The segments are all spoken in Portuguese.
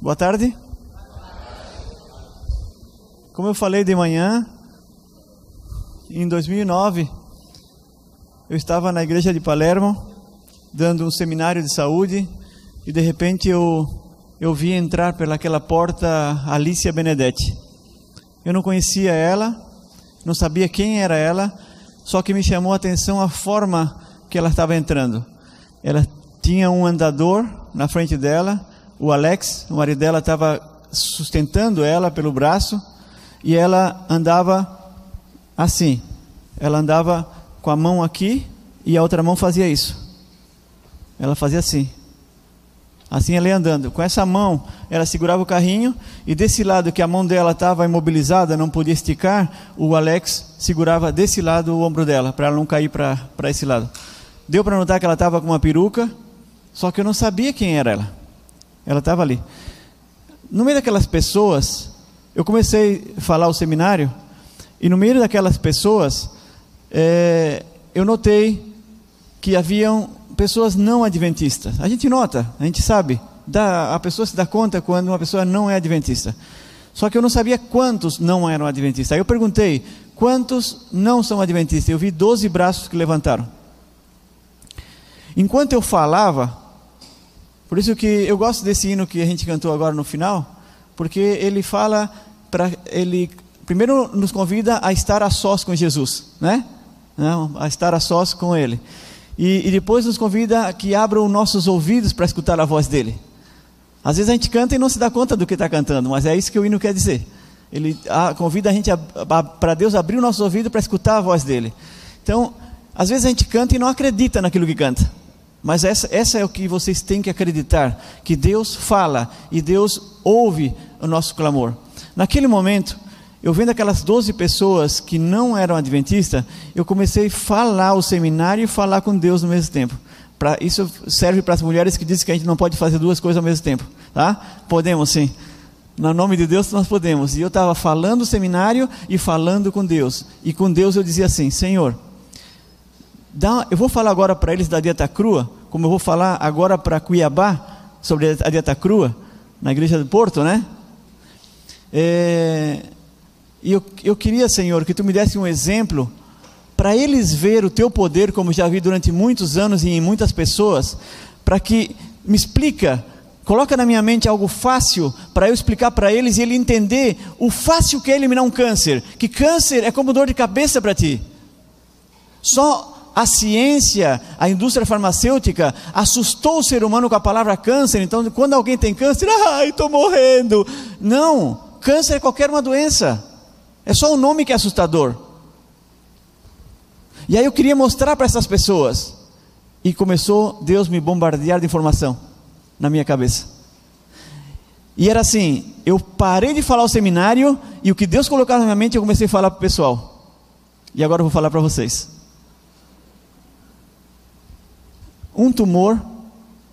Boa tarde. Como eu falei de manhã, em 2009, eu estava na igreja de Palermo, dando um seminário de saúde, e de repente eu, eu vi entrar pelaquela porta Alicia Benedetti. Eu não conhecia ela, não sabia quem era ela, só que me chamou a atenção a forma que ela estava entrando. Ela tinha um andador na frente dela, o Alex, o marido dela, estava sustentando ela pelo braço e ela andava assim. Ela andava com a mão aqui e a outra mão fazia isso. Ela fazia assim. Assim ela ia andando. Com essa mão, ela segurava o carrinho e desse lado que a mão dela estava imobilizada, não podia esticar, o Alex segurava desse lado o ombro dela, para ela não cair para esse lado. Deu para notar que ela estava com uma peruca, só que eu não sabia quem era ela. Ela estava ali. No meio daquelas pessoas, eu comecei a falar o seminário, e no meio daquelas pessoas, é, eu notei que haviam pessoas não adventistas. A gente nota, a gente sabe, dá, a pessoa se dá conta quando uma pessoa não é adventista. Só que eu não sabia quantos não eram adventistas. Aí eu perguntei, quantos não são adventistas? Eu vi 12 braços que levantaram. Enquanto eu falava, por isso que eu gosto desse hino que a gente cantou agora no final, porque ele fala para ele primeiro nos convida a estar a sós com Jesus, né? Não, a estar a sós com ele. E, e depois nos convida a que abram nossos ouvidos para escutar a voz dele. Às vezes a gente canta e não se dá conta do que está cantando, mas é isso que o hino quer dizer. Ele a, convida a gente para Deus abrir o nosso ouvido para escutar a voz dele. Então, às vezes a gente canta e não acredita naquilo que canta. Mas essa, essa é o que vocês têm que acreditar: que Deus fala e Deus ouve o nosso clamor. Naquele momento, eu vendo aquelas 12 pessoas que não eram adventistas, eu comecei a falar o seminário e falar com Deus no mesmo tempo. Pra, isso serve para as mulheres que dizem que a gente não pode fazer duas coisas ao mesmo tempo. Tá? Podemos sim. No nome de Deus nós podemos. E eu estava falando o seminário e falando com Deus. E com Deus eu dizia assim: Senhor, Dá, eu vou falar agora para eles da dieta crua, como eu vou falar agora para Cuiabá sobre a dieta crua, na igreja do Porto, né? É, e eu, eu queria, Senhor, que tu me desse um exemplo para eles ver o teu poder, como já vi durante muitos anos e em muitas pessoas, para que me explica, coloca na minha mente algo fácil para eu explicar para eles e ele entender o fácil que é eliminar um câncer, que câncer é como dor de cabeça para ti. Só a ciência, a indústria farmacêutica assustou o ser humano com a palavra câncer. Então, quando alguém tem câncer, ai, estou morrendo. Não, câncer é qualquer uma doença. É só o nome que é assustador. E aí eu queria mostrar para essas pessoas. E começou Deus me bombardear de informação na minha cabeça. E era assim: eu parei de falar o seminário e o que Deus colocava na minha mente eu comecei a falar para o pessoal. E agora eu vou falar para vocês. Um tumor,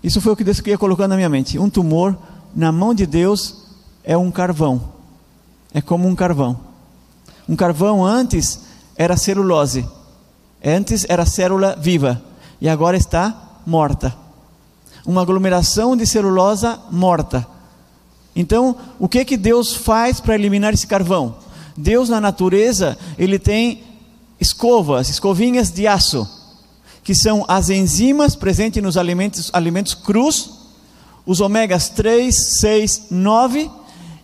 isso foi o que Deus queria colocar na minha mente. Um tumor na mão de Deus é um carvão. É como um carvão. Um carvão antes era celulose. Antes era célula viva e agora está morta. Uma aglomeração de celulosa morta. Então, o que que Deus faz para eliminar esse carvão? Deus na natureza, ele tem escovas, escovinhas de aço que são as enzimas presentes nos alimentos, alimentos crus, os ômegas 3, 6, 9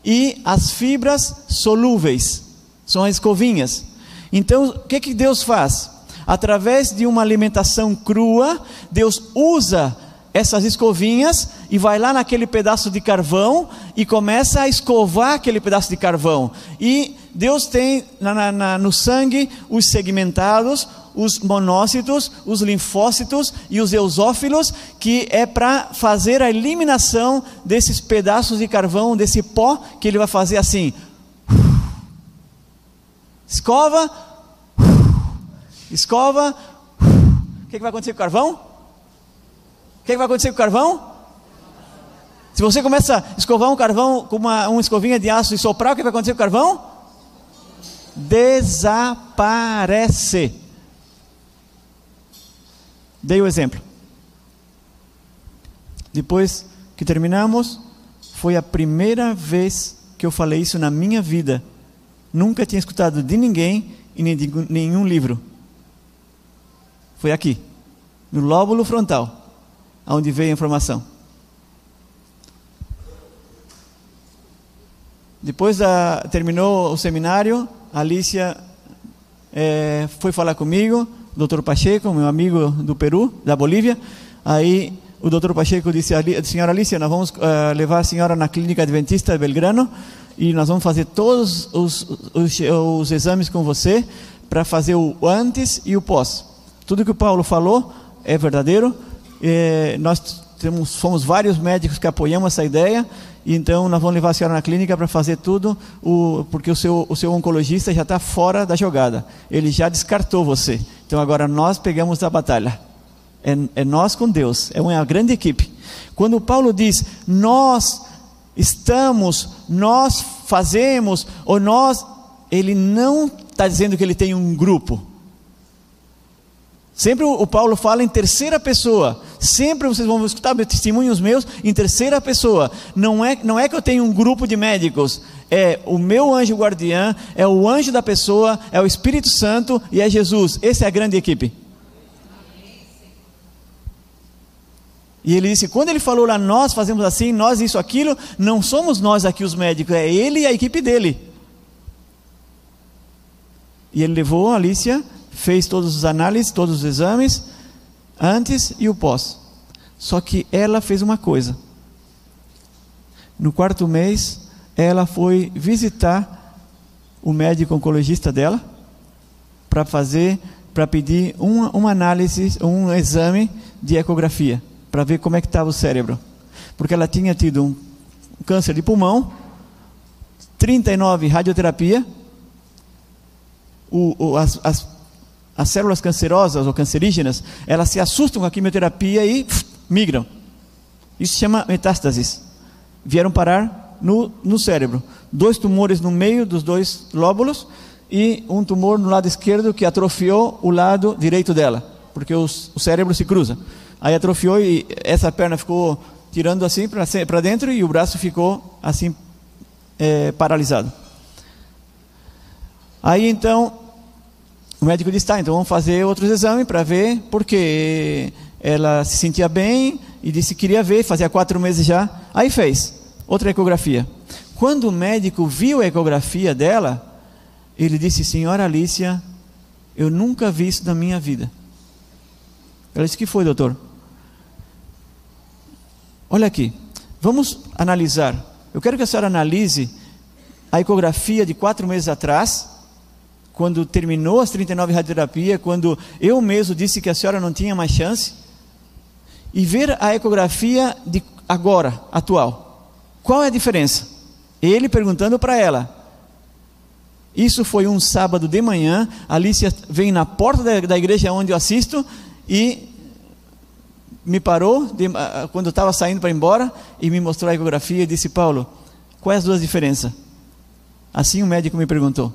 e as fibras solúveis, são as escovinhas. Então, o que, que Deus faz? Através de uma alimentação crua, Deus usa essas escovinhas e vai lá naquele pedaço de carvão e começa a escovar aquele pedaço de carvão. E Deus tem na, na, no sangue os segmentados, os monócitos, os linfócitos e os eusófilos, que é para fazer a eliminação desses pedaços de carvão, desse pó, que ele vai fazer assim. Escova, escova. O que, que vai acontecer com o carvão? O que, que vai acontecer com o carvão? Se você começa a escovar um carvão com uma, uma escovinha de aço e soprar, o que vai acontecer com o carvão? Desaparece. Dei o exemplo. Depois que terminamos, Foi a primeira vez que eu falei isso na minha vida. Nunca tinha escutado de ninguém e nem de nenhum livro. Foi aqui, no lóbulo frontal, onde veio a informação. Depois da, terminou o seminário, a Alicia é, foi falar comigo, doutor Pacheco, meu amigo do Peru, da Bolívia. Aí o doutor Pacheco disse, senhora Alicia, nós vamos uh, levar a senhora na clínica adventista de Belgrano e nós vamos fazer todos os, os, os exames com você para fazer o antes e o pós. Tudo que o Paulo falou é verdadeiro. É, nós temos, fomos vários médicos que apoiamos essa ideia, então nós vamos levar a senhora na clínica para fazer tudo, o, porque o seu, o seu oncologista já está fora da jogada. Ele já descartou você. Então agora nós pegamos a batalha. É, é nós com Deus, é uma grande equipe. Quando Paulo diz nós estamos, nós fazemos, ou nós, ele não está dizendo que ele tem um grupo. Sempre o Paulo fala em terceira pessoa. Sempre vocês vão escutar testemunhos meus em terceira pessoa. Não é, não é que eu tenho um grupo de médicos. É o meu anjo guardiã, é o anjo da pessoa, é o Espírito Santo e é Jesus. Essa é a grande equipe. E ele disse: quando ele falou lá, nós fazemos assim, nós isso, aquilo, não somos nós aqui os médicos, é ele e a equipe dele. E ele levou a Alicia fez todos os análises, todos os exames, antes e o pós. Só que ela fez uma coisa. No quarto mês, ela foi visitar o médico oncologista dela para fazer, para pedir uma, uma análise, um exame de ecografia, para ver como é que estava o cérebro. Porque ela tinha tido um câncer de pulmão, 39 radioterapia, o, o, as, as as células cancerosas ou cancerígenas, elas se assustam com a quimioterapia e pff, migram. Isso se chama metástases. Vieram parar no, no cérebro. Dois tumores no meio dos dois lóbulos e um tumor no lado esquerdo que atrofiou o lado direito dela, porque os, o cérebro se cruza. Aí atrofiou e essa perna ficou tirando assim para dentro e o braço ficou assim é, paralisado. Aí então o médico disse: tá, então vamos fazer outros exames para ver, porque ela se sentia bem e disse que queria ver, fazia quatro meses já. Aí fez outra ecografia. Quando o médico viu a ecografia dela, ele disse: Senhora Alicia, eu nunca vi isso na minha vida. Ela disse: que foi, doutor? Olha aqui, vamos analisar. Eu quero que a senhora analise a ecografia de quatro meses atrás quando terminou as 39 radioterapia, quando eu mesmo disse que a senhora não tinha mais chance, e ver a ecografia de agora, atual. Qual é a diferença? Ele perguntando para ela. Isso foi um sábado de manhã. A Alicia vem na porta da, da igreja onde eu assisto e me parou de, uh, quando eu estava saindo para ir embora e me mostrou a ecografia e disse: Paulo, quais as duas diferenças? Assim o médico me perguntou.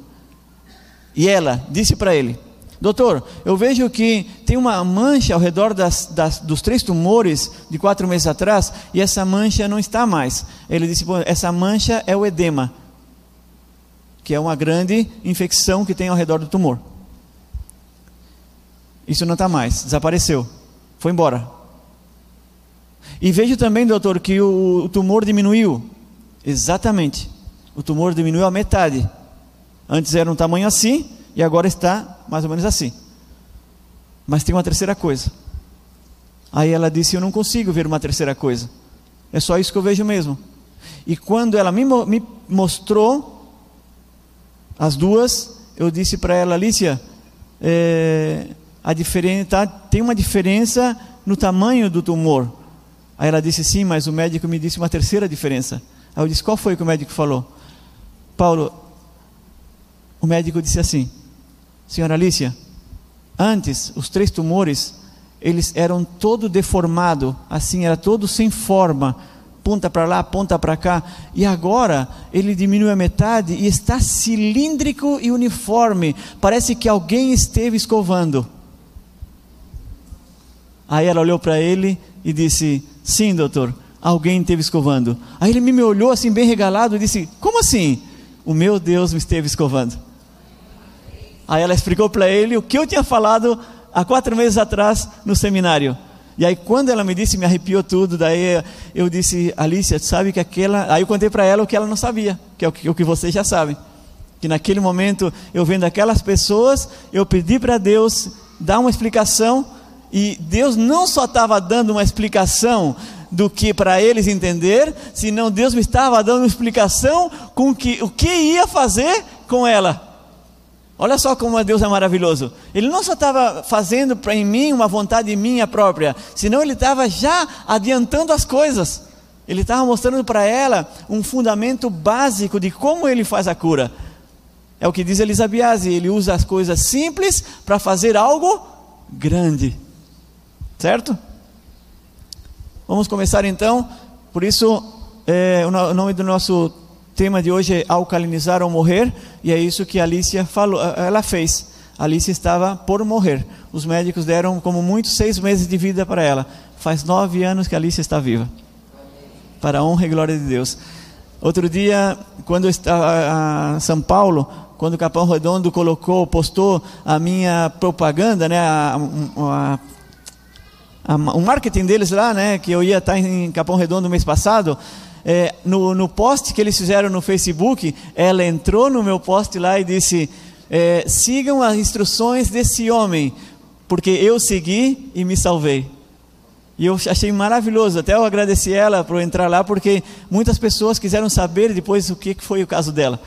E ela disse para ele: Doutor, eu vejo que tem uma mancha ao redor das, das, dos três tumores de quatro meses atrás e essa mancha não está mais. Ele disse: Essa mancha é o edema, que é uma grande infecção que tem ao redor do tumor. Isso não está mais, desapareceu, foi embora. E vejo também, doutor, que o, o tumor diminuiu. Exatamente, o tumor diminuiu a metade. Antes era um tamanho assim e agora está mais ou menos assim. Mas tem uma terceira coisa. Aí ela disse: Eu não consigo ver uma terceira coisa. É só isso que eu vejo mesmo. E quando ela me, me mostrou as duas, eu disse para ela: Alicia, é, a diferença, tá, tem uma diferença no tamanho do tumor. Aí ela disse: Sim, mas o médico me disse uma terceira diferença. Aí eu disse: Qual foi que o médico falou? Paulo, o médico disse assim: Senhora Alicia, antes os três tumores eles eram todo deformado, assim era todo sem forma, ponta para lá, ponta para cá, e agora ele diminui a metade e está cilíndrico e uniforme, parece que alguém esteve escovando. Aí ela olhou para ele e disse: Sim, doutor, alguém esteve escovando. Aí ele me olhou assim, bem regalado, e disse: Como assim? O meu Deus me esteve escovando. Aí ela explicou para ele o que eu tinha falado há quatro meses atrás no seminário. E aí quando ela me disse, me arrepiou tudo. Daí eu disse, Alicia, sabe que aquela. Aí eu contei para ela o que ela não sabia, que é o que, vocês já sabem. Que naquele momento, eu vendo aquelas pessoas, eu pedi para Deus dar uma explicação. E Deus não só estava dando uma explicação do que para eles entender, senão Deus me estava dando uma explicação com que, o que ia fazer com ela. Olha só como Deus é maravilhoso. Ele não só estava fazendo para mim uma vontade minha própria, senão ele estava já adiantando as coisas. Ele estava mostrando para ela um fundamento básico de como ele faz a cura. É o que diz Elisabiase, ele usa as coisas simples para fazer algo grande. Certo? Vamos começar então. Por isso, é, o nome do nosso tema de hoje é alcalinizar ou morrer, e é isso que a Alicia falou, ela fez. A Alicia estava por morrer. Os médicos deram, como muito, seis meses de vida para ela. Faz nove anos que a Alicia está viva. Para a honra e glória de Deus. Outro dia, quando estava em São Paulo, quando o Capão Redondo colocou, postou a minha propaganda, né, a, a, o marketing deles lá, né, que eu ia estar em Capão Redondo mês passado, é, no, no post que eles fizeram no Facebook, ela entrou no meu post lá e disse: é, sigam as instruções desse homem, porque eu segui e me salvei. E eu achei maravilhoso, até eu agradeci ela por entrar lá, porque muitas pessoas quiseram saber depois o que foi o caso dela.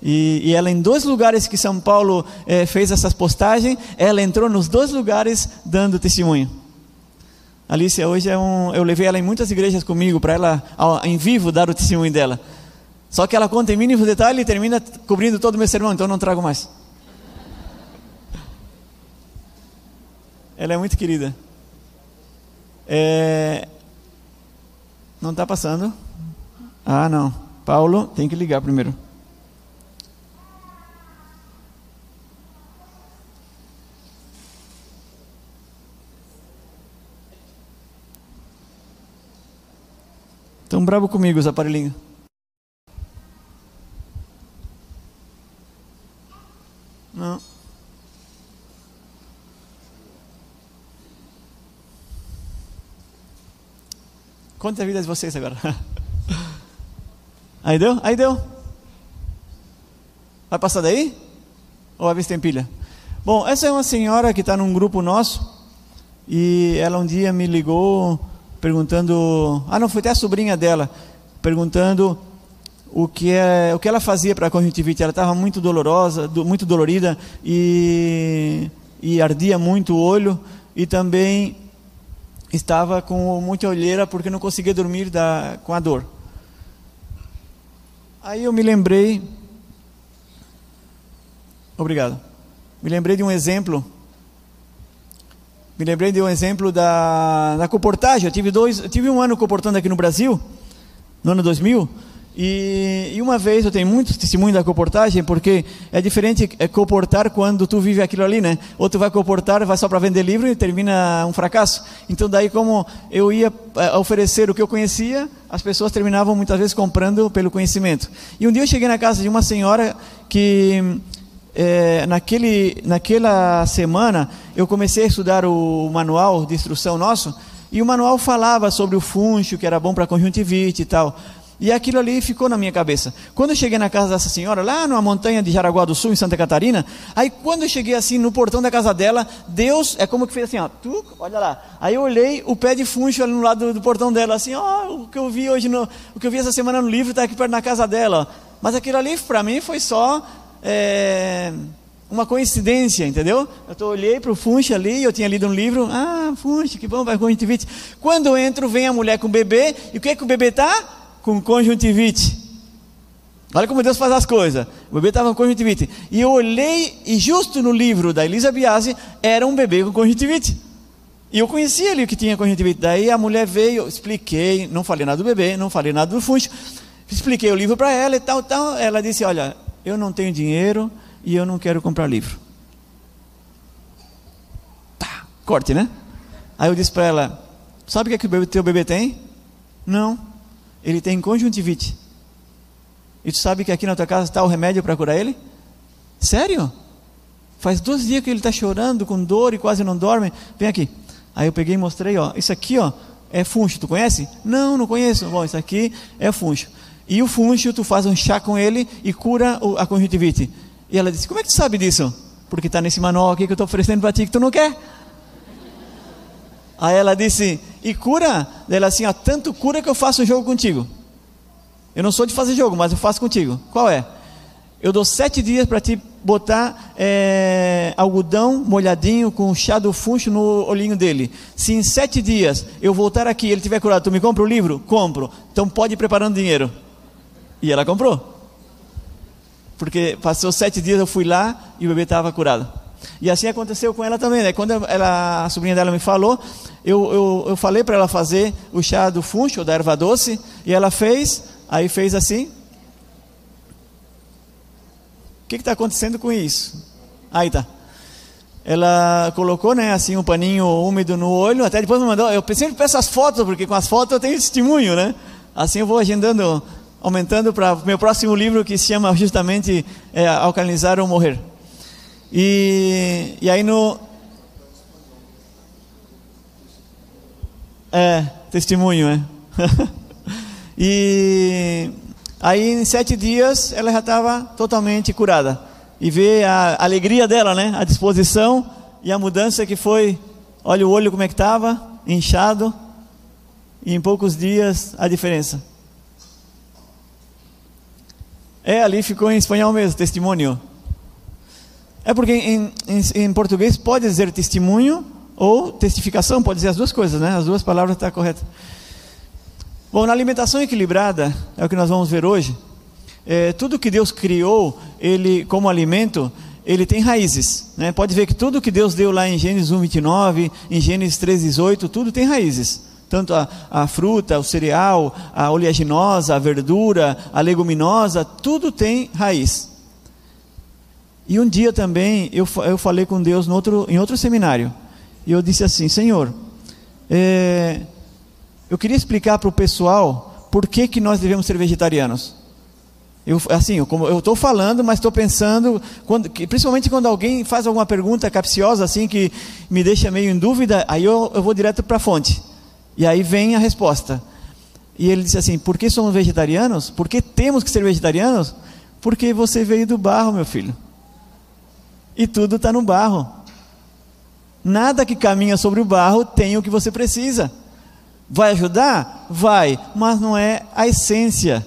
E, e ela, em dois lugares que São Paulo é, fez essas postagens, ela entrou nos dois lugares dando testemunho. Alicia hoje é um, eu levei ela em muitas igrejas comigo para ela em vivo dar o testemunho dela. Só que ela conta em mínimos detalhes e termina cobrindo todo o meu sermão, então eu não trago mais. Ela é muito querida. É... Não está passando? Ah, não. Paulo, tem que ligar primeiro. Estão bravo comigo os aparelhinhos. Não. Conta a vida de vocês agora. Aí deu? Aí deu. Vai passar daí? Ou a vista tem pilha? Bom, essa é uma senhora que está num grupo nosso. E ela um dia me ligou perguntando, ah não, foi até a sobrinha dela, perguntando o que é, o que ela fazia para a conjuntivite. Ela estava muito dolorosa, do, muito dolorida e, e ardia muito o olho e também estava com muita olheira porque não conseguia dormir da, com a dor. Aí eu me lembrei, obrigado, me lembrei de um exemplo me lembrei de um exemplo da, da comportagem. Eu tive, dois, eu tive um ano comportando aqui no Brasil, no ano 2000, e, e uma vez eu tenho muitos testemunhos da comportagem, porque é diferente é comportar quando tu vive aquilo ali, né? Ou tu vai comportar, vai só para vender livro e termina um fracasso. Então daí como eu ia é, oferecer o que eu conhecia, as pessoas terminavam muitas vezes comprando pelo conhecimento. E um dia eu cheguei na casa de uma senhora que é, naquele, naquela semana eu comecei a estudar o manual de instrução nosso e o manual falava sobre o funcho, que era bom para conjuntivite e tal. E aquilo ali ficou na minha cabeça. Quando eu cheguei na casa dessa senhora, lá numa montanha de Jaraguá do Sul, em Santa Catarina, aí quando eu cheguei assim no portão da casa dela, Deus é como que fez assim, ó, tu, olha lá. Aí eu olhei o pé de funcho ali no lado do, do portão dela, assim, ó, o que eu vi hoje no, o que eu vi essa semana no livro está aqui perto na casa dela. Mas aquilo ali para mim foi só é, uma coincidência, entendeu? Eu tô, olhei para o Funch ali, eu tinha lido um livro, ah, Funch, que bom, vai conjuntivite. Quando eu entro, vem a mulher com o bebê, e o que é que o bebê tá? Com conjuntivite. Olha como Deus faz as coisas. O bebê estava com conjuntivite. E eu olhei, e justo no livro da Elisa Biasi, era um bebê com conjuntivite. E eu conhecia ali o que tinha conjuntivite. Daí a mulher veio, expliquei, não falei nada do bebê, não falei nada do funcho, expliquei o livro para ela e tal, tal. Ela disse: Olha, eu não tenho dinheiro e eu não quero comprar livro. Tá, corte, né? Aí eu disse para ela: Sabe o que, é que o teu bebê tem? Não, ele tem conjuntivite. E tu sabe que aqui na tua casa está o remédio para curar ele? Sério? Faz dois dias que ele está chorando, com dor e quase não dorme. Vem aqui. Aí eu peguei e mostrei, ó. Isso aqui, ó, é funcho. Tu conhece? Não, não conheço. Bom, isso aqui é funcho. E o funcho, tu faz um chá com ele e cura a conjuntivite. E ela disse: Como é que tu sabe disso? Porque está nesse manual aqui que eu estou oferecendo para ti que tu não quer. Aí ela disse: E cura? Ela assim: ó, Tanto cura que eu faço um jogo contigo. Eu não sou de fazer jogo, mas eu faço contigo. Qual é? Eu dou sete dias para te botar é, algodão molhadinho com chá do funcho no olhinho dele. Se em sete dias eu voltar aqui ele tiver curado, tu me compra o livro? Compro. Então pode ir preparando dinheiro. E ela comprou. Porque passou sete dias, eu fui lá e o bebê estava curado. E assim aconteceu com ela também, né? Quando ela, a sobrinha dela me falou, eu, eu, eu falei para ela fazer o chá do funcho, da erva doce, e ela fez, aí fez assim, que está acontecendo com isso? Aí tá. Ela colocou, né, assim, um paninho úmido no olho, até depois me mandou. Eu sempre peço as fotos, porque com as fotos eu tenho testemunho, né? Assim eu vou agendando, aumentando para o meu próximo livro que se chama justamente é, Alcalinizar ou Morrer. E, e aí no. É, testemunho, é. e Aí em sete dias ela já estava totalmente curada. E ver a alegria dela, né? A disposição e a mudança que foi. Olha o olho como é que estava, inchado. E em poucos dias a diferença. É, ali ficou em espanhol mesmo, testemunho. É porque em, em, em português pode dizer testemunho ou testificação, pode dizer as duas coisas, né? As duas palavras estão tá corretas. Bom, na alimentação equilibrada, é o que nós vamos ver hoje, é, tudo que Deus criou, ele como alimento, ele tem raízes. Né? Pode ver que tudo que Deus deu lá em Gênesis 1, 29, em Gênesis 3, 18, tudo tem raízes. Tanto a, a fruta, o cereal, a oleaginosa, a verdura, a leguminosa, tudo tem raiz. E um dia também eu, eu falei com Deus no outro, em outro seminário. E eu disse assim: Senhor, é, eu queria explicar para o pessoal por que, que nós devemos ser vegetarianos. Eu, assim, eu estou falando, mas estou pensando, quando, principalmente quando alguém faz alguma pergunta capciosa, assim, que me deixa meio em dúvida, aí eu, eu vou direto para a fonte. E aí vem a resposta. E ele disse assim: por que somos vegetarianos? Por que temos que ser vegetarianos? Porque você veio do barro, meu filho. E tudo está no barro. Nada que caminha sobre o barro tem o que você precisa. Vai ajudar? Vai, mas não é a essência.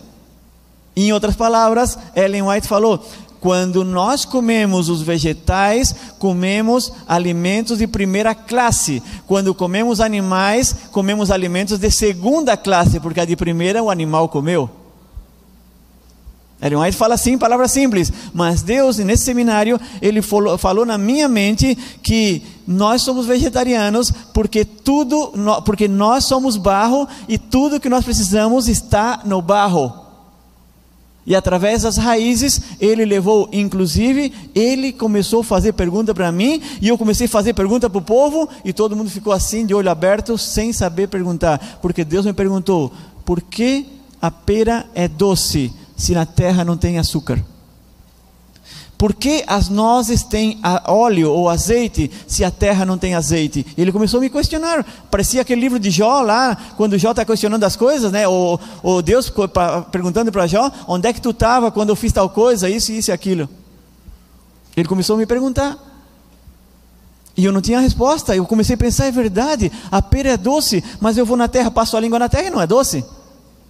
Em outras palavras, Ellen White falou: quando nós comemos os vegetais, comemos alimentos de primeira classe. Quando comemos animais, comemos alimentos de segunda classe, porque a de primeira o animal comeu. Ellen White fala assim, em palavras simples, mas Deus, nesse seminário, ele falou, falou, na minha mente que nós somos vegetarianos porque tudo, porque nós somos barro e tudo que nós precisamos está no barro. E através das raízes, ele levou, inclusive, ele começou a fazer pergunta para mim, e eu comecei a fazer pergunta para o povo, e todo mundo ficou assim, de olho aberto, sem saber perguntar, porque Deus me perguntou: por que a pera é doce? se na terra não tem açúcar? Por que as nozes têm óleo ou azeite se a terra não tem azeite? Ele começou a me questionar. Parecia aquele livro de Jó lá, quando Jó está questionando as coisas, né? Ou, ou Deus perguntando para Jó: onde é que tu estava quando eu fiz tal coisa, isso, isso e aquilo? Ele começou a me perguntar. E eu não tinha resposta. Eu comecei a pensar: é verdade, a pera é doce, mas eu vou na terra, passo a língua na terra e não é doce.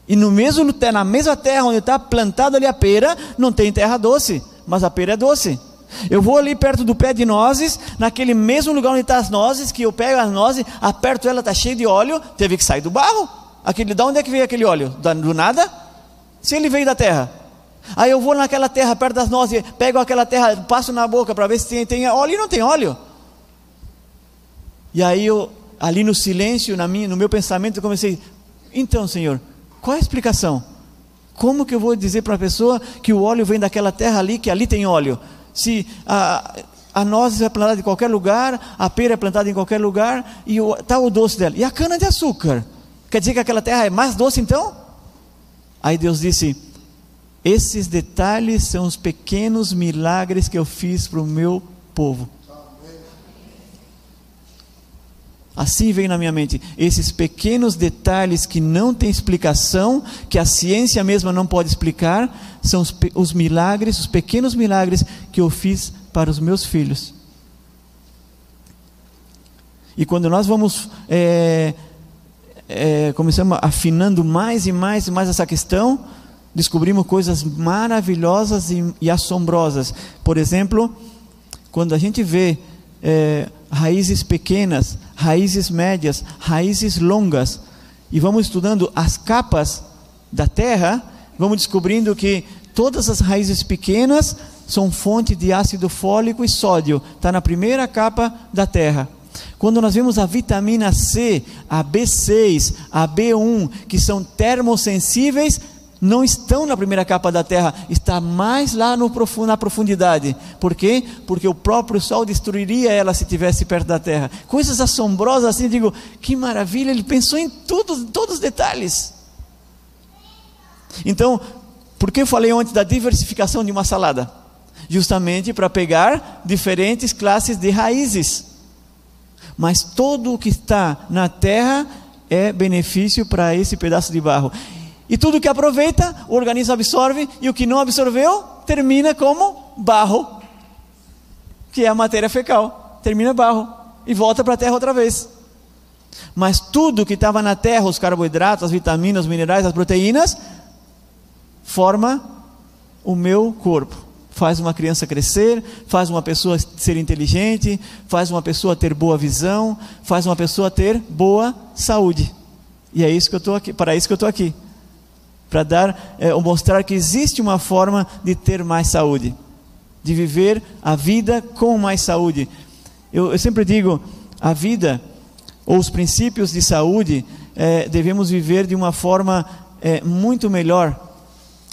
E no mesmo, na mesma terra onde está plantado ali a pera, não tem terra doce, mas a pera é doce. Eu vou ali perto do pé de nozes, naquele mesmo lugar onde está as nozes, que eu pego as nozes, aperto ela, está cheia de óleo, teve que sair do barro. Aquele, da onde é que veio aquele óleo? Do nada? Se ele veio da terra. Aí eu vou naquela terra, perto das nozes, pego aquela terra, passo na boca para ver se tem, tem óleo e não tem óleo. E aí eu, ali no silêncio, na minha, no meu pensamento, eu comecei, então Senhor, qual é a explicação? Como que eu vou dizer para a pessoa que o óleo vem daquela terra ali, que ali tem óleo? Se a, a noz é plantada em qualquer lugar, a pera é plantada em qualquer lugar, e está o doce dela. E a cana de açúcar? Quer dizer que aquela terra é mais doce então? Aí Deus disse: Esses detalhes são os pequenos milagres que eu fiz para o meu povo. Assim veio na minha mente esses pequenos detalhes que não têm explicação, que a ciência mesma não pode explicar, são os, os, milagres, os pequenos milagres que eu fiz para os meus filhos. E quando nós vamos é, é, afinando mais e mais e mais essa questão, descobrimos coisas maravilhosas e, e assombrosas. Por exemplo, quando a gente vê é, raízes pequenas, raízes médias, raízes longas, e vamos estudando as capas da terra, vamos descobrindo que todas as raízes pequenas são fonte de ácido fólico e sódio, está na primeira capa da terra. Quando nós vemos a vitamina C, a B6, a B1, que são termosensíveis, não estão na primeira capa da terra, está mais lá no, na profundidade. Por quê? Porque o próprio sol destruiria ela se estivesse perto da terra. Coisas assombrosas assim, digo, que maravilha, ele pensou em tudo, todos os detalhes. Então, por que eu falei ontem da diversificação de uma salada? Justamente para pegar diferentes classes de raízes. Mas todo o que está na terra é benefício para esse pedaço de barro. E tudo que aproveita, o organismo absorve, e o que não absorveu, termina como barro, que é a matéria fecal. Termina barro e volta para a terra outra vez. Mas tudo que estava na terra, os carboidratos, as vitaminas, os minerais, as proteínas, forma o meu corpo. Faz uma criança crescer, faz uma pessoa ser inteligente, faz uma pessoa ter boa visão, faz uma pessoa ter boa saúde. E é isso que eu estou aqui, para isso que eu estou aqui para dar, é, mostrar que existe uma forma de ter mais saúde, de viver a vida com mais saúde. Eu, eu sempre digo, a vida ou os princípios de saúde é, devemos viver de uma forma é, muito melhor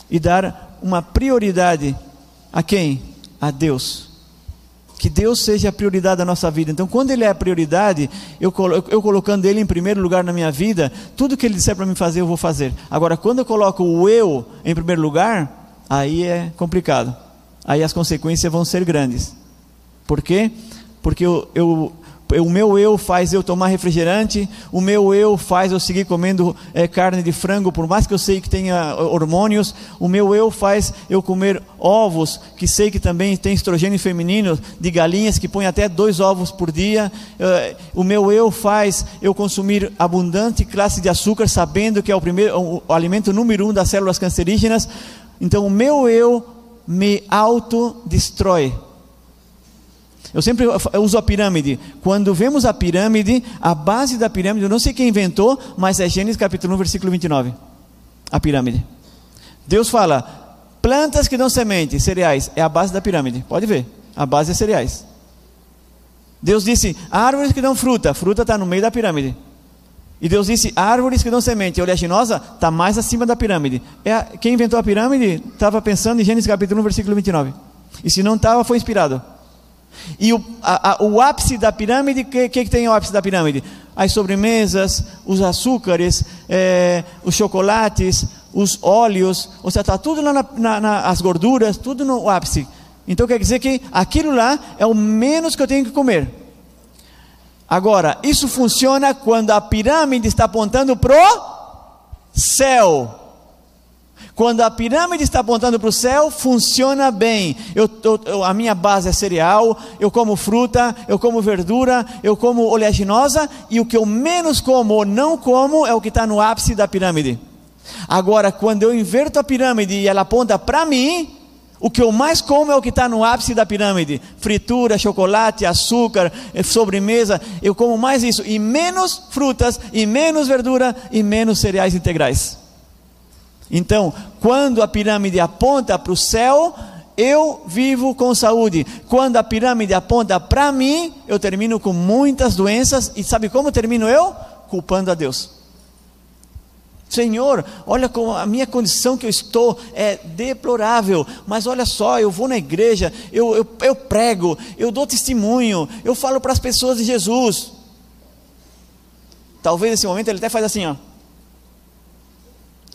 e dar uma prioridade a quem? A Deus que Deus seja a prioridade da nossa vida. Então, quando Ele é a prioridade, eu, eu colocando Ele em primeiro lugar na minha vida, tudo que Ele disser para mim fazer, eu vou fazer. Agora, quando eu coloco o eu em primeiro lugar, aí é complicado. Aí as consequências vão ser grandes. Por quê? Porque eu, eu o meu eu faz eu tomar refrigerante, o meu eu faz eu seguir comendo é, carne de frango, por mais que eu sei que tenha hormônios, o meu eu faz eu comer ovos, que sei que também tem estrogênio feminino, de galinhas que põem até dois ovos por dia, é, o meu eu faz eu consumir abundante classe de açúcar, sabendo que é o, primeiro, o, alimento número um das células cancerígenas, então o meu eu me autodestrói. Eu sempre uso a pirâmide. Quando vemos a pirâmide, a base da pirâmide, eu não sei quem inventou, mas é Gênesis capítulo 1, versículo 29. A pirâmide. Deus fala: plantas que dão semente, cereais, é a base da pirâmide. Pode ver, a base é cereais. Deus disse: árvores que dão fruta, fruta está no meio da pirâmide. E Deus disse: árvores que dão semente, oleaginosa está mais acima da pirâmide. É a, quem inventou a pirâmide estava pensando em Gênesis capítulo 1, versículo 29. E se não estava, foi inspirado. E o, a, a, o ápice da pirâmide, o que, que, tem o ápice da pirâmide? As sobremesas, os açúcares, é, os chocolates, os óleos, ou seja, está tudo lá na, na, na, as gorduras, tudo no ápice. Então quer dizer que aquilo lá é o menos que eu tenho que comer. Agora, isso funciona quando a pirâmide está apontando para o céu. Quando a pirâmide está apontando para o céu, funciona bem. Eu, eu, a minha base é cereal, eu como fruta, eu como verdura, eu como oleaginosa, e o que eu menos como ou não como é o que está no ápice da pirâmide. Agora, quando eu inverto a pirâmide e ela aponta para mim, o que eu mais como é o que está no ápice da pirâmide: fritura, chocolate, açúcar, eh, sobremesa. Eu como mais isso, e menos frutas, e menos verdura, e menos cereais integrais. Então, quando a pirâmide aponta para o céu, eu vivo com saúde. Quando a pirâmide aponta para mim, eu termino com muitas doenças. E sabe como termino eu? Culpando a Deus. Senhor, olha como a minha condição que eu estou é deplorável, mas olha só, eu vou na igreja, eu, eu, eu prego, eu dou testemunho, eu falo para as pessoas de Jesus. Talvez nesse momento ele até faz assim, ó.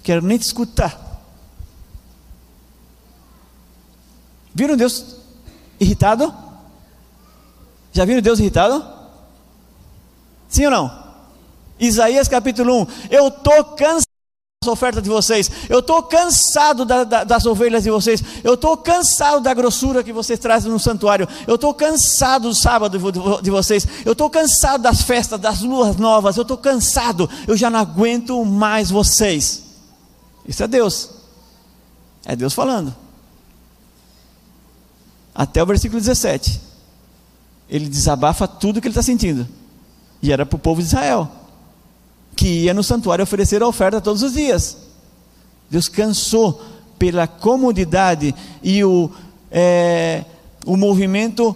Quero nem te escutar. Viram Deus irritado? Já viram Deus irritado? Sim ou não? Isaías capítulo 1. Eu estou cansado das ofertas de vocês. Eu estou cansado da, da, das ovelhas de vocês. Eu estou cansado da grossura que vocês trazem no santuário. Eu estou cansado do sábado de, vocês. Eu estou cansado das festas, das luas novas. Eu estou cansado. Eu já não aguento mais vocês. Isso é Deus. É Deus falando até o versículo 17. Ele desabafa tudo que ele está sentindo. E era para o povo de Israel, que ia no santuário oferecer a oferta todos os dias. Deus cansou pela comodidade e o, é, o movimento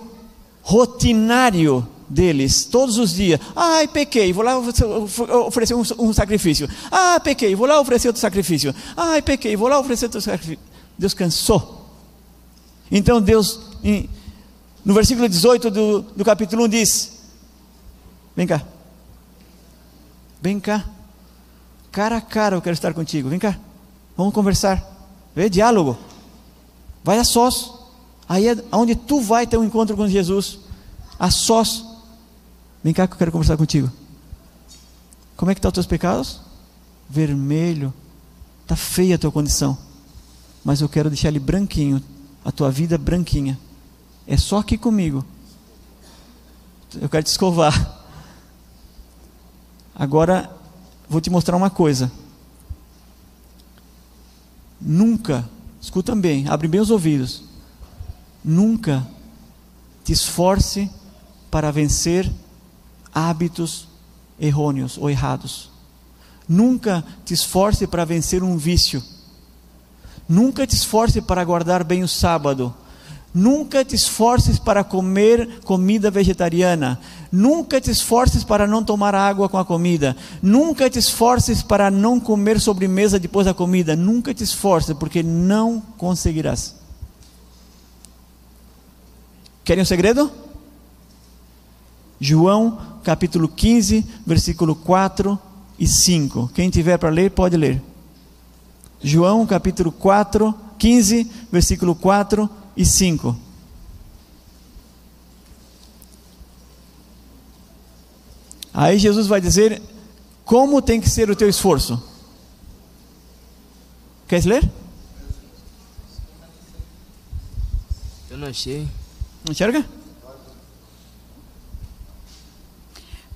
rotinário deles, todos os dias. Ai, pequei, vou lá oferecer um, um sacrifício. Ah, pequei, vou lá oferecer outro sacrifício. Ai, pequei, vou lá oferecer outro sacrifício. Deus cansou. Então Deus no versículo 18 do, do capítulo 1 diz: Vem cá, vem cá, cara a cara eu quero estar contigo, vem cá, vamos conversar, vê diálogo, vai a sós, aí é onde tu vai ter um encontro com Jesus, a sós, vem cá que eu quero conversar contigo. Como é que estão tá os teus pecados? Vermelho, está feia a tua condição, mas eu quero deixar ele branquinho, a tua vida branquinha. É só aqui comigo. Eu quero te escovar. Agora, vou te mostrar uma coisa. Nunca, escuta bem, abre bem os ouvidos. Nunca te esforce para vencer hábitos errôneos ou errados. Nunca te esforce para vencer um vício. Nunca te esforce para guardar bem o sábado. Nunca te esforces para comer comida vegetariana. Nunca te esforces para não tomar água com a comida. Nunca te esforces para não comer sobremesa depois da comida. Nunca te esforces, porque não conseguirás. Querem um segredo? João capítulo 15, versículo 4 e 5. Quem tiver para ler, pode ler. João capítulo 4, 15, versículo 4 e 5. Aí Jesus vai dizer como tem que ser o teu esforço. Quer ler? Eu não achei. Não enxerga?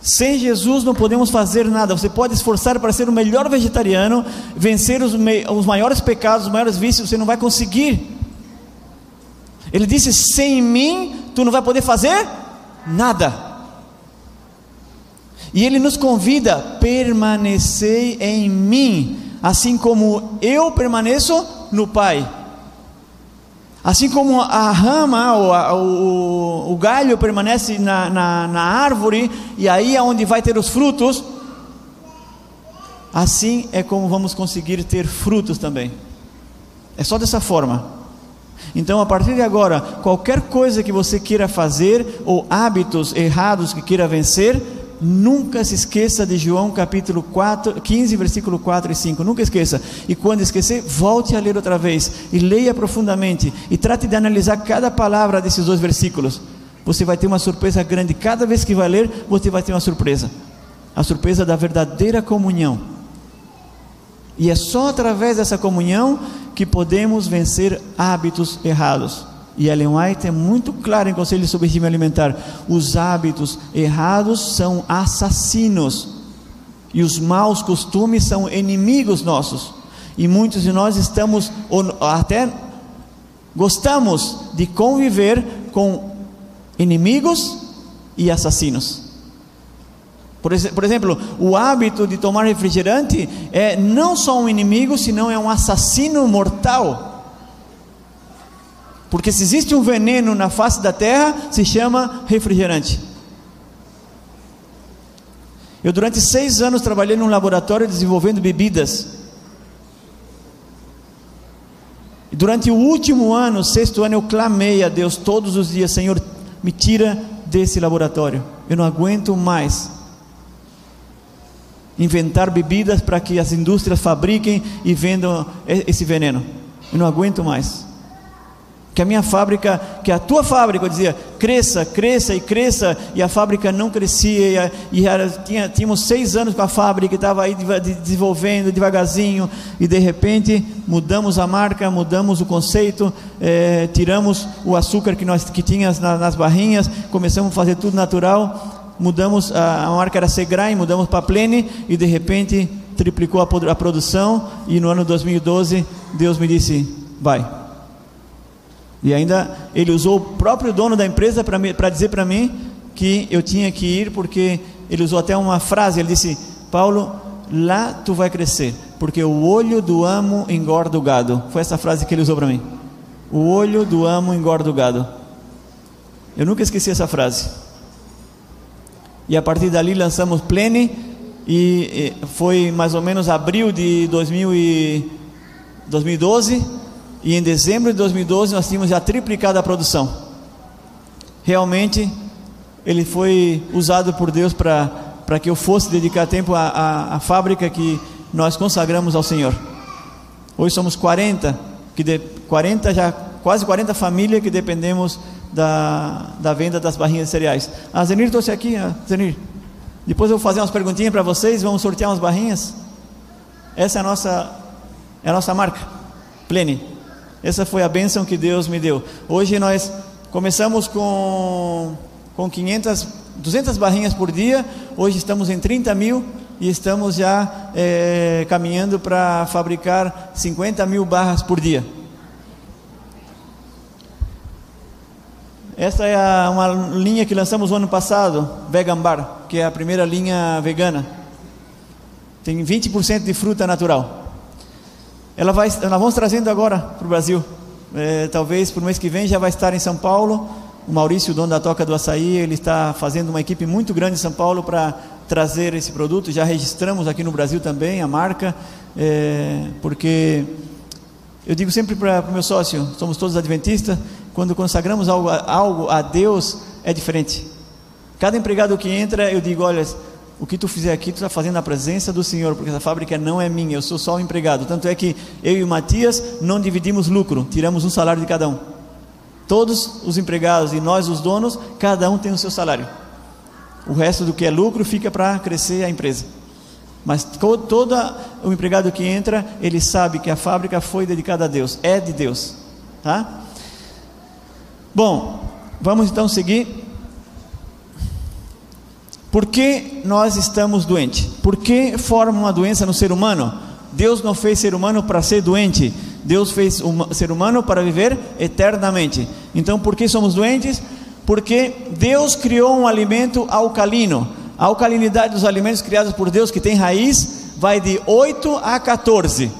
Sem Jesus não podemos fazer nada. Você pode esforçar para ser o melhor vegetariano, vencer os, os maiores pecados, os maiores vícios, você não vai conseguir. Ele disse: sem mim tu não vai poder fazer nada. E ele nos convida: permanecei em mim, assim como eu permaneço no Pai. Assim como a rama, ou o, o, galho permanece na, na, na árvore, e aí é onde vai ter os frutos, assim é como vamos conseguir ter frutos também. É só dessa forma. Então, a partir de agora, qualquer coisa que você queira fazer ou hábitos errados que queira vencer, nunca se esqueça de João capítulo 4, 15, versículo 4 e 5. Nunca esqueça. E quando esquecer, volte a ler outra vez e leia profundamente e trate de analisar cada palavra desses dois versículos. Você vai ter uma surpresa grande. Cada vez que vai ler, você vai ter uma surpresa. A surpresa da verdadeira comunhão. E é só através dessa comunhão que podemos vencer hábitos errados. E Ellen White é muito claro em Conselho sobre Regime Alimentar: os hábitos errados são assassinos, e os maus costumes são inimigos nossos. E muitos de nós estamos, ou até gostamos de conviver com inimigos e assassinos. Por exemplo, o hábito de tomar refrigerante é não só um inimigo, senão é um assassino mortal. Porque se existe um veneno na face da terra, se chama refrigerante. Eu durante seis anos trabalhei num laboratório desenvolvendo bebidas. E durante o último ano, sexto ano, eu clamei a Deus todos os dias: Senhor, me tira desse laboratório. Eu não aguento mais inventar bebidas para que as indústrias fabriquem e vendam esse veneno. Eu não aguento mais que a minha fábrica, que a tua fábrica, eu dizia, cresça, cresça e cresça, e a fábrica não crescia, e, era, tinha, tínhamos seis anos com a fábrica, estava aí desenvolvendo devagarzinho, e de repente mudamos a marca, mudamos o conceito, é, tiramos o açúcar que nós que tinha nas, nas barrinhas, começamos a fazer tudo natural, mudamos, a, a marca era Segrain, mudamos para Plene, e de repente triplicou a, a produção, e no ano 2012 Deus me disse, vai e ainda ele usou o próprio dono da empresa para dizer para mim que eu tinha que ir, porque ele usou até uma frase: ele disse, Paulo, lá tu vai crescer, porque o olho do amo engorda o gado. Foi essa frase que ele usou para mim. O olho do amo engorda o gado. Eu nunca esqueci essa frase. E a partir dali lançamos Plene, e foi mais ou menos abril de 2000 e 2012 e em dezembro de 2012 nós tínhamos já triplicado a produção. Realmente, ele foi usado por Deus para que eu fosse dedicar tempo à, à, à, fábrica que nós consagramos ao Senhor. Hoje somos 40, que de, 40 já, quase 40 famílias que dependemos da, da venda das barrinhas de cereais. A ah, Zenir trouxe aqui, a ah, Zenir. Depois eu vou fazer umas perguntinhas para vocês, vamos sortear umas barrinhas. Essa é a nossa, é a nossa marca, Plene. Essa foi a bênção que Deus me deu. Hoje nós começamos com, com 500, 200 barrinhas por dia, hoje estamos em 30 mil e estamos já é, caminhando para fabricar 50 mil barras por dia. Essa é a, uma linha que lançamos no ano passado, Vegan Bar, que é a primeira linha vegana. Tem 20% de fruta natural. Ela vai, nós vamos trazendo agora para o Brasil. É, talvez para o mês que vem já vai estar em São Paulo. O Maurício, dono da Toca do Açaí, ele está fazendo uma equipe muito grande em São Paulo para trazer esse produto. Já registramos aqui no Brasil também a marca, é, porque eu digo sempre para o meu sócio, somos todos adventistas, quando consagramos algo, algo a Deus é diferente. Cada empregado que entra, eu digo, olha, o que tu fizer aqui, tu está fazendo na presença do Senhor, porque essa fábrica não é minha, eu sou só um empregado. Tanto é que eu e o Matias não dividimos lucro, tiramos um salário de cada um. Todos os empregados e nós, os donos, cada um tem o seu salário. O resto do que é lucro fica para crescer a empresa. Mas todo o empregado que entra, ele sabe que a fábrica foi dedicada a Deus, é de Deus, tá? Bom, vamos então seguir. Por que nós estamos doentes? Por que forma uma doença no ser humano? Deus não fez ser humano para ser doente. Deus fez o ser humano para viver eternamente. Então, por que somos doentes? Porque Deus criou um alimento alcalino. A alcalinidade dos alimentos criados por Deus, que tem raiz, vai de 8 a 14.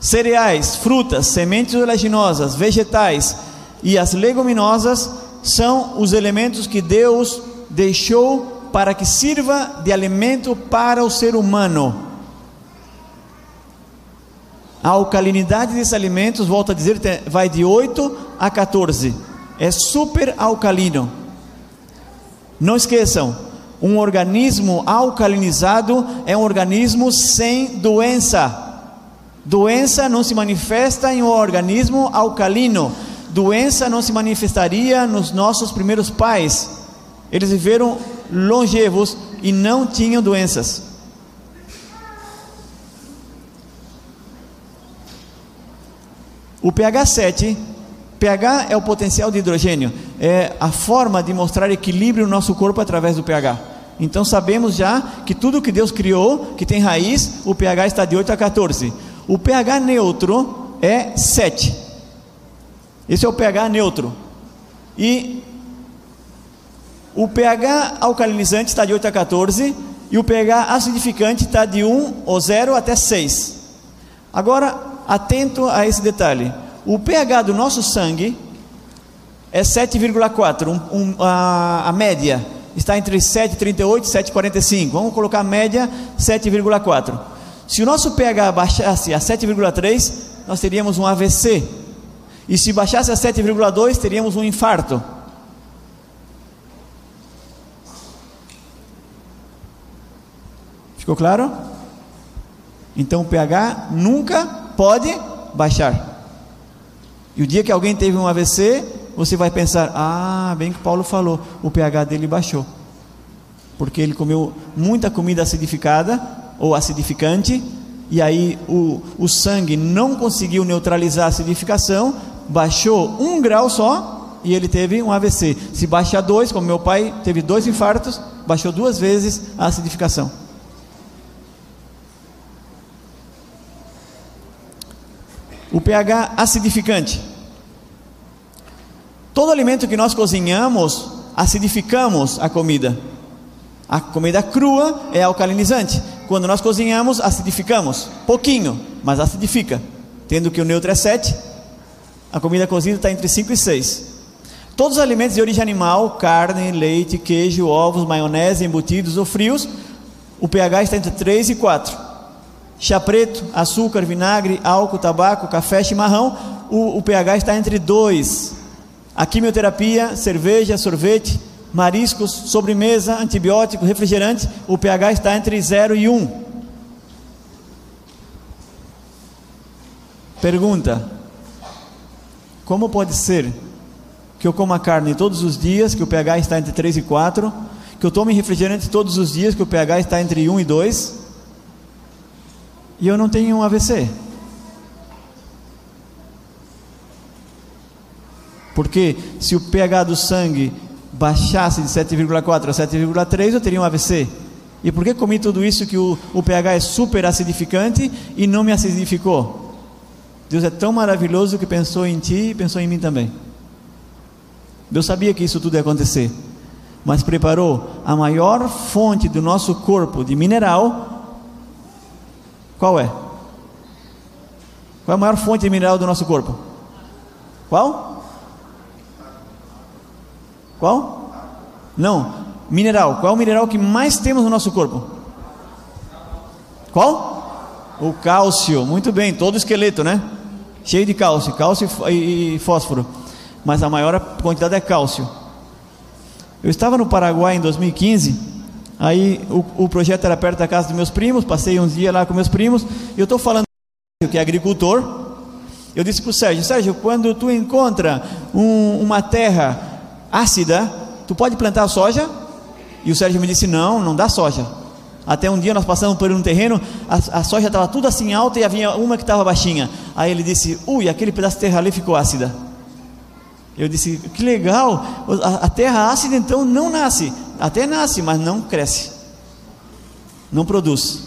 Cereais, frutas, sementes oleaginosas, vegetais e as leguminosas são os elementos que Deus deixou para que sirva de alimento para o ser humano. A alcalinidade desses alimentos, volto a dizer, vai de 8 a 14. É super alcalino. Não esqueçam, um organismo alcalinizado é um organismo sem doença. Doença não se manifesta em um organismo alcalino doença não se manifestaria nos nossos primeiros pais. Eles viveram longevos e não tinham doenças. O pH 7, pH é o potencial de hidrogênio, é a forma de mostrar equilíbrio no nosso corpo através do pH. Então sabemos já que tudo que Deus criou, que tem raiz, o pH está de 8 a 14. O pH neutro é 7. Esse é o pH neutro. E o pH alcalinizante está de 8 a 14 e o pH acidificante está de 1 ou 0 até 6. Agora, atento a esse detalhe. o pH do nosso sangue é 7,4, um, um, a, a média está entre 7,38 e 7,45. Vamos colocar a média 7,4. Se o nosso pH baixasse a 7,3, nós teríamos um AVC. E se baixasse a 7,2, teríamos um infarto. Ficou claro? Então o pH nunca pode baixar. E o dia que alguém teve um AVC, você vai pensar: ah, bem que Paulo falou, o pH dele baixou. Porque ele comeu muita comida acidificada ou acidificante, e aí o, o sangue não conseguiu neutralizar a acidificação, baixou um grau só e ele teve um AVC. Se baixar dois, como meu pai teve dois infartos, baixou duas vezes a acidificação. O pH acidificante. Todo alimento que nós cozinhamos, acidificamos a comida. A comida crua é alcalinizante. Quando nós cozinhamos, acidificamos. Pouquinho, mas acidifica. Tendo que o neutro é 7, a comida cozida está entre 5 e 6. Todos os alimentos de origem animal, carne, leite, queijo, ovos, maionese, embutidos ou frios, o pH está entre 3 e 4 chá preto, açúcar, vinagre, álcool, tabaco, café, chimarrão, o, o pH está entre 2. A quimioterapia, cerveja, sorvete, mariscos, sobremesa, antibiótico, refrigerante, o pH está entre 0 e 1. Um. Pergunta: Como pode ser que eu coma carne todos os dias, que o pH está entre 3 e 4, que eu tome refrigerante todos os dias, que o pH está entre 1 e 2, e eu não tenho um AVC. Porque se o pH do sangue baixasse de 7,4 a 7,3, eu teria um AVC. E por que comi tudo isso que o, o pH é super acidificante e não me acidificou? Deus é tão maravilhoso que pensou em ti e pensou em mim também. Deus sabia que isso tudo ia acontecer, mas preparou a maior fonte do nosso corpo de mineral qual é? Qual é a maior fonte de mineral do nosso corpo? Qual? Qual? Não, mineral. Qual é o mineral que mais temos no nosso corpo? Qual? O cálcio. Muito bem, todo esqueleto, né? Cheio de cálcio, cálcio e fósforo. Mas a maior quantidade é cálcio. Eu estava no Paraguai em 2015 Aí o, o, projeto era perto da casa dos meus primos, passei uns dias lá com meus primos, e eu estou falando que é agricultor. Eu disse para o Sérgio, Sérgio, quando tu encontra um, uma terra ácida, tu pode plantar soja? E o Sérgio me disse, não, não dá soja. Até um dia nós passamos por um terreno, a, a soja estava tudo assim alta e havia uma que estava baixinha. Aí ele disse, ui, aquele pedaço de terra ali ficou ácida. Eu disse, que legal, a, a terra ácida então não nasce. Até nasce, mas não cresce, não produz.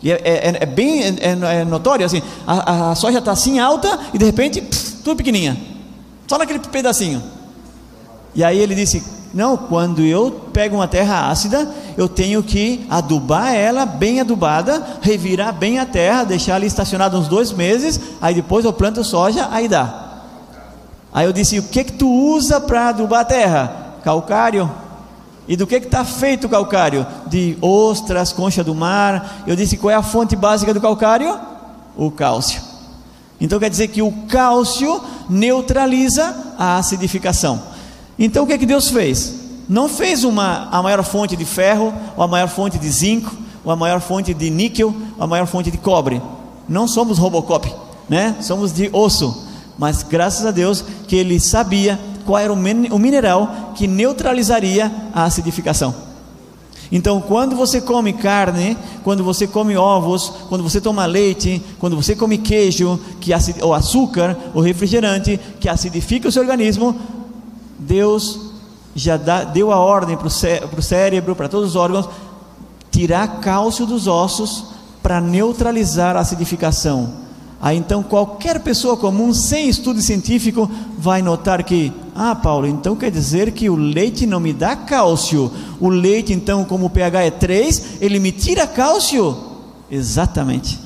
E é, é, é bem é, é, é, notório assim: a, a soja está assim alta e de repente pff, tudo pequenininha, só naquele pedacinho. E aí ele disse: Não, quando eu pego uma terra ácida, eu tenho que adubar ela bem adubada, revirar bem a terra, deixar ali estacionada uns dois meses, aí depois eu planto soja, aí dá. Aí eu disse: O que que tu usa para adubar a terra? Calcário. E do que está feito o calcário? De ostras, concha do mar. Eu disse qual é a fonte básica do calcário? O cálcio. Então quer dizer que o cálcio neutraliza a acidificação. Então o que, é que Deus fez? Não fez uma, a maior fonte de ferro, ou a maior fonte de zinco, ou a maior fonte de níquel, ou a maior fonte de cobre. Não somos Robocop, né? Somos de osso. Mas graças a Deus que ele sabia qual era o mineral que neutralizaria a acidificação. Então, quando você come carne, quando você come ovos, quando você toma leite, quando você come queijo, que ou açúcar, ou refrigerante, que acidifica o seu organismo, Deus já dá, deu a ordem para o cé, cérebro, para todos os órgãos, tirar cálcio dos ossos para neutralizar a acidificação. Aí então qualquer pessoa comum, sem estudo científico, vai notar que, ah, Paulo, então quer dizer que o leite não me dá cálcio. O leite, então, como o pH é 3, ele me tira cálcio? Exatamente.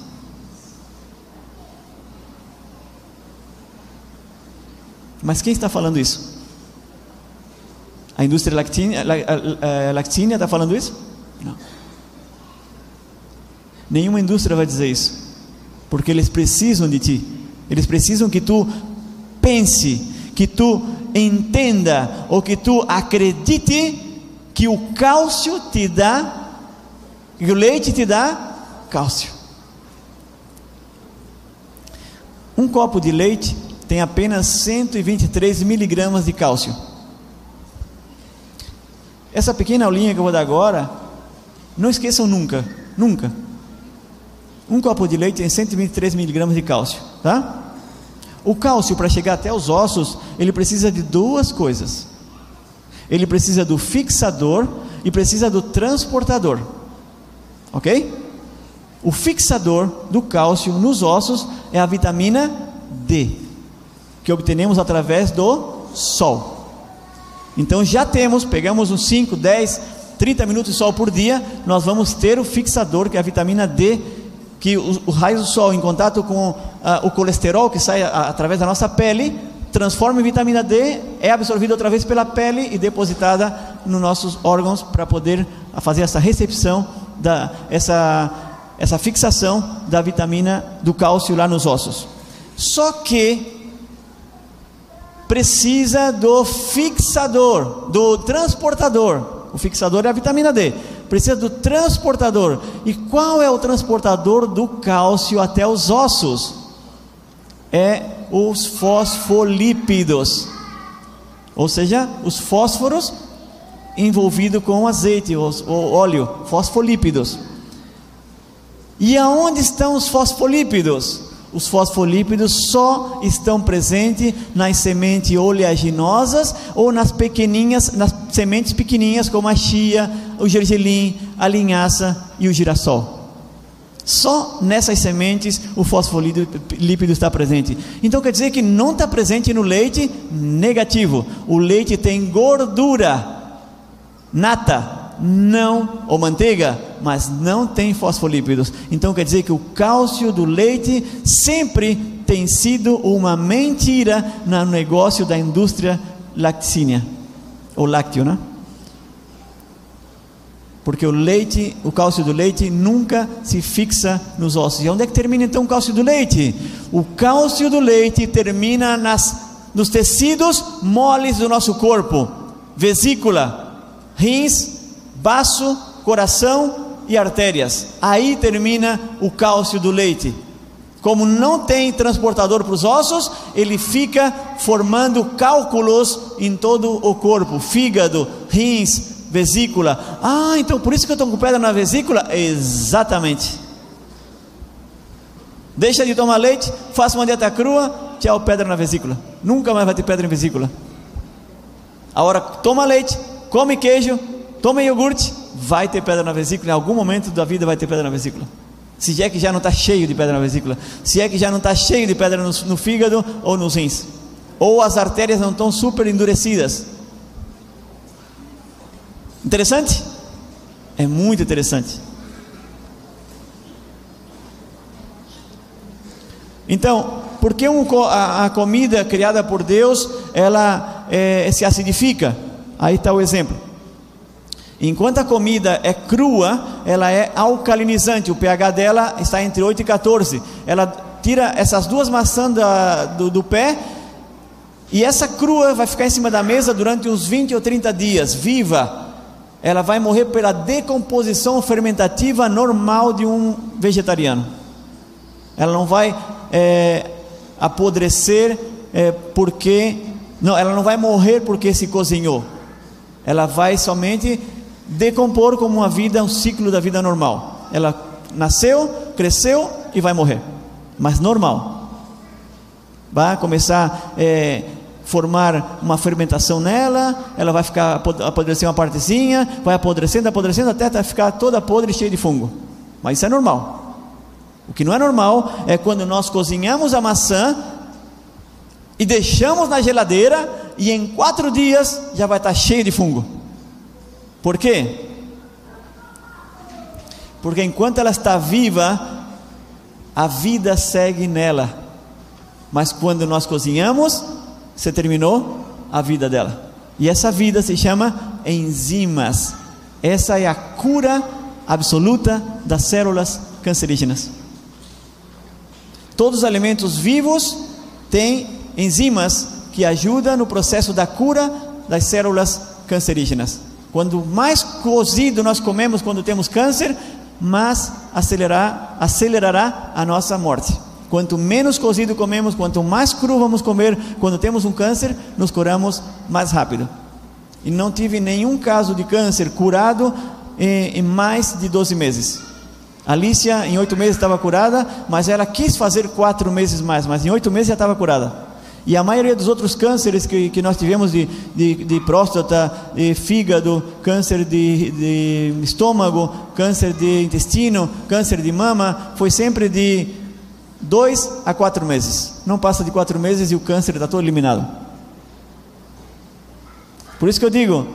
Mas quem está falando isso? A indústria lactínia, está falando isso? Não. Nenhuma indústria vai dizer isso, porque eles precisam de ti. Eles precisam que tu pense, que tu entenda ou que tu acredite que o cálcio te dá, que o leite te dá cálcio. Um copo de leite tem apenas 123 miligramas de cálcio. Essa pequena aulinha que eu vou dar agora, não esqueçam nunca, nunca. Um copo de leite tem 123 miligramas de cálcio, tá? O cálcio, para chegar até os ossos, ele precisa de duas coisas. Ele precisa do fixador e precisa do transportador. Ok? O fixador do cálcio nos ossos é a vitamina D, que obtenemos através do sol. Então já temos, pegamos uns 5, 10, 30 minutos de sol por dia, nós vamos ter o fixador, que é a vitamina D que o, raio do sol em contato com uh, o colesterol que sai a, através da nossa pele transforma em vitamina D, é absorvida outra vez pela pele e depositada nos nossos órgãos para poder fazer essa recepção da essa essa fixação da vitamina do cálcio lá nos ossos. Só que precisa do fixador, do transportador. O fixador é a vitamina D precisa do transportador. E qual é o transportador do cálcio até os ossos? É os fosfolípidos, ou seja, os fósforos envolvidos com azeite, o óleo, fosfolípidos. E aonde estão os fosfolípidos? Os fosfolípidos só estão presentes nas sementes oleaginosas ou nas pequeninhas, nas sementes pequenininhas como a chia, o gergelim, a linhaça e o girassol. Só nessas sementes o fosfolípido está presente. Então quer dizer que não está presente no leite negativo. O leite tem gordura, nata, não, ou manteiga, mas não tem fosfolípidos. Então quer dizer que o cálcio do leite sempre tem sido uma mentira no negócio da indústria lactínia, ou lácteo, né? Porque o leite, o cálcio do leite nunca se fixa nos ossos. E onde é que termina então o cálcio do leite? O cálcio do leite termina nas, nos tecidos moles do nosso corpo: vesícula, rins, baço, coração e artérias. Aí termina o cálcio do leite. Como não tem transportador para os ossos, ele fica formando cálculos em todo o corpo: fígado, rins, vesícula. Ah, então por isso que eu estou com pedra na vesícula? Exatamente. Deixa de tomar leite, faça uma dieta crua, tchau, pedra na vesícula. Nunca mais vai ter pedra em vesícula. A hora toma leite, come queijo, toma iogurte, vai ter pedra na vesícula. Em algum momento da vida vai ter pedra na vesícula. Se é que já não está cheio de pedra na vesícula, se é que já não está cheio de pedra no, no fígado ou nos rins, ou as artérias não estão super endurecidas, Interessante? É muito interessante. Então, por que um, a, a, comida criada por Deus ela é, se acidifica? Aí está o exemplo. Enquanto a comida é crua, ela é alcalinizante. O pH dela está entre 8 e 14. Ela tira essas duas maçãs da, do, do pé e essa crua vai ficar em cima da mesa durante uns 20 ou 30 dias, viva ela vai morrer pela decomposição fermentativa normal de um vegetariano. Ela não vai é, apodrecer é, porque. Não, ela não vai morrer porque se cozinhou. Ela vai somente decompor como uma vida, um ciclo da vida normal. Ela nasceu, cresceu e vai morrer. Mas normal. Vai começar. É, formar uma fermentação nela, ela vai ficar apodrecer uma partezinha, vai apodrecendo, apodrecendo até ficar toda podre e cheia de fungo. Mas isso é normal. O que não é normal é quando nós cozinhamos a maçã e deixamos na geladeira e em quatro dias já vai estar cheio de fungo. Por quê? Porque enquanto ela está viva, a vida segue nela. Mas quando nós cozinhamos, se terminou a vida dela. E essa vida se chama enzimas. Essa é a cura absoluta das células cancerígenas. Todos os alimentos vivos têm enzimas que ajudam no processo da cura das células cancerígenas. Quanto mais cozido nós comemos quando temos câncer, mais acelerará, acelerará a nossa morte. Quanto menos cozido comemos, quanto mais cru vamos comer quando temos um câncer, nos curamos mais rápido. E não tive nenhum caso de câncer curado em, em mais de 12 meses. Alicia, em oito meses, estava curada, mas ela quis fazer quatro meses mais, mas em oito meses já estava curada. E a maioria dos outros cânceres que, que nós tivemos de, de, de próstata, de fígado, câncer de, de estômago, câncer de intestino, câncer de mama, foi sempre de dois a quatro meses. Não passa de quatro meses e o câncer está todo eliminado. Por isso que eu digo,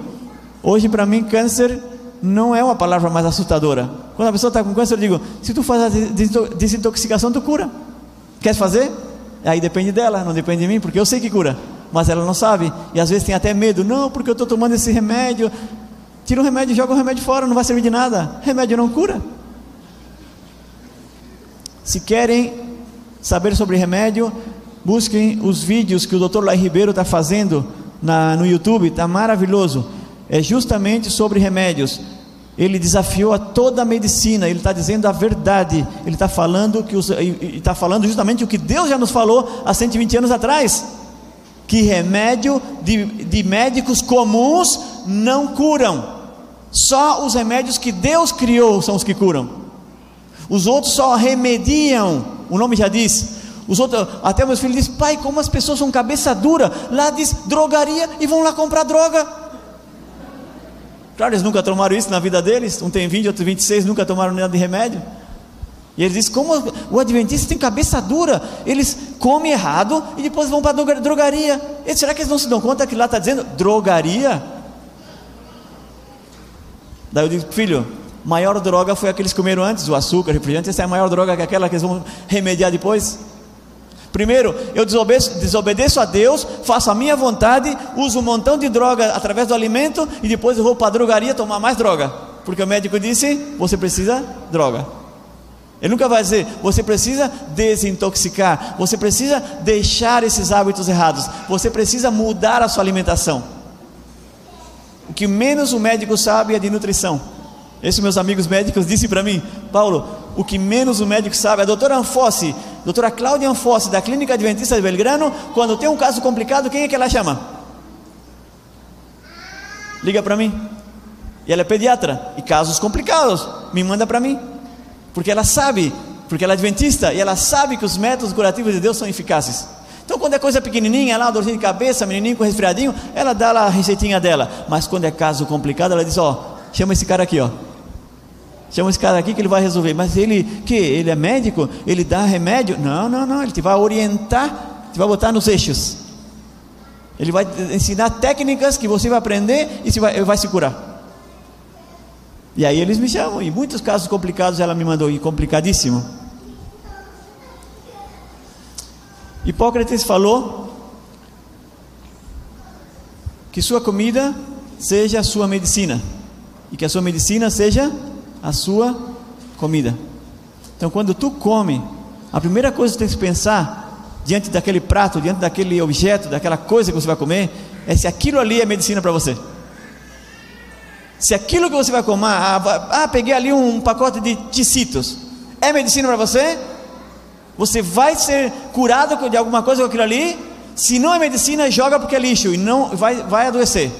hoje para mim câncer não é uma palavra mais assustadora. Quando a pessoa está com câncer, eu digo: se tu faz a desintoxicação, tu cura. Quer fazer? Aí depende dela, não depende de mim, porque eu sei que cura, mas ela não sabe. E às vezes tem até medo: não, porque eu estou tomando esse remédio. Tira o remédio joga o remédio fora, não vai servir de nada. Remédio não cura. Se querem saber sobre remédio, busquem os vídeos que o Dr. Lai Ribeiro está fazendo na, no YouTube, está maravilhoso é justamente sobre remédios. Ele desafiou a toda a medicina, ele está dizendo a verdade, ele está falando que está falando justamente o que Deus já nos falou há 120 anos atrás, que remédio de, de médicos comuns não curam, só os remédios que Deus criou são os que curam, os outros só remediam, o nome já diz, os outros, até meus filhos dizem, pai, como as pessoas são cabeça dura, lá diz drogaria e vão lá comprar droga. Claro, eles nunca tomaram isso na vida deles. Um tem 20, outro 26, nunca tomaram nada de remédio. E eles dizem: como o adventista tem cabeça dura, eles comem errado e depois vão para a drogaria. E será que eles não se dão conta que lá está dizendo drogaria? Daí eu digo: filho, maior droga foi a que eles comeram antes, o açúcar, refrigerante. Essa é a maior droga que aquela que eles vão remediar depois. Primeiro, eu desobedeço, desobedeço, a Deus, faço a minha vontade, uso um montão de droga através do alimento e depois eu vou para a drogaria tomar mais droga, porque o médico disse: você precisa droga. Ele nunca vai dizer: você precisa desintoxicar, você precisa deixar esses hábitos errados, você precisa mudar a sua alimentação. O que menos o médico sabe é de nutrição. Esses meus amigos médicos disse para mim, Paulo, o que menos o médico sabe, a doutora Anfossi, doutora Cláudia Anfossi, da Clínica Adventista de Belgrano, quando tem um caso complicado, quem é que ela chama? Liga para mim. E ela é pediatra, e casos complicados, me manda para mim. Porque ela sabe, porque ela é adventista, e ela sabe que os métodos curativos de Deus são eficazes. Então, quando é coisa pequenininha, lá, dorzinha de cabeça, menininho com resfriadinho, ela dá lá a receitinha dela. Mas quando é caso complicado, ela diz: Ó, chama esse cara aqui, ó. Chama esse cara aqui que ele vai resolver. Mas ele, que? Ele é médico? Ele dá remédio? Não, não, não. Ele te vai orientar, te vai botar nos eixos. Ele vai ensinar técnicas que você vai aprender e se vai, vai se curar. E aí eles me chamam. E muitos casos complicados ela me mandou, e complicadíssimo. Hipócrates falou que sua comida seja sua medicina e que a sua medicina seja a sua comida. Então, quando tu come, a primeira coisa que tu tem que pensar diante daquele prato, diante daquele objeto, daquela coisa que você vai comer, é se aquilo ali é medicina para você. Se aquilo que você vai comer, ah, ah peguei ali um pacote de ticitos, é medicina para você? Você vai ser curado de alguma coisa com aquilo ali? Se não é medicina, joga porque é lixo e não vai, vai adoecer.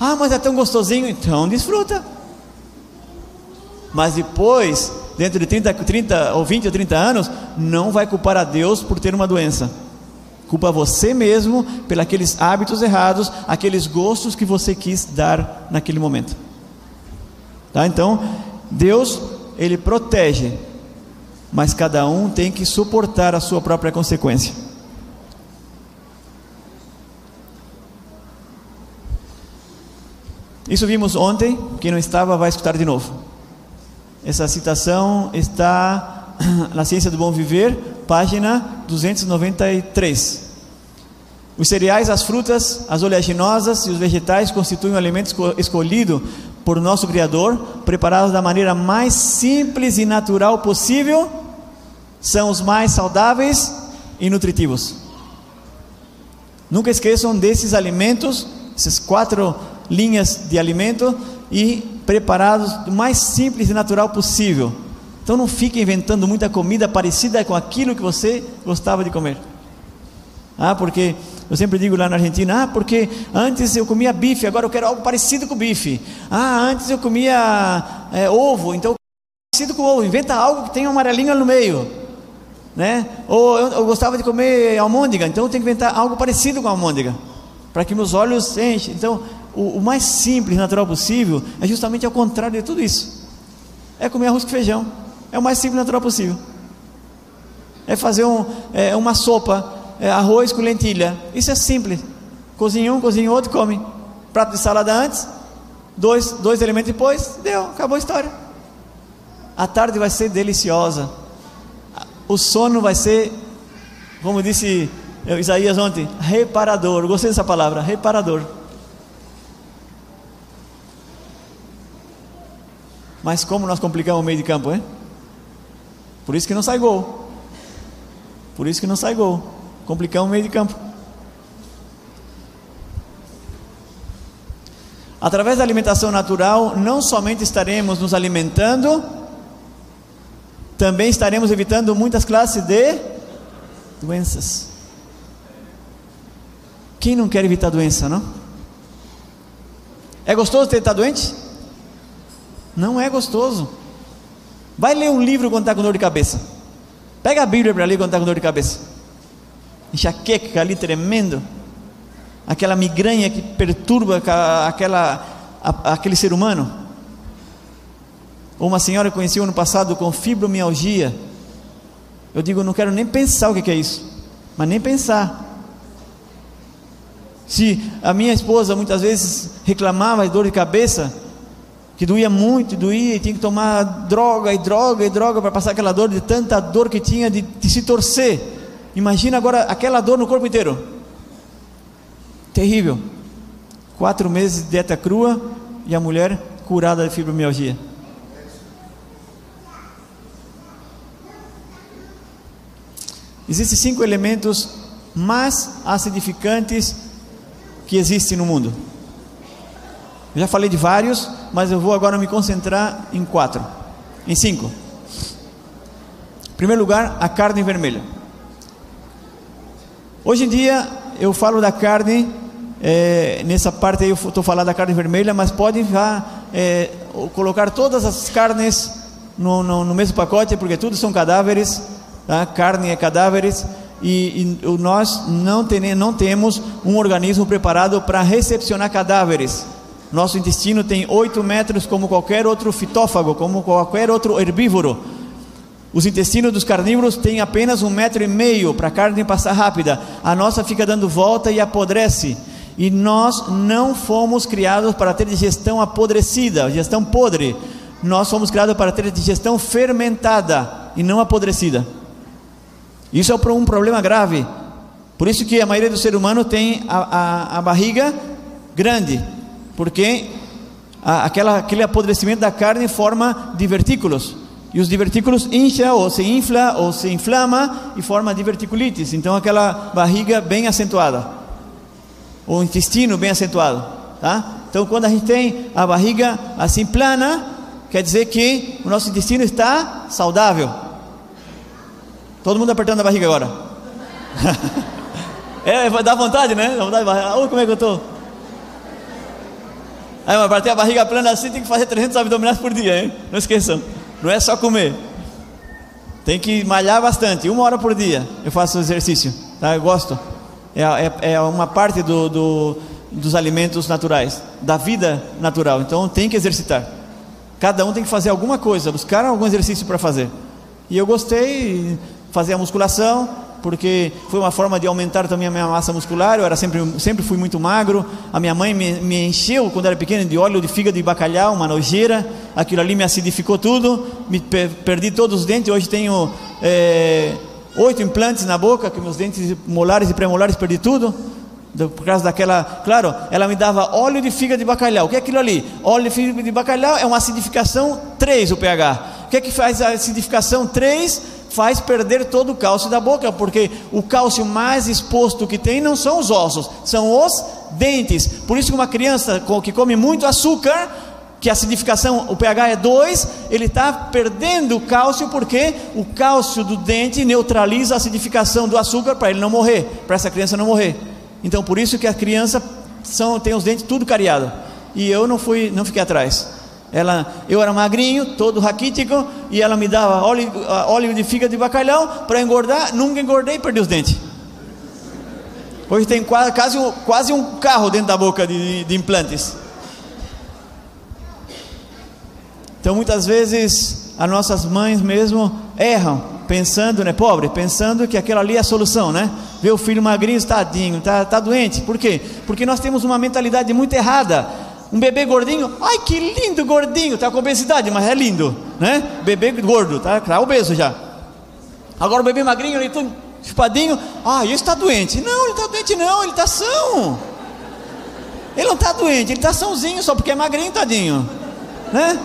Ah, mas é tão gostosinho, então desfruta mas depois, dentro de 30, 30 ou 20 ou 30 anos, não vai culpar a Deus por ter uma doença. Culpa você mesmo pelos aqueles hábitos errados, aqueles gostos que você quis dar naquele momento. Tá? Então, Deus, ele protege, mas cada um tem que suportar a sua própria consequência. Isso vimos ontem, quem não estava vai escutar de novo. Essa citação está na Ciência do Bom Viver, página 293. Os cereais, as frutas, as oleaginosas e os vegetais constituem o alimento esco- escolhido por nosso Criador, preparados da maneira mais simples e natural possível, são os mais saudáveis e nutritivos. Nunca esqueçam desses alimentos, essas quatro linhas de alimento e preparados do mais simples e natural possível. Então não fique inventando muita comida parecida com aquilo que você gostava de comer. Ah, porque eu sempre digo lá na Argentina, ah, porque antes eu comia bife, agora eu quero algo parecido com bife. Ah, antes eu comia é, ovo, então parecido com ovo. Inventa algo que tenha um amarelinho no meio, né? Ou eu, eu gostava de comer almôndega, então eu tenho que inventar algo parecido com almôndega, para que meus olhos enchem. Então, o, o mais simples, natural possível, é justamente ao contrário de tudo isso. É comer arroz com feijão. É o mais simples, natural possível. É fazer um, é, uma sopa, é, arroz com lentilha. Isso é simples. Cozinha um, cozinha outro, come. Prato de salada antes, dois, dois elementos depois, deu, acabou a história. A tarde vai ser deliciosa. O sono vai ser, como disse eh, Isaías ontem, reparador. Gostei dessa palavra, reparador. Mas como nós complicamos o meio de campo, hein? Por isso que não sai gol. Por isso que não sai gol. Complicamos o meio de campo. Através da alimentação natural, não somente estaremos nos alimentando, também estaremos evitando muitas classes de doenças. Quem não quer evitar doença, não? É gostoso ter estar doente? Não é gostoso. Vai ler um livro quando está com dor de cabeça. Pega a Bíblia para ler quando está com dor de cabeça. Enxaqueca ali tremendo. Aquela migraña que perturba aquela, aquele ser humano. Uma senhora conheci ano passado com fibromialgia. Eu digo, não quero nem pensar o que é isso. Mas nem pensar. Se a minha esposa muitas vezes reclamava de dor de cabeça, que doía muito, doía, e tinha que tomar droga e droga e droga para passar aquela dor, de tanta dor que tinha de, de se torcer. Imagina agora aquela dor no corpo inteiro. Terrível. Quatro meses de dieta crua e a mulher curada de fibromialgia. Existem cinco elementos mais acidificantes que existem no mundo. Eu já falei de vários, mas eu vou agora me concentrar em quatro, em cinco. Em primeiro lugar, a carne vermelha. Hoje em dia eu falo da carne, é, nessa parte aí eu estou falando da carne vermelha, mas pode já é, colocar todas as carnes no, no, no, mesmo pacote, porque tudo são cadáveres, tá? carne é cadáveres, e, e nós não, tem, não temos um organismo preparado para recepcionar cadáveres. Nosso intestino tem 8 metros como qualquer outro fitófago, como qualquer outro herbívoro. Os intestinos dos carnívoros têm apenas um metro e meio para a carne passar rápida. A nossa fica dando volta e apodrece. E nós não fomos criados para ter digestão apodrecida, digestão podre. Nós fomos criados para ter digestão fermentada e não apodrecida. Isso é um problema grave. Por isso que a maioria do ser humano tem a, a, a barriga grande, porque aquela, aquele apodrecimento da carne forma divertículos. E os divertículos incha ou se infla ou se inflama e forma diverticulites. Então aquela barriga bem acentuada. O intestino bem acentuado, tá? Então quando a gente tem a barriga assim plana, quer dizer que o nosso intestino está saudável. Todo mundo apertando a barriga agora. é, dá vontade, né? Dá vontade. Olha como é que eu estou. Aí, mas para ter a barriga plana assim, tem que fazer 300 abdominais por dia, hein? Não esqueçam. Não é só comer. Tem que malhar bastante. Uma hora por dia eu faço exercício. Tá? Eu gosto. É, é, é uma parte do, do, dos alimentos naturais, da vida natural. Então tem que exercitar. Cada um tem que fazer alguma coisa, buscar algum exercício para fazer. E eu gostei fazer a musculação, porque foi uma forma de aumentar também a minha massa muscular. Eu era sempre, sempre fui muito magro. A minha mãe me, me encheu quando era pequeno de óleo de fígado de bacalhau, uma nojeira. Aquilo ali me acidificou tudo. Me per, perdi todos os dentes. Hoje tenho é, oito implantes na boca, que meus dentes molares e premolares perdi tudo. Do- Por causa daquela, claro, ela me dava óleo de figa de bacalhau. O que é aquilo ali? Óleo de figa de bacalhau é uma acidificação 3 o pH. O que é que faz a acidificação 3? Faz perder todo o cálcio da boca, porque o cálcio mais exposto que tem não são os ossos, são os dentes. Por isso que uma criança que come muito açúcar, que a acidificação, o pH é 2, ele está perdendo o cálcio porque o cálcio do dente neutraliza a acidificação do açúcar para ele não morrer, para essa criança não morrer. Então por isso que a criança são, tem os dentes tudo cariado. E eu não fui, não fiquei atrás. Ela, eu era magrinho, todo raquítico, e ela me dava óleo, ah, óleo de fígado de bacalhau para engordar, nunca engordei e perdi os dentes. Hoje tem quase, quase, um- carro dentro da boca de, de implantes. Então muitas vezes as nossas mães mesmo erram, pensando, né, pobre, pensando que aquela ali é a solução, né? Ver o filho magrinho, tadinho, tá, tá doente. Por quê? Porque nós temos uma mentalidade muito errada. Um bebê gordinho, ai que lindo gordinho, tá com obesidade, mas é lindo, né? Bebê gordo, tá, tá obeso já. Agora o bebê magrinho, ele todo chupadinho, ah, esse está doente. Não, ele está doente não, ele está são. Ele não está doente, ele está sãozinho só porque é magrinho, tadinho, né?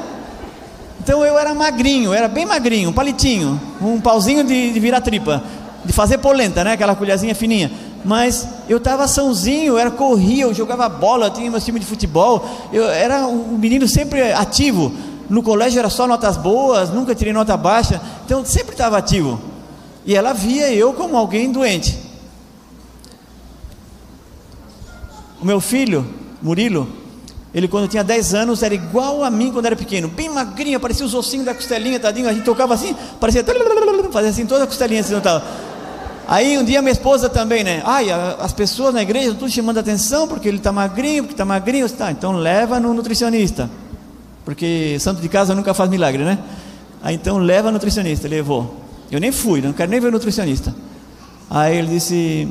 Então eu era magrinho, era bem magrinho, um palitinho, um pauzinho de, de virar tripa, de fazer polenta, né? Aquela colherzinha fininha. Mas eu estava sãozinho, era corria, eu jogava bola, eu tinha meu time de futebol, eu era um menino sempre ativo. No colégio era só notas boas, nunca tirei nota baixa, então sempre estava ativo. E ela via eu como alguém doente. O meu filho, Murilo, ele quando tinha 10 anos era igual a mim quando era pequeno, bem magrinho, parecia os ossinhos da costelinha, tadinho, a gente tocava assim, parecia fazia assim toda a costelinha assim, não tava. Aí um dia minha esposa também, né? Ai, as pessoas na igreja tudo chamando atenção porque ele está magrinho, porque está magrinho, tá, então leva no nutricionista. Porque santo de casa nunca faz milagre, né? Aí então leva no nutricionista, levou. Eu nem fui, não quero nem ver o nutricionista. Aí ele disse: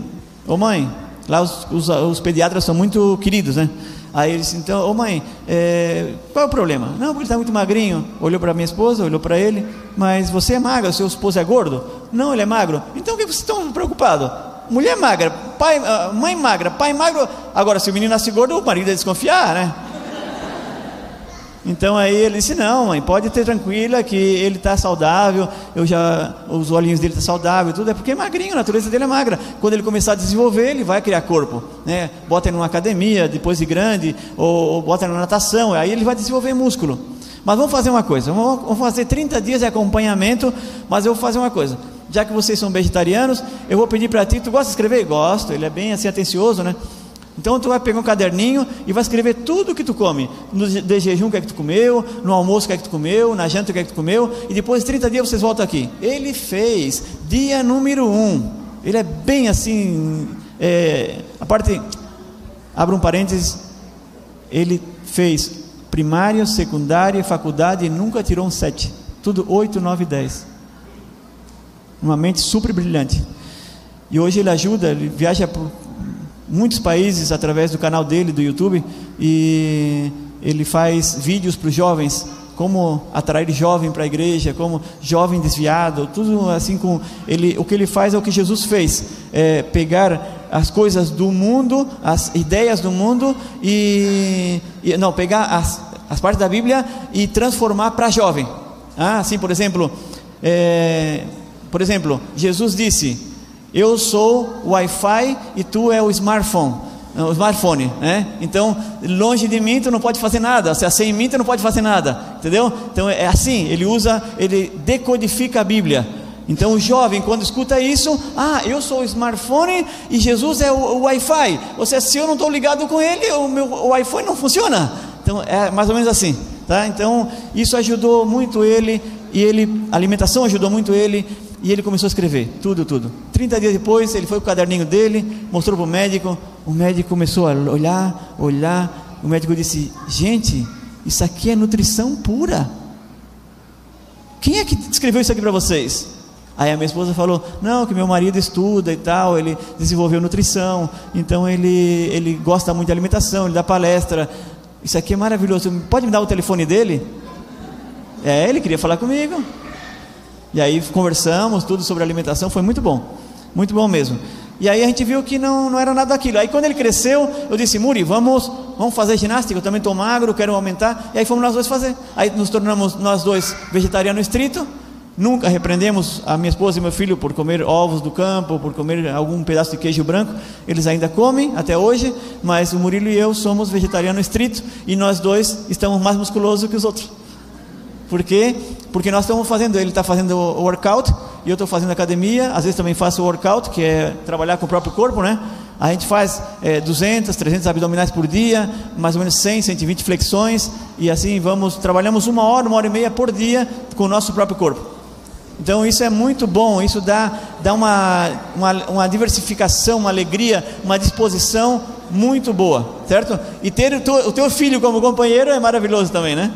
Ô mãe, lá os, os, os pediatras são muito queridos, né? Aí ele disse: Então, ô mãe, é, qual é o problema? Não, porque ele está muito magrinho. Olhou para minha esposa, olhou para ele, mas você é magra, seu esposo é gordo? Não, ele é magro. Então o que vocês estão preocupados? Mulher magra, pai, ah, mãe magra, pai magro. Agora, se o menino nasce gordo, o marido ia desconfiar, né? Então aí ele disse: Não, mãe, pode ter tranquila que ele está saudável. Eu já, os olhinhos dele estão saudáveis, tudo é porque é magrinho, a natureza dele é magra. Quando ele começar a desenvolver, ele vai criar corpo, né? Bota ele numa academia, depois de grande, ou, ou bota ele na natação, aí ele vai desenvolver músculo. Mas vamos fazer uma coisa: vamos, vamos fazer 30 dias de acompanhamento. Mas eu vou fazer uma coisa: já que vocês são vegetarianos, eu vou pedir para ti. Tu gosta de escrever? Gosto, ele é bem assim atencioso, né? Então tu vai pegar um caderninho e vai escrever tudo o que tu come. No de jejum o que é que tu comeu, no almoço o que é que tu comeu, na janta o que é que tu comeu, e depois de 30 dias vocês voltam aqui. Ele fez dia número 1. Um. Ele é bem assim. É, a parte. Abra um parênteses. Ele fez primário, secundário, faculdade e nunca tirou um 7. Tudo 8, 9, 10. Uma mente super brilhante. E hoje ele ajuda, ele viaja por muitos países através do canal dele do YouTube e ele faz vídeos para os jovens como atrair jovem para a igreja, como jovem desviado, tudo assim com ele. O que ele faz é o que Jesus fez, é pegar as coisas do mundo, as ideias do mundo e, e não pegar as, as partes da Bíblia e transformar para jovem. Ah, assim, por exemplo, é, por exemplo, Jesus disse eu sou o Wi-Fi e tu é o smartphone, o smartphone, né? Então, longe de mim tu não pode fazer nada, se é sem mim tu não pode fazer nada, entendeu? Então é assim, ele usa, ele decodifica a Bíblia. Então o jovem quando escuta isso, ah, eu sou o smartphone e Jesus é o, o Wi-Fi. Ou seja, se eu não estou ligado com ele, o meu o Wi-Fi não funciona. Então é mais ou menos assim, tá? Então isso ajudou muito ele e ele, a alimentação ajudou muito ele e ele começou a escrever, tudo, tudo. 30 dias depois, ele foi com o caderninho dele, mostrou para o médico. O médico começou a olhar, olhar. O médico disse: Gente, isso aqui é nutrição pura. Quem é que escreveu isso aqui para vocês? Aí a minha esposa falou: Não, que meu marido estuda e tal, ele desenvolveu nutrição, então ele, ele gosta muito de alimentação, ele dá palestra. Isso aqui é maravilhoso. Pode me dar o telefone dele? É, ele queria falar comigo. E aí conversamos tudo sobre alimentação, foi muito bom, muito bom mesmo. E aí a gente viu que não, não era nada daquilo. Aí quando ele cresceu, eu disse, Muri, vamos, vamos fazer ginástica, eu também estou magro, quero aumentar. E aí fomos nós dois fazer. Aí nos tornamos nós dois vegetarianos estrito. Nunca repreendemos a minha esposa e meu filho por comer ovos do campo, por comer algum pedaço de queijo branco. Eles ainda comem até hoje, mas o Murilo e eu somos vegetarianos estrito e nós dois estamos mais musculosos que os outros. Por quê? Porque nós estamos fazendo, ele está fazendo o workout e eu estou fazendo academia, às vezes também faço o workout, que é trabalhar com o próprio corpo, né? A gente faz é, 200, 300 abdominais por dia, mais ou menos 100, 120 flexões, e assim vamos, trabalhamos uma hora, uma hora e meia por dia com o nosso próprio corpo. Então isso é muito bom, isso dá, dá uma, uma, uma diversificação, uma alegria, uma disposição muito boa, certo? E ter o teu, o teu filho como companheiro é maravilhoso também, né?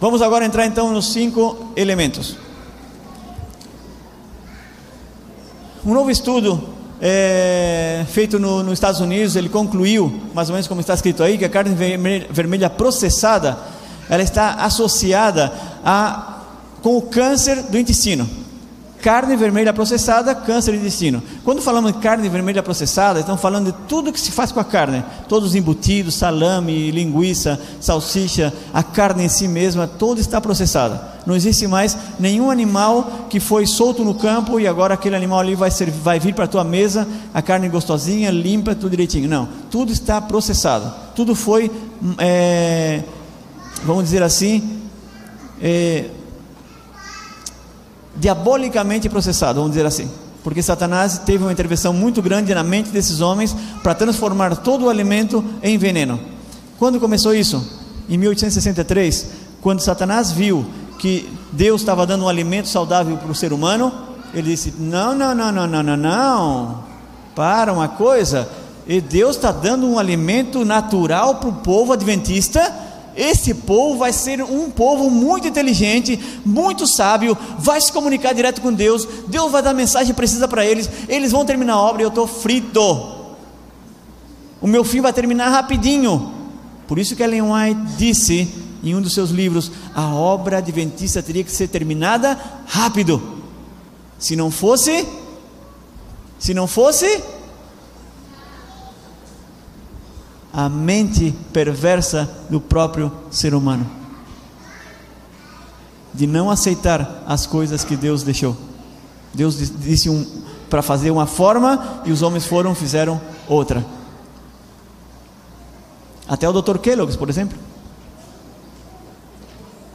Vamos agora entrar então nos cinco elementos. Um novo estudo é, feito no, nos Estados Unidos, ele concluiu, mais ou menos como está escrito aí, que a carne vermelha processada, ela está associada a, com o câncer do intestino. Carne vermelha processada, câncer de intestino. Quando falamos de carne vermelha processada, estamos falando de tudo que se faz com a carne. Todos os embutidos, salame, linguiça, salsicha, a carne em si mesma, toda está processada. Não existe mais nenhum animal que foi solto no campo e agora aquele animal ali vai, ser, vai vir para a tua mesa, a carne gostosinha, limpa, tudo direitinho. Não, tudo está processado. Tudo foi, é, vamos dizer assim, é, diabolicamente processado, vamos dizer assim. Porque Satanás teve uma intervenção muito grande na mente desses homens para transformar todo o alimento em veneno. Quando começou isso? Em 1863, quando Satanás viu que Deus estava dando um alimento saudável para o ser humano, ele disse: Não, não, não, não, não, não, não. Para uma coisa. E Deus está dando um alimento natural para o povo adventista esse povo vai ser um povo muito inteligente, muito sábio, vai se comunicar direto com Deus. Deus vai dar a mensagem precisa para eles. Eles vão terminar a obra e eu estou frito. O meu fim vai terminar rapidinho. Por isso que Ellen White disse em um dos seus livros: a obra adventista teria que ser terminada rápido. Se não fosse, se não fosse, a mente perversa do próprio ser humano, de não aceitar as coisas que Deus deixou. Deus disse um, para fazer uma forma e os homens foram fizeram outra. Até o Dr. Kellogg, por exemplo,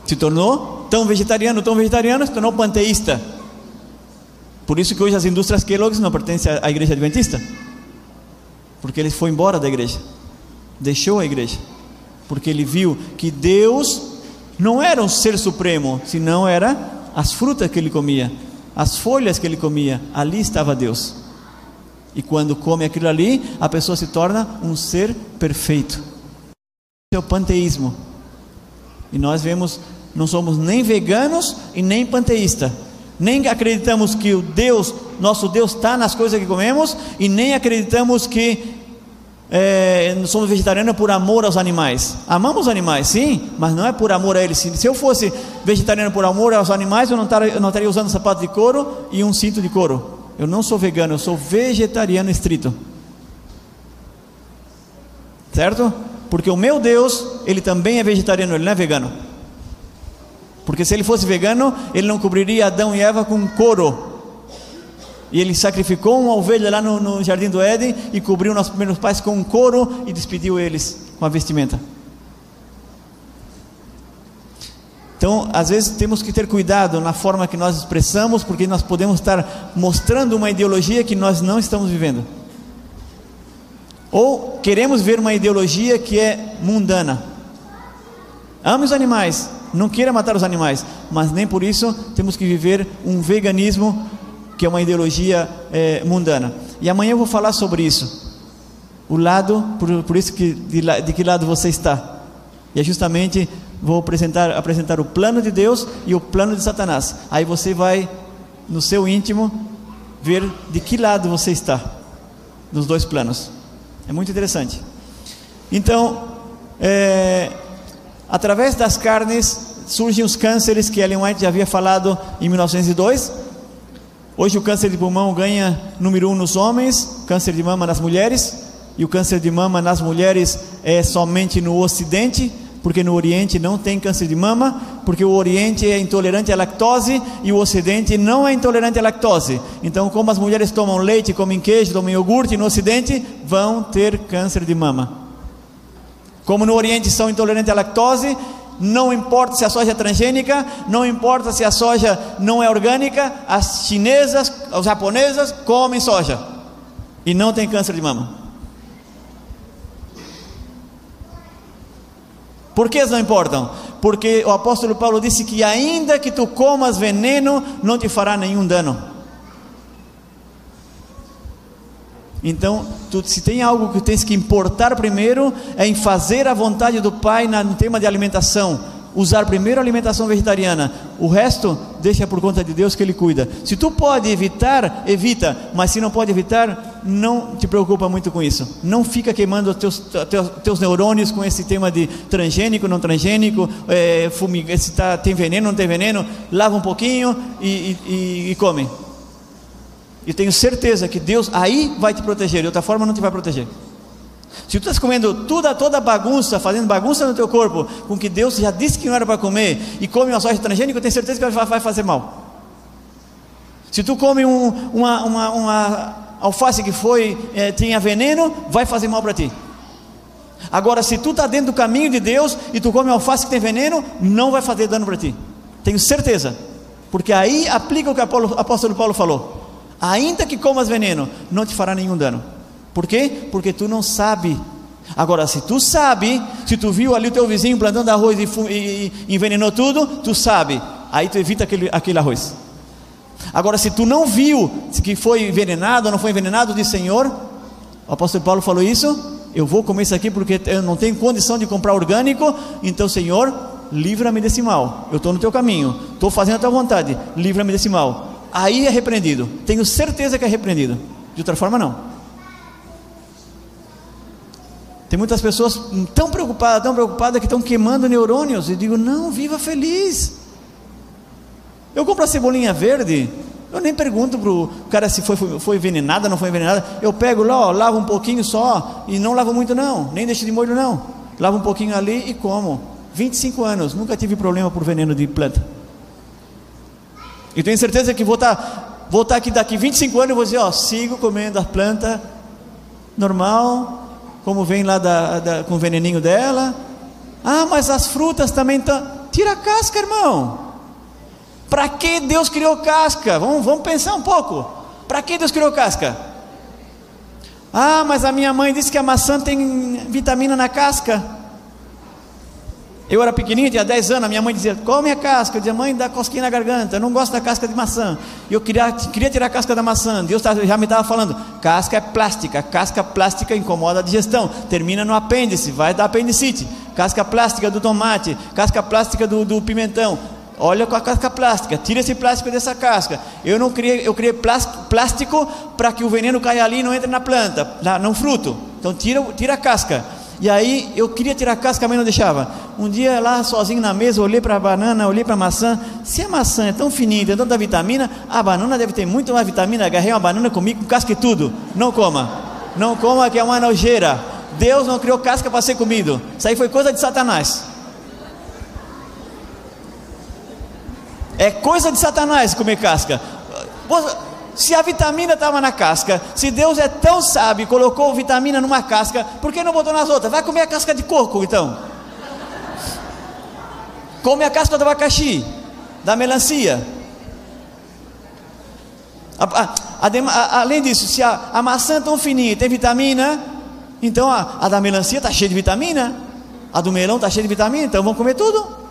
se tornou tão vegetariano, tão vegetariano, se tornou panteísta. Por isso que hoje as indústrias Kellogg não pertencem à igreja adventista, porque ele foi embora da igreja deixou a igreja, porque ele viu que Deus não era um ser supremo, senão era as frutas que ele comia, as folhas que ele comia, ali estava Deus. E quando come aquilo ali, a pessoa se torna um ser perfeito. Esse é o panteísmo. E nós vemos, não somos nem veganos e nem panteísta. Nem acreditamos que o Deus, nosso Deus, está nas coisas que comemos, e nem acreditamos que é, somos vegetarianos por amor aos animais. Amamos os animais, sim, mas não é por amor a eles. Se eu fosse vegetariano por amor aos animais, eu não, estaria, eu não estaria usando sapato de couro e um cinto de couro. Eu não sou vegano, eu sou vegetariano estrito. Certo? Porque o meu Deus, ele também é vegetariano, ele não é vegano. Porque se ele fosse vegano, ele não cobriria Adão e Eva com couro e ele sacrificou uma ovelha lá no, no jardim do Éden e cobriu nossos primeiros pais com um couro e despediu eles com a vestimenta. Então, às vezes temos que ter cuidado na forma que nós expressamos, porque nós podemos estar mostrando uma ideologia que nós não estamos vivendo. Ou queremos ver uma ideologia que é mundana. Ame os animais, não queira matar os animais, mas nem por isso temos que viver um veganismo que é uma ideologia é, mundana. E amanhã eu vou falar sobre isso. O lado, por, por isso que de, de, que lado você está. E é justamente vou apresentar, apresentar o plano de Deus e o plano de Satanás. Aí você vai no seu íntimo ver de que lado você está nos dois planos. É muito interessante. Então, é, através das carnes surgem os cânceres que Ellen White já havia falado em 1902 Hoje o câncer de pulmão ganha número um nos homens, câncer de mama nas mulheres, e o câncer de mama nas mulheres é somente no Ocidente, porque no Oriente não tem câncer de mama, porque o Oriente é intolerante à lactose e o Ocidente não é intolerante à lactose. Então, como as mulheres tomam leite, comem queijo, tomam iogurte no Ocidente, vão ter câncer de mama. Como no Oriente são intolerantes à lactose, não importa se a soja é transgênica, não importa se a soja não é orgânica, as chinesas, as japonesas comem soja e não tem câncer de mama. Por que não importam? Porque o apóstolo Paulo disse que ainda que tu comas veneno, não te fará nenhum dano. Então, tu, se tem algo que tens que importar primeiro, é em fazer a vontade do Pai no tema de alimentação. Usar primeiro a alimentação vegetariana, o resto deixa por conta de Deus que Ele cuida. Se tu pode evitar, evita, mas se não pode evitar, não te preocupa muito com isso. Não fica queimando teus, teus, teus neurônios com esse tema de transgênico, não transgênico, é, fumiga, se tá, tem veneno, não tem veneno, lava um pouquinho e, e, e come. E tenho certeza que Deus aí vai te proteger, de outra forma não te vai proteger. Se tu estás comendo toda, toda bagunça, fazendo bagunça no teu corpo, com que Deus já disse que não era para comer, e come uma soja transgênica, eu tenho certeza que vai fazer mal. Se tu come um, uma, uma, uma, alface que foi é, tinha veneno, vai fazer mal para ti. Agora, se tu está dentro do caminho de Deus e tu come alface que tem veneno, não vai fazer dano para ti. Tenho certeza. Porque aí aplica o que o apóstolo Paulo falou ainda que comas veneno, não te fará nenhum dano. Por quê? Porque tu não sabe. Agora, se tu sabe, se tu viu ali o teu vizinho plantando arroz e, e, e envenenou tudo, tu sabe. Aí tu evita aquele, aquele arroz. Agora, se tu não viu que foi envenenado ou não foi envenenado, diz Senhor, o apóstolo Paulo falou isso. Eu vou comer isso aqui porque eu não tenho condição de comprar orgânico. Então, Senhor, livra-me desse mal. Eu estou no teu caminho, estou fazendo a tua vontade. Livra-me desse mal aí é repreendido. Tenho certeza que é repreendido. De outra forma, não. Tem muitas pessoas tão preocupadas, tão preocupadas, que estão queimando neurônios. E digo, não, viva feliz. Eu compro a cebolinha verde, eu nem pergunto para o cara se foi, foi, envenenada, não foi envenenada. Eu pego lá, ó, lavo um pouquinho só, e não lavo muito não, nem deixo de molho não. Lavo um pouquinho ali e como. 25 anos, nunca tive problema por veneno de planta. E tenho certeza que vou estar, tá, vou estar tá aqui daqui 25 anos e vou dizer, ó, sigo comendo a planta normal, como vem lá da, da, com o veneninho dela. Ah, mas as frutas também estão. Tira a casca, irmão. Para que Deus criou casca? Vamos, vamos pensar um pouco. Para que Deus criou casca? Ah, mas a minha mãe disse que a maçã tem vitamina na casca. Eu era pequenininho, tinha 10 anos, a minha mãe dizia, come a casca, eu dizia, mãe, dá cosquinha na garganta, eu não gosto da casca de maçã, e eu queria, queria tirar a casca da maçã, Deus já me estava falando, casca é plástica, casca plástica incomoda a digestão, termina no apêndice, vai dar apendicite, casca plástica do tomate, casca plástica do, do pimentão, olha com a casca plástica, tira esse plástico dessa casca, eu não criei, eu criei plástico para que o veneno caia ali e não entre na planta, lá, no fruto, então tira, tira a casca, e aí eu queria tirar a casca, mas não deixava. Um dia lá sozinho na mesa, olhei para a banana, olhei para a maçã. Se a maçã é tão fininha, tem tanta vitamina, a banana deve ter muito mais vitamina. Agarrei uma banana comigo com casca e tudo. Não coma. Não coma que é uma nojeira. Deus não criou casca para ser comido. Isso aí foi coisa de Satanás. É coisa de Satanás comer casca. Se a vitamina estava na casca, se Deus é tão sábio colocou vitamina numa casca, por que não botou nas outras? Vai comer a casca de coco então. Come a casca do abacaxi, da melancia. A, a, a, além disso, se a, maçã é tão fininha tem vitamina, então a, da melancia está cheia de vitamina, a do melão está cheia de vitamina, então vamos comer tudo.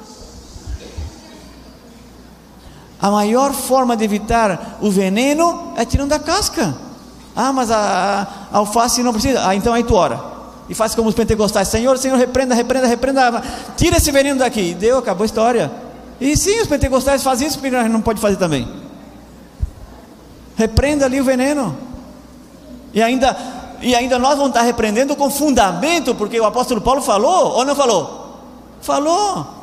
A maior forma de evitar o veneno é tirando a casca. Ah, mas a, a alface não precisa. Ah, então aí tu ora. E faz como os pentecostais: Senhor, Senhor, repreenda, repreenda, repreenda. Tira esse veneno daqui. Deu, acabou a história. E sim, os pentecostais fazem isso, porque não pode fazer também. Repreenda ali o veneno. E ainda, e ainda nós vamos estar repreendendo com fundamento, porque o apóstolo Paulo falou ou não falou? Falou.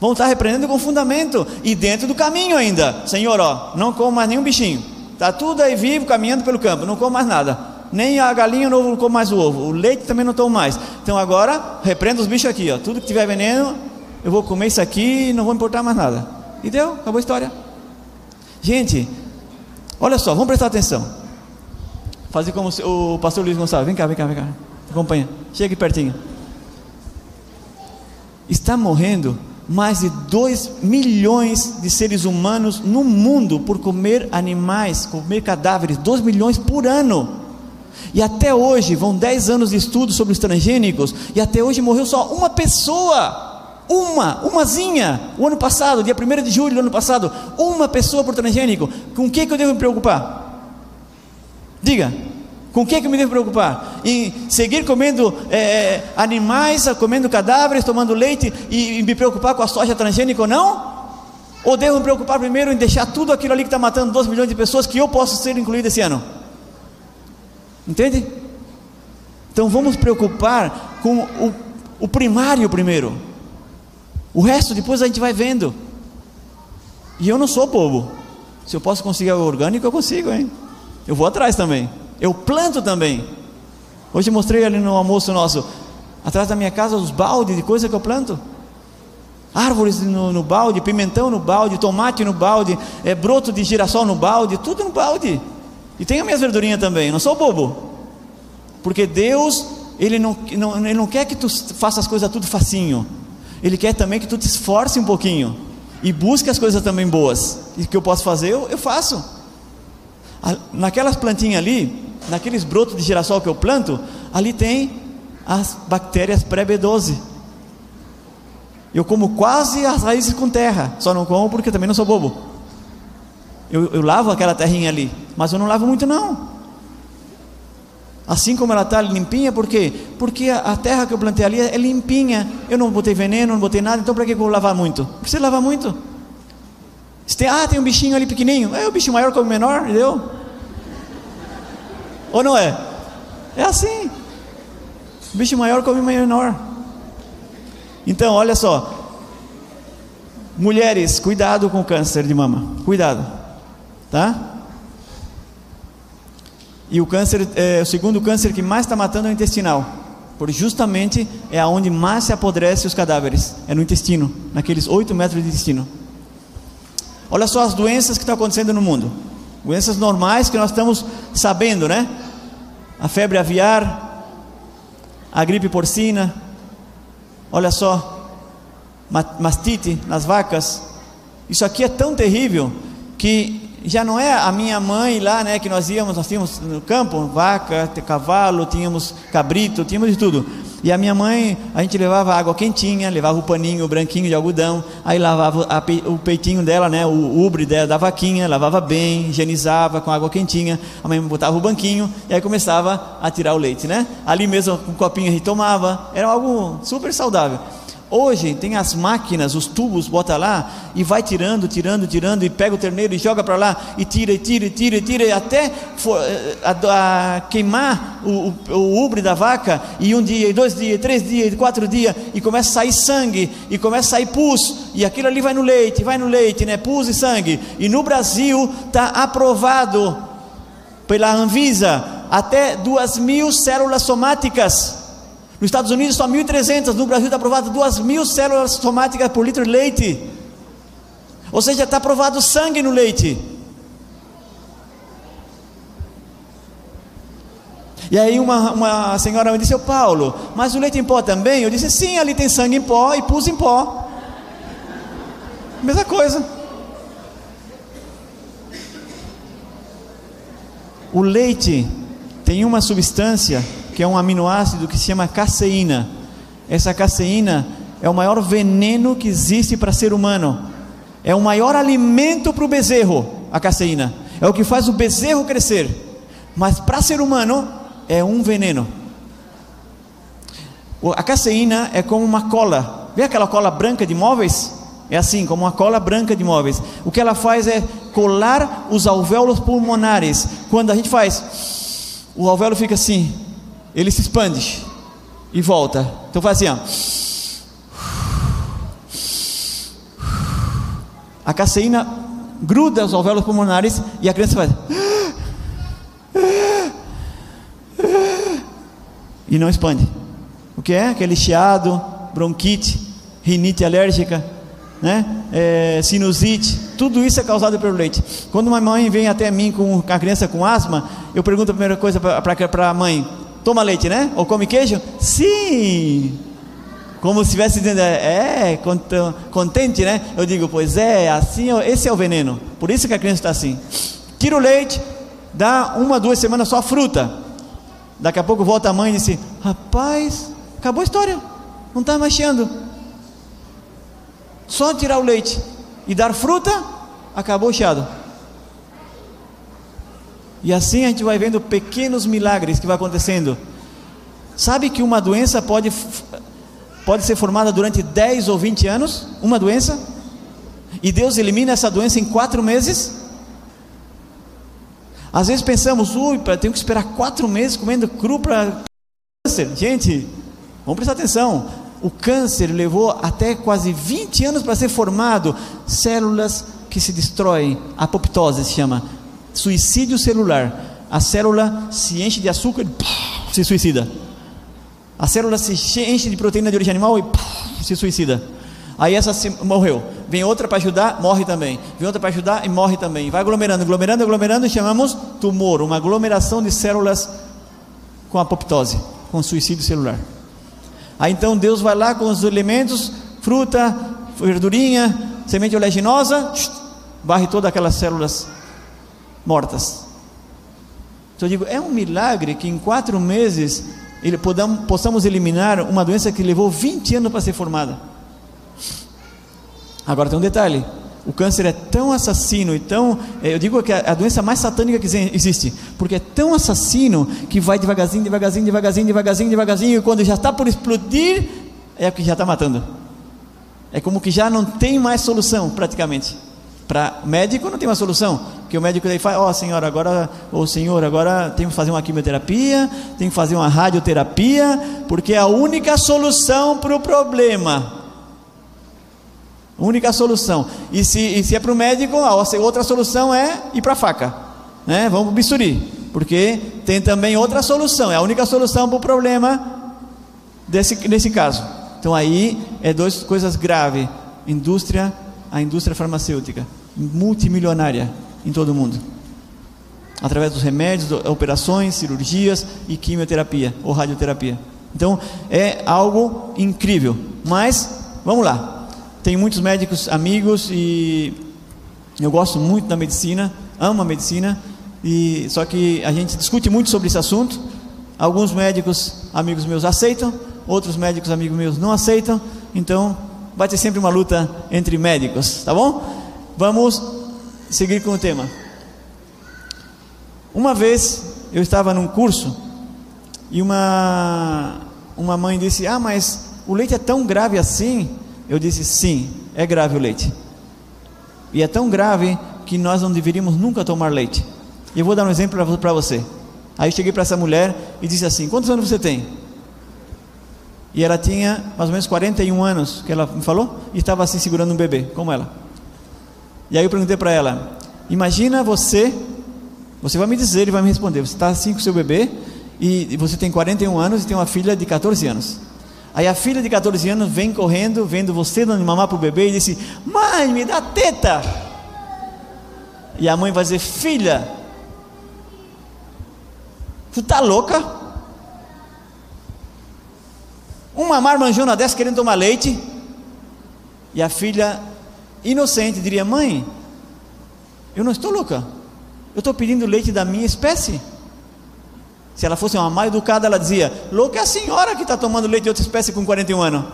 Vão estar repreendendo com fundamento e dentro do caminho ainda. Senhor, ó, não como mais nenhum bichinho. Está tudo aí vivo, caminhando pelo campo, não como mais nada. Nem a galinha não como mais o ovo. O leite também não tomo mais. Então agora, repreenda os bichos aqui, ó. Tudo que tiver veneno, eu vou comer isso aqui e não vou importar mais nada. E deu, acabou a história. Gente, olha só, vamos prestar atenção. Fazer como o pastor Luiz Gonçalves. Vem cá, vem cá, vem cá. Acompanha. Chega aqui pertinho. Está morrendo mais de 2 milhões de seres humanos no mundo por comer animais, comer cadáveres, 2 milhões por ano. E até hoje, vão 10 anos de estudo sobre os transgênicos, e até hoje morreu só uma pessoa. Uma, umazinha, o ano passado, dia 1 de julho do ano passado, uma pessoa por transgênico. Com o que, que eu devo me preocupar? Diga, com o que, que eu me devo preocupar? Em seguir comendo é, animais, comendo cadáveres, tomando leite e, e, me preocupar com a soja transgênica ou não? Ou devo me preocupar primeiro em deixar tudo aquilo ali que está matando 2 milhões de pessoas que eu posso ser incluído esse ano? Entende? Então vamos preocupar com o, o primário primeiro. O resto depois a gente vai vendo. E eu não sou bobo. Se eu posso conseguir algo orgânico, eu consigo, hein? Eu vou atrás também. Eu planto também. Hoje mostrei ali no almoço nosso, atrás da minha casa, os baldes de coisa que eu planto. Árvores no, no balde, pimentão no balde, tomate no balde, é, broto de girassol no balde, tudo no balde. E tenho minhas verdurinhas também, não sou bobo. Porque Deus, Ele não, não, ele não quer que tu faça as coisas tudo facinho. Ele quer também que tu te esforce um pouquinho. E busque as coisas também boas. E o que eu posso fazer, eu, eu faço. Naquelas plantinhas ali, naqueles brotos de girassol que eu planto, ali tem as bactérias pré-B12. Eu como quase as raízes com terra, só não como porque também não sou bobo. Eu, eu lavo aquela terrinha ali, mas eu não lavo muito não. Assim como ela está limpinha, por quê? Porque a, a, terra que eu plantei ali é limpinha. Eu não botei veneno, não botei nada, então para que eu vou lavar muito? Não precisa lavar muito. Tem, ah, tem um bichinho ali pequenininho. É o bicho maior como menor, entendeu? Ou não é? É assim. Bicho maior come menor. Então, olha só. Mulheres, cuidado com o câncer de mama. Cuidado. Tá? E o câncer, é, o segundo câncer que mais está matando é o intestinal. Porque justamente é aonde mais se apodrece os cadáveres. É no intestino, naqueles 8 metros de intestino. Olha só as doenças que estão acontecendo no mundo. Doenças normais que nós estamos sabendo, né? A febre aviar, a gripe porcina, olha só, mastite nas vacas. Isso aqui é tão terrível que já não é a minha mãe lá, né, que nós íamos, nós tínhamos no campo, vaca, cavalo, tínhamos cabrito, tínhamos de tudo. E a minha mãe, a gente levava água quentinha, levava o paninho branquinho de algodão, aí lavava a, o peitinho dela, né, o ubre dela da vaquinha, lavava bem, higienizava com água quentinha. A mãe botava o banquinho e aí começava a tirar o leite, né? Ali mesmo com um copinho a gente tomava. Era algo super saudável. Hoje tem as máquinas, os tubos, bota lá e vai tirando, tirando, tirando e pega o terneiro e joga para lá e tira, e tira, e tira, e tira até for, eh, a, a queimar o, o, ubre da vaca e um dia, e dois dias, e três dias, e quatro dias e começa a sair sangue e começa a sair pus e aquilo ali vai no leite, vai no leite, né? Pus e sangue. E no Brasil está aprovado pela Anvisa até duas mil células somáticas nos Estados Unidos só 1.300, no Brasil está aprovado 2.000 células somáticas por litro de leite. Ou seja, está aprovado sangue no leite. E aí uma, uma senhora me disse, ô Paulo, mas o leite em pó também? Eu disse, sim, ali tem sangue em pó e pus em pó. Mesma coisa. O leite tem uma substância que é um aminoácido que se chama caseína. Essa caseína é o maior veneno que existe para ser humano. É o maior alimento para o bezerro, a caseína. É o que faz o bezerro crescer. Mas para ser humano é um veneno. A caseína é como uma cola. Vê aquela cola branca de móveis? É assim, como uma cola branca de móveis. O que ela faz é colar os alvéolos pulmonares. Quando a gente faz, o alvéolo fica assim, ele se expande e volta. Então faz assim, ó. a caseína gruda os alvéolos pulmonares e a criança faz. E não expande. O que é? Aquele chiado, bronquite, rinite alérgica, né? É, sinusite, tudo isso é causado pelo leite. Quando uma mãe vem até mim com a criança com asma, eu pergunto a primeira coisa para a mãe: toma leite, né? Ou come queijo? Sim! Como se estivesse dizendo, é, é contente, né? Eu digo, pois é, assim, esse é o veneno. Por isso que a criança está assim. Tira o leite, dá uma, duas semanas só fruta. Daqui a pouco volta a mãe e diz: Rapaz, acabou a história, não está mais cheando. Só tirar o leite e dar fruta, acabou o chiado. E assim a gente vai vendo pequenos milagres que vai acontecendo. Sabe que uma doença pode, pode ser formada durante 10 ou 20 anos? Uma doença? E Deus elimina essa doença em quatro meses? Às vezes pensamos, ui, tenho que esperar quatro meses comendo cru para câncer. Gente, vamos prestar atenção. O câncer levou até quase 20 anos para ser formado. Células que se destroem, apoptose se chama, suicídio celular. A célula se enche de açúcar e se suicida. A célula se enche de proteína de origem animal e se suicida. Aí essa morreu. Vem outra para ajudar, morre também. Vem outra para ajudar e morre também. Vai aglomerando, aglomerando, aglomerando e chamamos tumor, uma aglomeração de células com apoptose, com suicídio celular. Aí então Deus vai lá com os elementos, fruta, verdurinha, semente oleaginosa, varre todas aquelas células mortas. Então eu digo, é um milagre que em quatro meses ele possamos eliminar uma doença que levou 20 anos para ser formada. Agora tem um detalhe: o câncer é tão assassino e tão. Eh, eu digo que é a doença mais satânica que existe, porque é tão assassino que vai devagarzinho, devagarzinho, devagarzinho, devagarzinho, devagarzinho, e quando já está por explodir, é o que já está matando. É como que já não tem mais solução, praticamente. Para médico não tem uma solução, porque o médico daí fala, ó oh, senhora, agora, ô oh, senhor, agora tem que fazer uma quimioterapia, tem que fazer uma radioterapia, porque é a única solução para o problema. Única solução. E se, e se é para o médico, a outra solução é ir para a faca. Né? Vamos para o bisturi. Porque tem também outra solução. É a única solução para o problema desse, nesse caso. Então aí é duas coisas graves. Indústria, a indústria farmacêutica, multimilionária em todo o mundo. Através dos remédios, operações, cirurgias e quimioterapia ou radioterapia. Então é algo incrível. Mas vamos lá. Tenho muitos médicos amigos e eu gosto muito da medicina, amo a medicina, e só que a gente discute muito sobre esse assunto. Alguns médicos amigos meus aceitam, outros médicos amigos meus não aceitam, então vai ter sempre uma luta entre médicos, tá bom? Vamos seguir com o tema. Uma vez eu estava num curso e uma uma mãe disse: "Ah, mas o leite é tão grave assim?" Eu disse: sim, é grave o leite. E é tão grave que nós não deveríamos nunca tomar leite. E eu vou dar um exemplo para você. Aí eu cheguei para essa mulher e disse assim: Quantos anos você tem? E ela tinha mais ou menos 41 anos, que ela me falou, e estava assim segurando um bebê, como ela. E aí eu perguntei para ela: Imagina você, você vai me dizer e vai me responder. Você está assim com seu bebê, e você tem 41 anos e tem uma filha de 14 anos. Aí a filha de 14 anos vem correndo, vendo você dando mamar para o bebê e disse: Mãe, me dá teta. E a mãe vai dizer: Filha, tu tá louca? Uma marmanjona dessa querendo tomar leite. E a filha, inocente, diria: Mãe, eu não estou louca. Eu estou pedindo leite da minha espécie. Se ela fosse uma mal educada, ela dizia: Louca é a senhora que está tomando leite de outra espécie com 41 anos.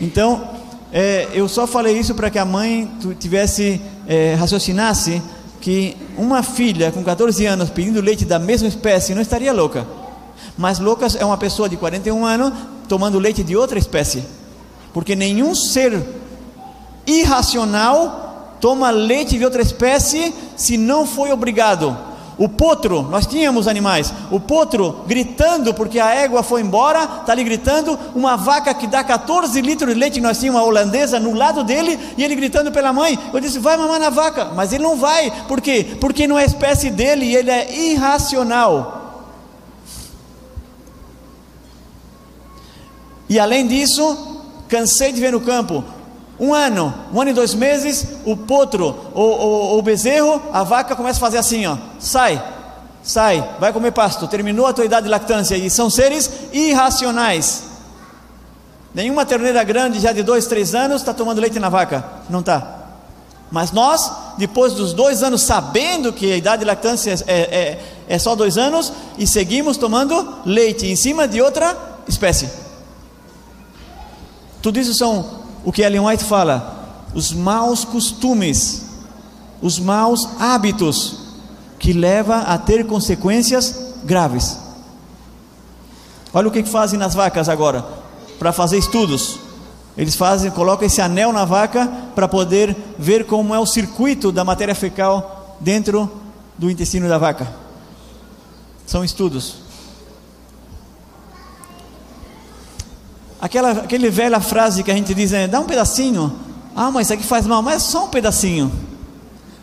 Então, é, eu só falei isso para que a mãe tivesse, é, raciocinasse que uma filha com 14 anos pedindo leite da mesma espécie não estaria louca. Mas louca é uma pessoa de 41 anos tomando leite de outra espécie. Porque nenhum ser irracional toma leite de outra espécie se não foi obrigado. O potro, nós tínhamos animais. O potro gritando porque a égua foi embora, está ali gritando. Uma vaca que dá 14 litros de leite, nós tínhamos uma holandesa no lado dele e ele gritando pela mãe. Eu disse: vai mamar na vaca. Mas ele não vai. Por quê? Porque não é espécie dele ele é irracional. E além disso, cansei de ver no campo um ano, um ano e dois meses, o potro, o, o, o bezerro, a vaca começa a fazer assim, ó, sai, sai, vai comer pasto, terminou a tua idade de lactância e são seres irracionais. Nenhuma terneira grande, já de dois, três anos, está tomando leite na vaca, não está. Mas nós, depois dos dois anos, sabendo que a idade de lactância é, é, é só dois anos, e seguimos tomando leite em cima de outra espécie. Tudo isso são o que Ellen White fala, os maus costumes, os maus hábitos que leva a ter consequências graves. Olha o que fazem nas vacas agora, para fazer estudos. Eles fazem, colocam esse anel na vaca para poder ver como é o circuito da matéria fecal dentro do intestino da vaca. São estudos. Aquela, aquele velha frase que a gente diz, é, dá um pedacinho. Ah, mas isso aqui faz mal, mas é só um pedacinho.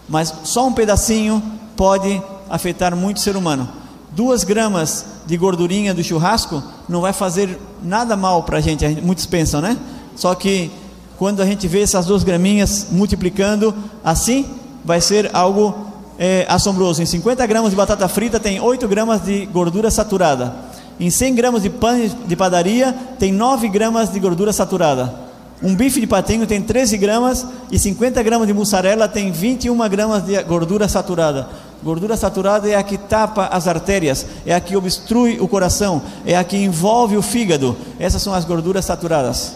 Mas só um pedacinho pode afetar muito o ser humano. Duas gramas de gordurinha do churrasco não vai fazer nada mal para a gente, muitos pensam, né? Só que quando a gente vê essas duas graminhas multiplicando assim, vai ser algo é, assombroso. Em 50 gramas de batata frita tem 8 gramas de gordura saturada. Em 100 gramas de pão de padaria tem 9 gramas de gordura saturada. Um bife de patinho tem 13 gramas e 50 gramas de mussarela tem 21 gramas de gordura saturada. Gordura saturada é a que tapa as artérias, é a que obstrui o coração, é a que envolve o fígado. Essas são as gorduras saturadas.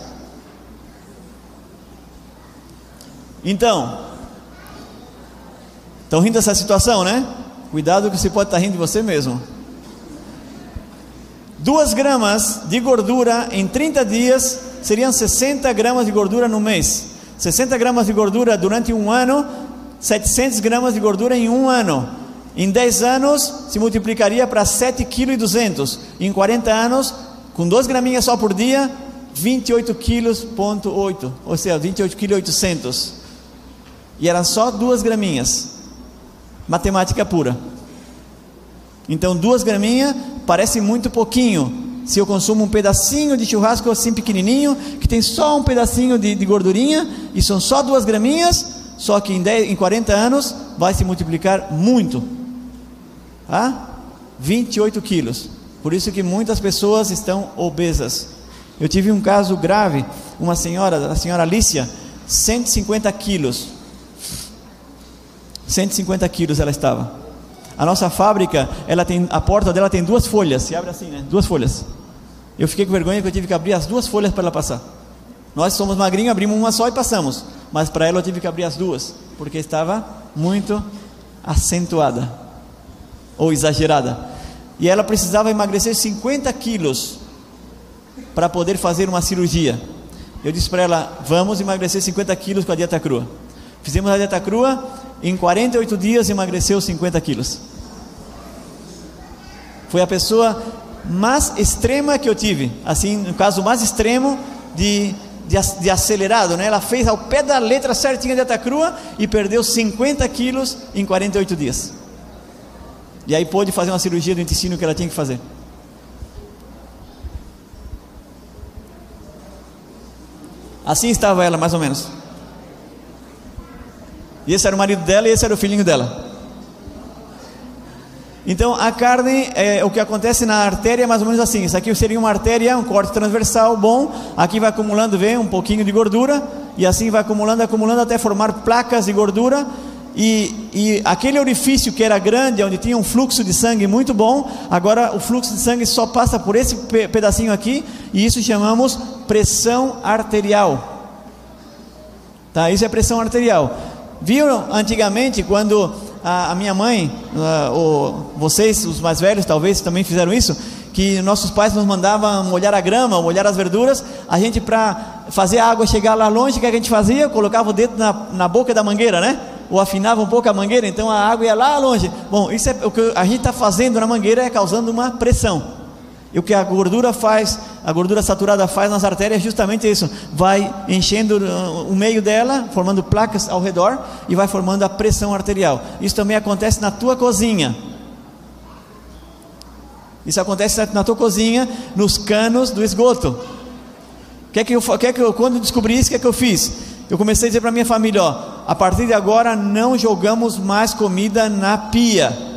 Então, estão rindo dessa situação, né? Cuidado que você pode estar rindo de você mesmo. 2 gramas de gordura em 30 dias seriam 60 gramas de gordura no mês. 60 gramas de gordura durante um ano, 700 gramas de gordura em um ano. Em 10 anos se multiplicaria para 7,2 kg. Em 40 anos, com 2 graminhas só por dia, 28 quilos ponto 8, ou seja, 28 kg 800. E eram só 2 graminhas. Matemática pura. Então, duas graminhas parece muito pouquinho. Se eu consumo um pedacinho de churrasco assim pequenininho, que tem só um pedacinho de, de gordurinha, e são só duas graminhas, só que em, 10, em 40 anos vai se multiplicar muito. Ah? 28 quilos. Por isso que muitas pessoas estão obesas. Eu tive um caso grave, uma senhora, a senhora Alicia, 150 quilos. 150 quilos ela estava. A nossa fábrica, ela tem a porta dela tem duas folhas, se abre assim, né? Duas folhas. Eu fiquei com vergonha que eu tive que abrir as duas folhas para ela passar. Nós somos magrinhos, abrimos uma só e passamos. Mas para ela eu tive que abrir as duas, porque estava muito acentuada ou exagerada. E ela precisava emagrecer 50 quilos para poder fazer uma cirurgia. Eu disse para ela: vamos emagrecer 50 quilos com a dieta crua. Fizemos a dieta crua, em 48 dias emagreceu 50 quilos. Foi a pessoa mais extrema que eu tive, assim, no caso mais extremo de, de, de acelerado, né? Ela fez ao pé da letra certinha de crua e perdeu 50 quilos em 48 dias. E aí pôde fazer uma cirurgia do intestino que ela tinha que fazer. Assim estava ela, mais ou menos. E esse era o marido dela e esse era o filhinho dela. Então a carne, é, o que acontece na artéria é mais ou menos assim. Isso aqui seria uma artéria, um corte transversal bom. Aqui vai acumulando, vem um pouquinho de gordura e assim vai acumulando, acumulando até formar placas de gordura. E, e aquele orifício que era grande, onde tinha um fluxo de sangue muito bom, agora o fluxo de sangue só passa por esse pedacinho aqui e isso chamamos pressão arterial. Tá? Isso é pressão arterial. Viram antigamente quando a, a minha mãe, a, o, vocês, os mais velhos, talvez também fizeram isso, que nossos pais nos mandavam molhar a grama, molhar as verduras, a gente para fazer a água chegar lá longe, o que a gente fazia? Colocava o dedo na, na boca da mangueira, né? ou afinava um pouco a mangueira, então a água ia lá longe. Bom, isso é o que a gente está fazendo na mangueira é causando uma pressão. E o que a gordura faz, a gordura saturada faz nas artérias é justamente isso: vai enchendo uh, o meio dela, formando placas ao redor e vai formando a pressão arterial. Isso também acontece na tua cozinha. Isso acontece na tua cozinha, nos canos do esgoto. Quer que eu, quer que eu quando descobri isso, o que, é que eu fiz? Eu comecei a dizer para minha família: ó, a partir de agora não jogamos mais comida na pia.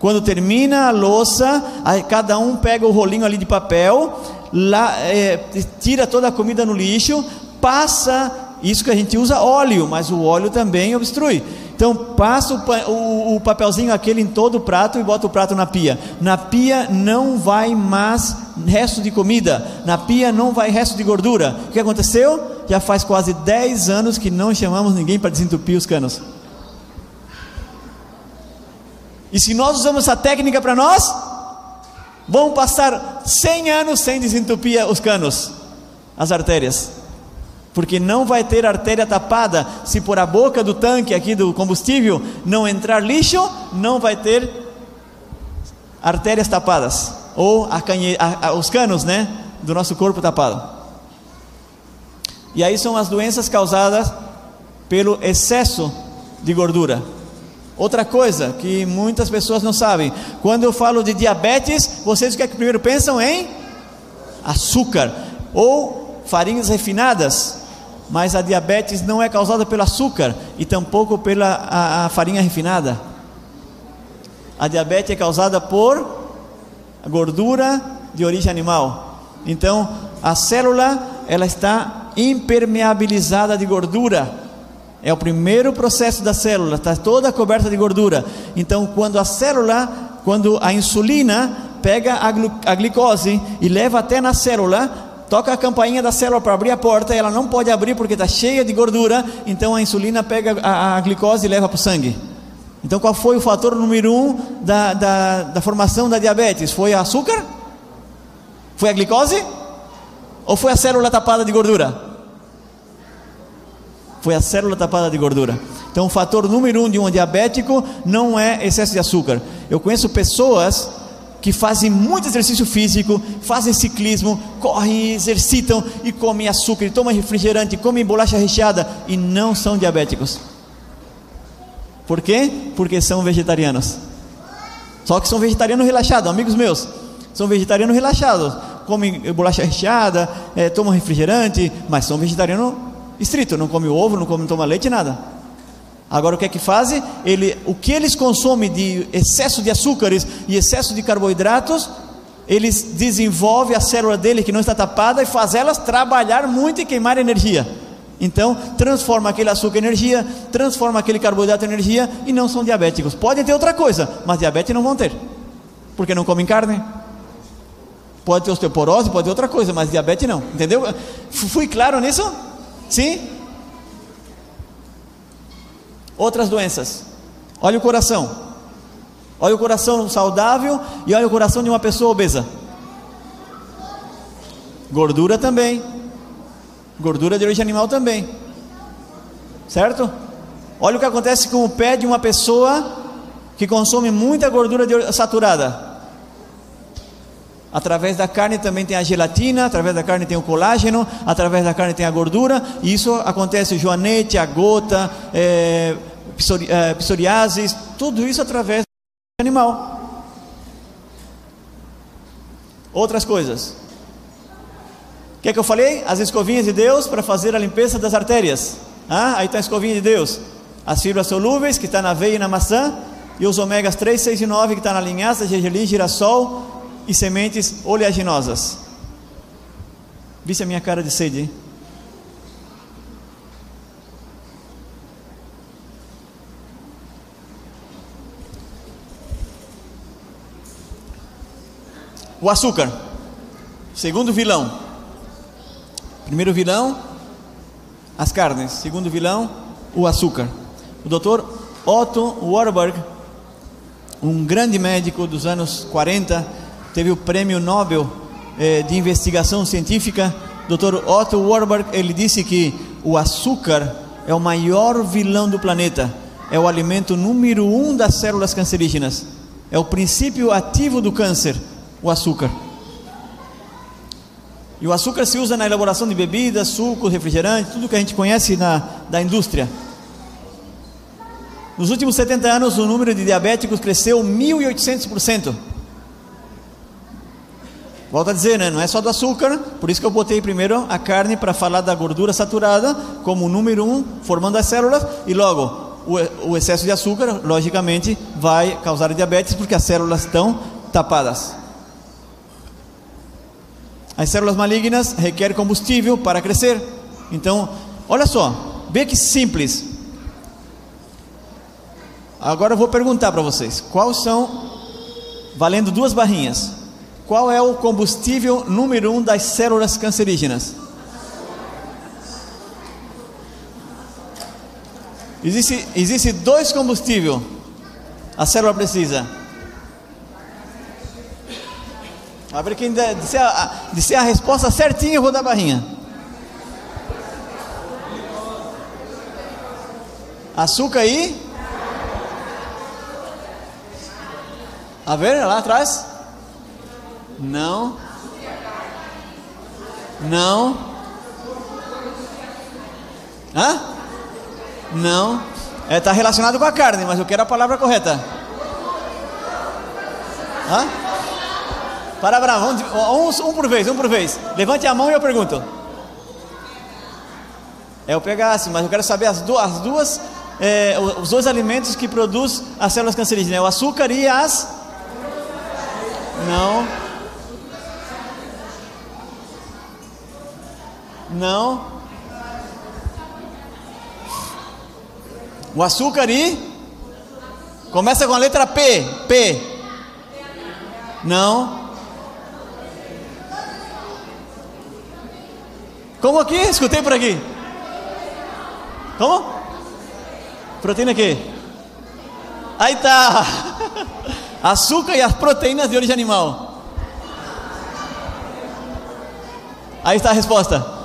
Quando termina a louça, cada um pega o rolinho ali de papel, lá, é, tira toda a comida no lixo, passa isso que a gente usa óleo, mas o óleo também obstrui. Então passa o, o, o, papelzinho aquele em todo o prato e bota o prato na pia. Na pia não vai mais resto de comida, na pia não vai resto de gordura. O que aconteceu? Já faz quase 10 anos que não chamamos ninguém para desentupir os canos. E se nós usamos essa técnica para nós, vamos passar 100 anos sem desentupir os canos, as artérias. Porque não vai ter artéria tapada se por a boca do tanque aqui do combustível não entrar lixo, não vai ter artérias tapadas ou a canhe, a, a, os canos, né, do nosso corpo tapado. E aí são as doenças causadas pelo excesso de gordura. Outra coisa que muitas pessoas não sabem, quando eu falo de diabetes, vocês o que é que primeiro pensam em açúcar ou farinhas refinadas, mas a diabetes não é causada pelo açúcar e tampouco pela a, a farinha refinada. A diabetes é causada por gordura de origem animal. Então, a célula ela está impermeabilizada de gordura. É o primeiro processo da célula, está toda coberta de gordura. Então, quando a célula, quando a insulina pega a, glu a glicose e leva até na célula, toca a campainha da célula para abrir a porta, ela não pode abrir porque está cheia de gordura, então a insulina pega a, a glicose e leva para o sangue. Então, qual foi o fator número um da, da, da formação da diabetes? Foi açúcar? Foi a glicose? Ou foi a célula tapada de gordura? Foi a célula tapada de gordura. Então, o fator número um de um diabético não é excesso de açúcar. Eu conheço pessoas que fazem muito exercício físico, fazem ciclismo, correm, exercitam e comem açúcar, e tomam refrigerante, comem bolacha recheada e não são diabéticos. Por quê? Porque são vegetarianos. Só que são vegetarianos relaxados, amigos meus. São vegetarianos relaxados, comem bolacha recheada, é, tomam refrigerante, mas são vegetarianos estrito, não come ovo, não come, toma leite, nada. Agora o que é que fazem? Ele, o que eles consomem de excesso de açúcares e excesso de carboidratos, eles desenvolvem a célula dele que não está tapada e faz elas trabalhar muito e queimar energia. Então, transforma aquele açúcar em energia, transforma aquele carboidrato em energia e não são diabéticos. Podem ter outra coisa, mas diabetes não vão ter, porque não comem carne. Pode ter osteoporose, pode ter outra coisa, mas diabetes não. Entendeu? Fui claro nisso? Sim? Outras doenças. Olha o coração. Olha o coração saudável e olha o coração de uma pessoa obesa. Gordura também. Gordura de origem animal também. Certo? Olha o que acontece com o pé de uma pessoa que consome muita gordura saturada. Através da carne também tem a gelatina, através da carne tem o colágeno, através da carne tem a gordura, e isso acontece joanete, a gota, é, é, psoriasis, tudo isso através do animal. Outras coisas. O que é que eu falei? As escovinhas de Deus para fazer a limpeza das artérias. Ah, aí está a escovinha de Deus. As fibras solúveis que está na aveia e na maçã, e os ômegas 3, 6 e 9 que está na linhaça, gergelim, girassol, e sementes oleaginosas. Visse a minha cara de sede? O açúcar, segundo vilão. Primeiro vilão, as carnes. Segundo vilão, o açúcar. O doutor Otto Warburg, um grande médico dos anos 40, teve o prêmio Nobel eh, de investigação científica, Dr. Otto Warburg, ele disse que o açúcar é o maior vilão do planeta, é o alimento número um das células cancerígenas. É o princípio ativo do câncer, o açúcar. E o açúcar se usa na elaboração de bebidas, sucos, refrigerantes, tudo que a gente conhece na, da indústria. Nos últimos 70 anos, o número de diabéticos cresceu 1.800%. Volto a dizer, né? não é só do açúcar, por isso que eu botei primeiro a carne para falar da gordura saturada como número um, formando as células, e logo o, o excesso de açúcar, logicamente, vai causar diabetes porque as células estão tapadas. As células malignas requerem combustível para crescer. Então, olha só, vê que simples. Agora eu vou perguntar para vocês: quais são, valendo duas barrinhas, qual é o combustível número um das células cancerígenas? Existe, existe dois combustíveis. A célula precisa. Abre quem disser a, a resposta certinha, eu vou dar barrinha. Açúcar aí? A ver, lá atrás? Não. Não. Hã? Não. Está é, tá relacionado com a carne, mas eu quero a palavra correta. Hã? Para um, um por vez, um por vez. Levante a mão e eu pergunto. É o pegasse, mas eu quero saber as, duas, as duas é, os dois alimentos que produz as células cancerígenas, é o açúcar e as Não. Não. O açúcar e começa com a letra P. P. Não. Como aqui? Escutei por aqui. Como? Proteína aqui. Aí tá. Açúcar e as proteínas de origem animal. Aí está a resposta.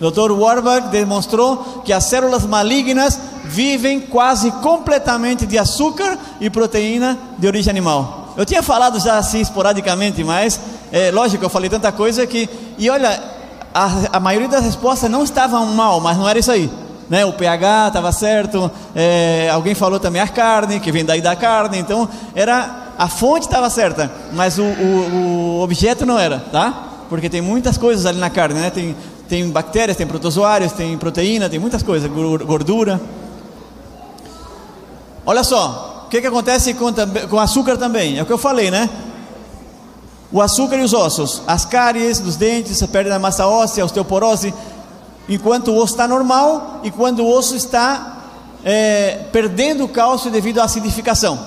Dr. Warburg demonstrou que as células malignas vivem quase completamente de açúcar e proteína de origem animal. Eu tinha falado já assim esporadicamente, mas é, lógico, eu falei tanta coisa que. E olha, a, a maioria das respostas não estavam mal, mas não era isso aí. Né? O pH estava certo, é, alguém falou também a carne, que vem daí da carne, então era a fonte estava certa, mas o, o, o, objeto não era, tá? Porque tem muitas coisas ali na carne, né? Tem, tem bactérias, tem protozoários, tem proteína, tem muitas coisas, gordura. Olha só, o que, que acontece com, com açúcar também? É o que eu falei, né? O açúcar e os ossos, as cáries dos dentes, a perda da massa óssea, a osteoporose, enquanto o osso está normal e quando o osso está é, perdendo cálcio devido à acidificação.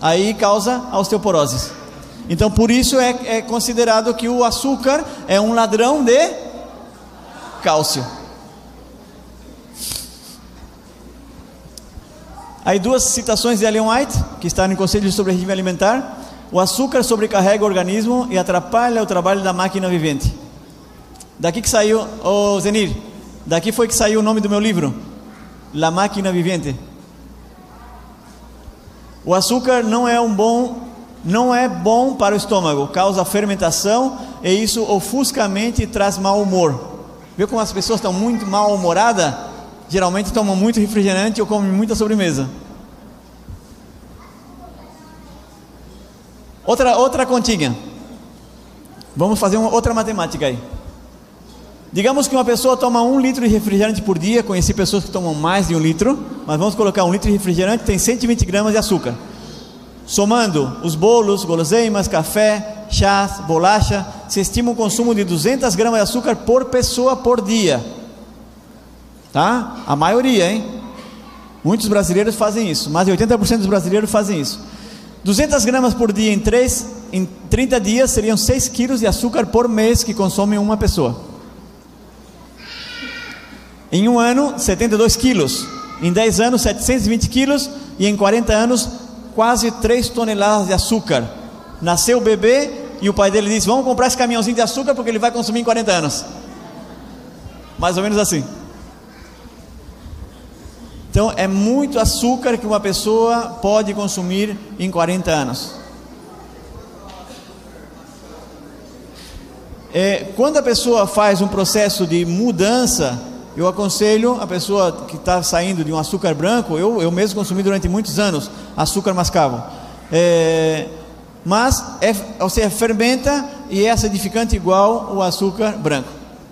Aí causa a osteoporose. Então, por isso é, é considerado que o açúcar é um ladrão de cálcio. Aí duas citações de Ellen White, que está no Conselho sobre Regime Alimentar. O açúcar sobrecarrega o organismo e atrapalha o trabalho da máquina vivente. Daqui que saiu, ô oh, Zenir, daqui foi que saiu o nome do meu livro, La Máquina Vivente. O açúcar não é um bom, não é bom para o estômago, causa fermentação e isso ofusca a mente e traz mau humor. Viu como as pessoas estão muito mal humoradas? Geralmente tomam muito refrigerante ou comem muita sobremesa. Outra, outra continha. Vamos fazer uma outra matemática aí. Digamos que uma pessoa toma um litro de refrigerante por dia. Conheci pessoas que tomam mais de um litro, mas vamos colocar um litro de refrigerante tem 120 gramas de açúcar. Somando os bolos, guloseimas, café, chás, bolacha, se estima um consumo de 200 gramas de açúcar por pessoa por dia. Tá? A maioria, hein? Muitos brasileiros fazem isso. Mais de 80% dos brasileiros fazem isso. 200 gramas por dia em, 3, em 30 dias seriam 6 quilos de açúcar por mês que consome uma pessoa. Em um ano, 72 quilos. Em 10 anos, 720 quilos. E em 40 anos, quase 3 toneladas de açúcar. Nasceu o bebê e o pai dele disse: Vamos comprar esse caminhãozinho de açúcar porque ele vai consumir em 40 anos. Mais ou menos assim. Então é muito açúcar que uma pessoa pode consumir em 40 anos. É, quando a pessoa faz um processo de mudança, eu aconselho a pessoa que está saindo de um açúcar branco, eu, eu mesmo consumi durante muitos anos açúcar mascavo. É, mas é, você fermenta e é acidificante igual o açúcar branco.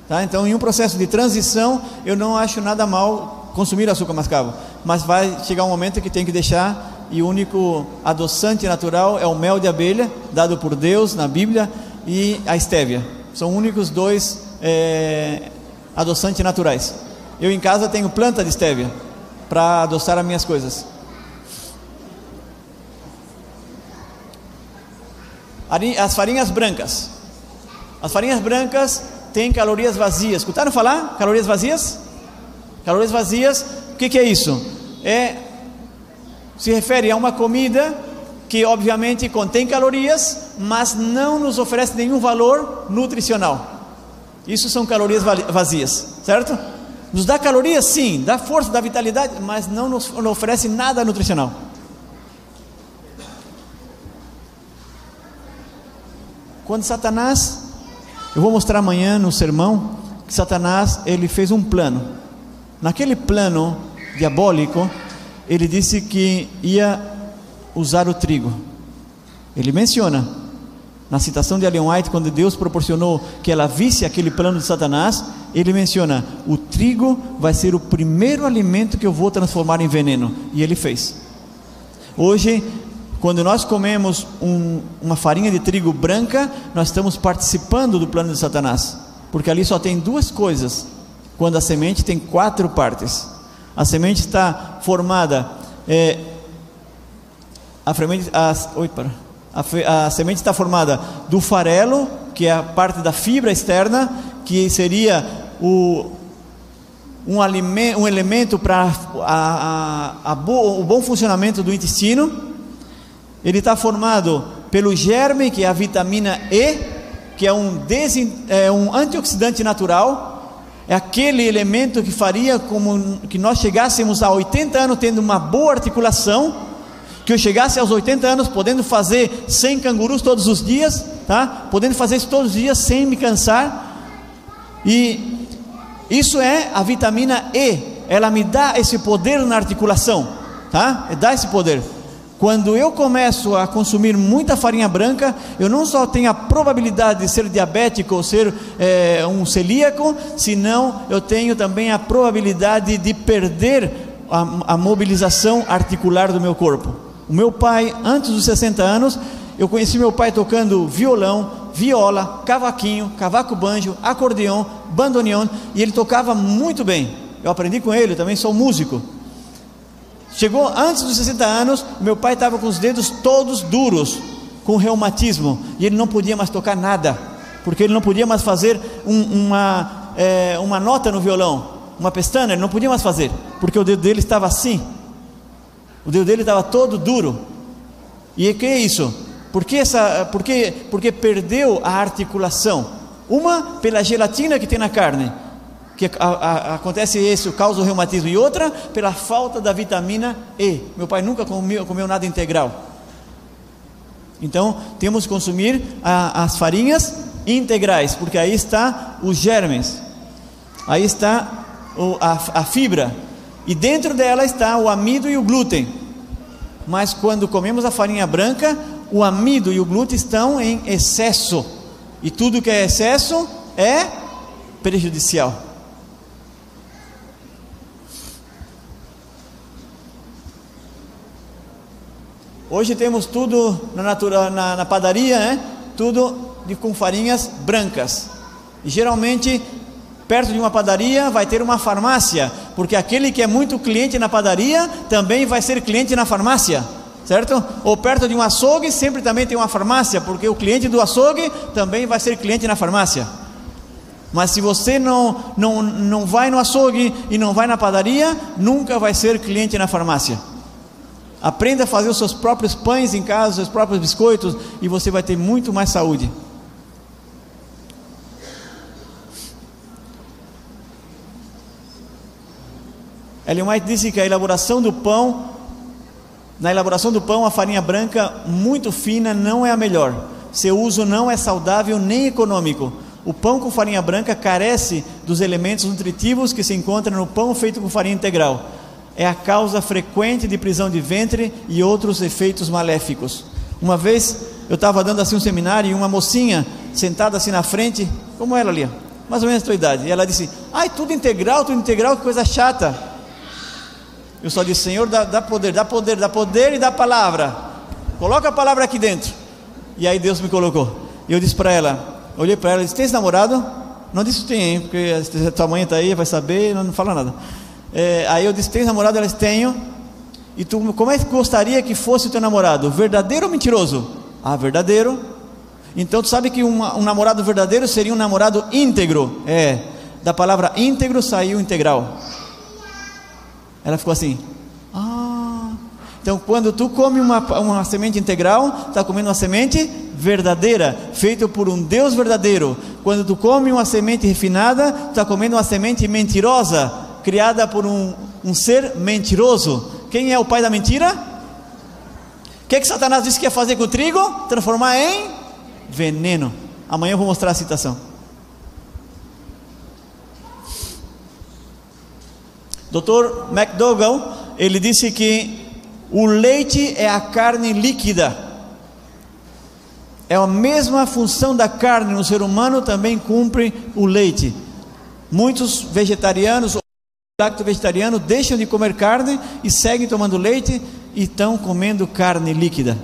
Tá? Então, em um processo de transição, eu não acho nada mal consumir açúcar mascavo, mas vai chegar um momento que tem que deixar e o único adoçante natural é o mel de abelha, dado por Deus na Bíblia, e a estévia. São únicos dois é, adoçantes naturais. Eu em casa tenho planta de estévia para adoçar as minhas coisas. As farinhas brancas. As farinhas brancas têm calorias vazias. Escutaram falar? Calorias vazias? Calorias vazias, o que, que é isso? É se refere a uma comida que obviamente contém calorias, mas não nos oferece nenhum valor nutricional. Isso são calorias vazias, certo? Nos dá calorias, sim, dá força, dá vitalidade, mas não nos não oferece nada nutricional. Quando Satanás, eu vou mostrar amanhã no sermão, que Satanás ele fez um plano. Naquele plano diabólico, ele disse que ia usar o trigo. Ele menciona na citação de Ellen White, quando Deus proporcionou que ela visse aquele plano de Satanás, ele menciona: o trigo vai ser o primeiro alimento que eu vou transformar em veneno. E ele fez. Hoje quando nós comemos um, uma farinha de trigo branca, nós estamos participando do plano de Satanás, porque ali só tem duas coisas. Quando a semente tem quatro partes, a semente está formada, é, a, semente, a, oi, a, a semente está formada do farelo, que é a parte da fibra externa, que seria o, um, um elemento para o bom funcionamento do intestino ele está formado pelo germe, que é a vitamina E, que é um, desin, é um antioxidante natural, é aquele elemento que faria como que nós chegássemos a 80 anos tendo uma boa articulação, que eu chegasse aos 80 anos podendo fazer 100 cangurus todos os dias, tá? Podendo fazer isso todos os dias sem me cansar. E isso é a vitamina E, ela me dá esse poder na articulação, tá? Dá esse poder. Quando eu começo a consumir muita farinha branca, eu não só tenho a probabilidade de ser diabético ou ser é, um celíaco, senão eu tenho também a probabilidade de perder a, a mobilização articular do meu corpo. O meu pai, antes dos 60 anos, eu conheci meu pai tocando violão, viola, cavaquinho, cavaco banjo, acordeão, bandoneon, e ele tocava muito bem. Eu aprendi com ele, eu também sou músico. Chegou antes dos 60 anos, meu pai estava com os dedos todos duros, com reumatismo, e ele não podia mais tocar nada, porque ele não podia mais fazer um, uma, é, uma nota no violão, uma pestana, ele não podia mais fazer, porque o dedo dele estava assim, o dedo dele estava todo duro. E que é isso? Porque, essa, porque, porque perdeu a articulação. Uma pela gelatina que tem na carne, que a, a, acontece isso, causa o reumatismo, e outra pela falta da vitamina E. Meu pai nunca comeu, comeu nada integral. Então, temos que consumir a, as farinhas integrais, porque aí está os germes, aí está o, a, fibra, e dentro dela está o amido e o glúten. Mas quando comemos a farinha branca, o amido e o glúten estão em excesso, e tudo que é excesso é prejudicial. Hoje temos tudo na, natura, na, na padaria, né? tudo de, com farinhas brancas. E geralmente, perto de uma padaria, vai ter uma farmácia, porque aquele que é muito cliente na padaria também vai ser cliente na farmácia, certo? Ou perto de um açougue, sempre também tem uma farmácia, porque o cliente do açougue também vai ser cliente na farmácia. Mas se você não, não, não vai no açougue e não vai na padaria, nunca vai ser cliente na farmácia. Aprenda a fazer os seus próprios pães em casa, os seus próprios biscoitos, e você vai ter muito mais saúde. Ellen White disse que a elaboração do pão, na elaboração do pão, a farinha branca muito fina não é a melhor. Seu uso não é saudável nem econômico. O pão com farinha branca carece dos elementos nutritivos que se encontram no pão feito com farinha integral. É a causa frequente de prisão de ventre e outros efeitos maléficos. Uma vez eu estava dando assim um seminário e uma mocinha sentada assim na frente, como ela ali, mais ou menos a tua idade, e ela disse: Ai, tudo integral, tudo integral, que coisa chata. Eu só disse: Senhor, dá, dá poder, dá poder, dá poder e dá palavra. Coloca a palavra aqui dentro. E aí Deus me colocou. E eu disse para ela: Olhei para ela e disse: Tens namorado? Não disse tem, porque a tua mãe está aí, vai saber, não fala nada. É, aí eu disse: Tens namorado? Ela disse: Tenho. E tu, como é que gostaria que fosse o teu namorado? Verdadeiro ou mentiroso? Ah, verdadeiro. Então tu sabe que um namorado verdadeiro seria um namorado íntegro. É, da palavra íntegro saiu integral. Ela ficou assim. Ah. Então quando tu come uma, uma semente integral, está comendo uma semente verdadeira, feita por um Deus verdadeiro. Quando tu come uma semente refinada, está comendo uma semente mentirosa, criada por um, um ser mentiroso. Quem é o pai da mentira? O que, que Satanás disse que ia fazer com o trigo? Transformar em veneno. Amanhã eu vou mostrar a citação. Dr. McDougall, ele disse que o leite é a carne líquida. É a mesma função da carne no ser humano, também cumpre o leite. Muitos vegetarianos lacto vegetariano deixam de comer carne e seguem tomando leite e estão comendo carne líquida.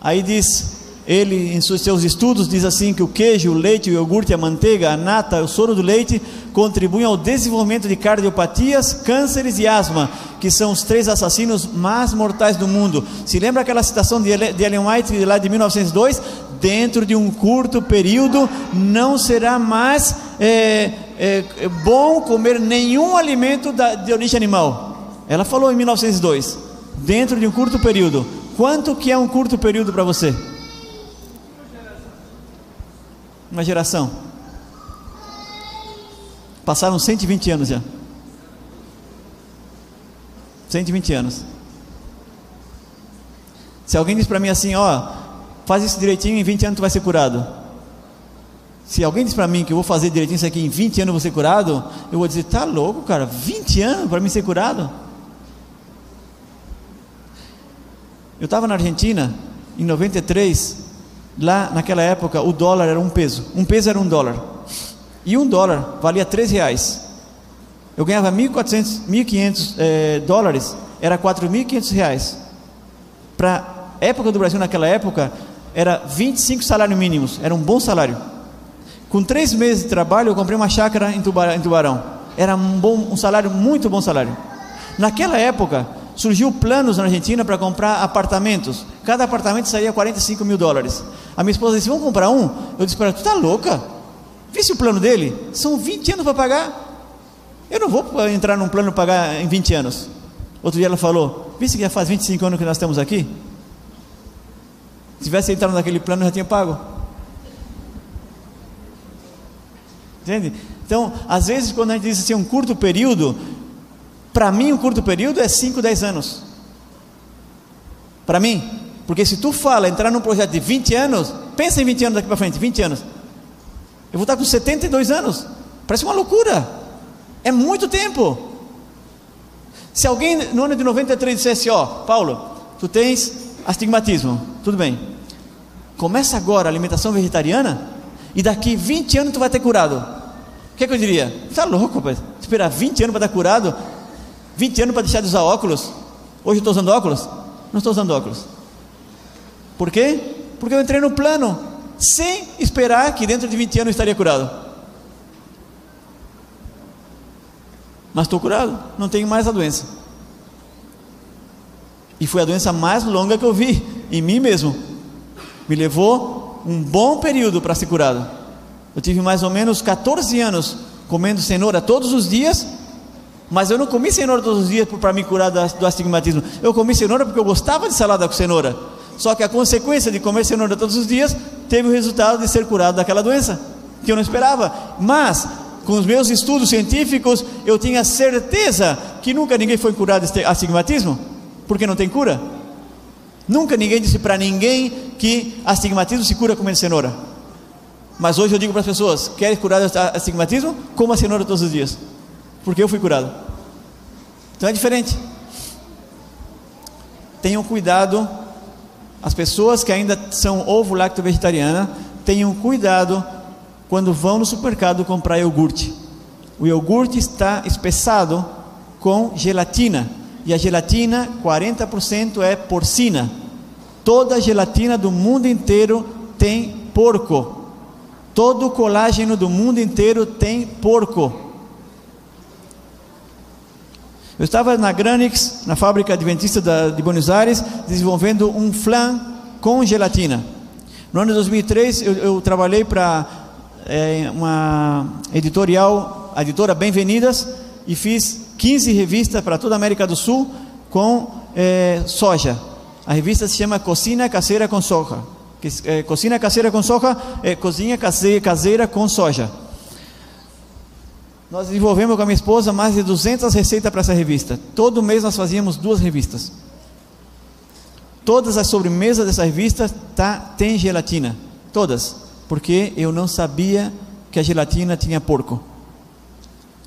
Aí diz, ele em seus estudos diz assim que o queijo, o leite, o iogurte, a manteiga, a nata, o soro do leite contribuem ao desenvolvimento de cardiopatias, cânceres e asma, que são os três assassinos mais mortais do mundo. Se lembra aquela citação de Ellen White lá de 1902? Dentro de um curto período não será mais é, é, é bom comer nenhum alimento da, de origem animal. Ela falou em 1902, dentro de um curto período. Quanto que é um curto período para você? Uma geração. Passaram 120 anos já. 120 anos. Se alguém diz para mim assim, ó, faz isso direitinho, em 20 anos tu vai ser curado. Se alguém diz para mim que eu vou fazer direitinho isso aqui em 20 anos eu vou ser curado, eu vou dizer, tá louco, cara, 20 anos para mim ser curado? Eu estava na Argentina em 93, lá naquela época o dólar era um peso, um peso era um dólar, e um dólar valia 3 reais. Eu ganhava 1.400, 1.500 eh, dólares, era 4.500 reais. Para época do Brasil naquela época, era 25 salários mínimos, era um bom salário. Com três meses de trabalho, eu comprei uma chácara em Tubarão. Era um, bom, um salário, muito bom salário. Naquela época, surgiu planos na Argentina para comprar apartamentos. Cada apartamento saía 45 mil dólares. A minha esposa disse: Vamos comprar um? Eu disse para ela: Tu está louca? Visse o plano dele? São 20 anos para pagar. Eu não vou entrar num plano para pagar em 20 anos. Outro dia ela falou: Visse que já faz 25 anos que nós estamos aqui? Se tivesse entrado naquele plano, já tinha pago. Entende? Então, às vezes, quando a gente diz assim, um curto período, para mim, um curto período é 5, 10 anos. Para mim, porque se tu fala entrar num projeto de 20 anos, pensa em 20 anos daqui para frente, 20 anos. Eu vou estar com 72 anos. Parece uma loucura. É muito tempo. Se alguém no ano de 93 dissesse, ó, Paulo, tu tens astigmatismo, tudo bem. Começa agora a alimentação vegetariana e daqui 20 anos tu vai ter curado que, que eu diria? Está louco, rapaz? Esperar 20 anos para estar curado? 20 anos para deixar de usar óculos? Hoje eu estou usando óculos? Não estou usando óculos. Por quê? Porque eu entrei no plano sem esperar que dentro de 20 anos eu estaria curado. Mas estou curado, não tenho mais a doença. E foi a doença mais longa que eu vi em mim mesmo. Me levou um bom período para ser curado. Eu tive mais ou menos 14 anos comendo cenoura todos os dias, mas eu não comi cenoura todos os dias para me curar do astigmatismo. Eu comi cenoura porque eu gostava de salada com cenoura. Só que a consequência de comer cenoura todos os dias teve o resultado de ser curado daquela doença, que eu não esperava. Mas com os meus estudos científicos, eu tinha certeza que nunca ninguém foi curado de astigmatismo, porque não tem cura. Nunca ninguém disse para ninguém que astigmatismo se cura comendo cenoura. Mas hoje eu digo para as pessoas: quer curar astigmatismo? Coma cenoura todos os dias, porque eu fui curado. Então é diferente. Tenham cuidado, as pessoas que ainda são ovo lacto vegetariana, tenham cuidado quando vão no supermercado comprar iogurte. O iogurte está espessado com gelatina. E a gelatina, 40% é porcina. Toda a gelatina do mundo inteiro tem porco. Todo o colágeno do mundo inteiro tem porco. Eu estava na Granix, na fábrica adventista de Buenos Aires, desenvolvendo um flan com gelatina. No ano de 2003, eu, eu trabalhei para é, uma editorial, a editora Bem-vindas, e fiz 15 revistas para toda a América do Sul com é, soja. A revista se chama Cocina Caseira com Soja. É, Cocina Caseira com Soja é cozinha caseira com soja. Nós desenvolvemos com a minha esposa mais de 200 receitas para essa revista. Todo mês nós fazíamos duas revistas. Todas as sobremesas dessa revista tá, tem gelatina. Todas porque eu não sabia que a gelatina tinha porco.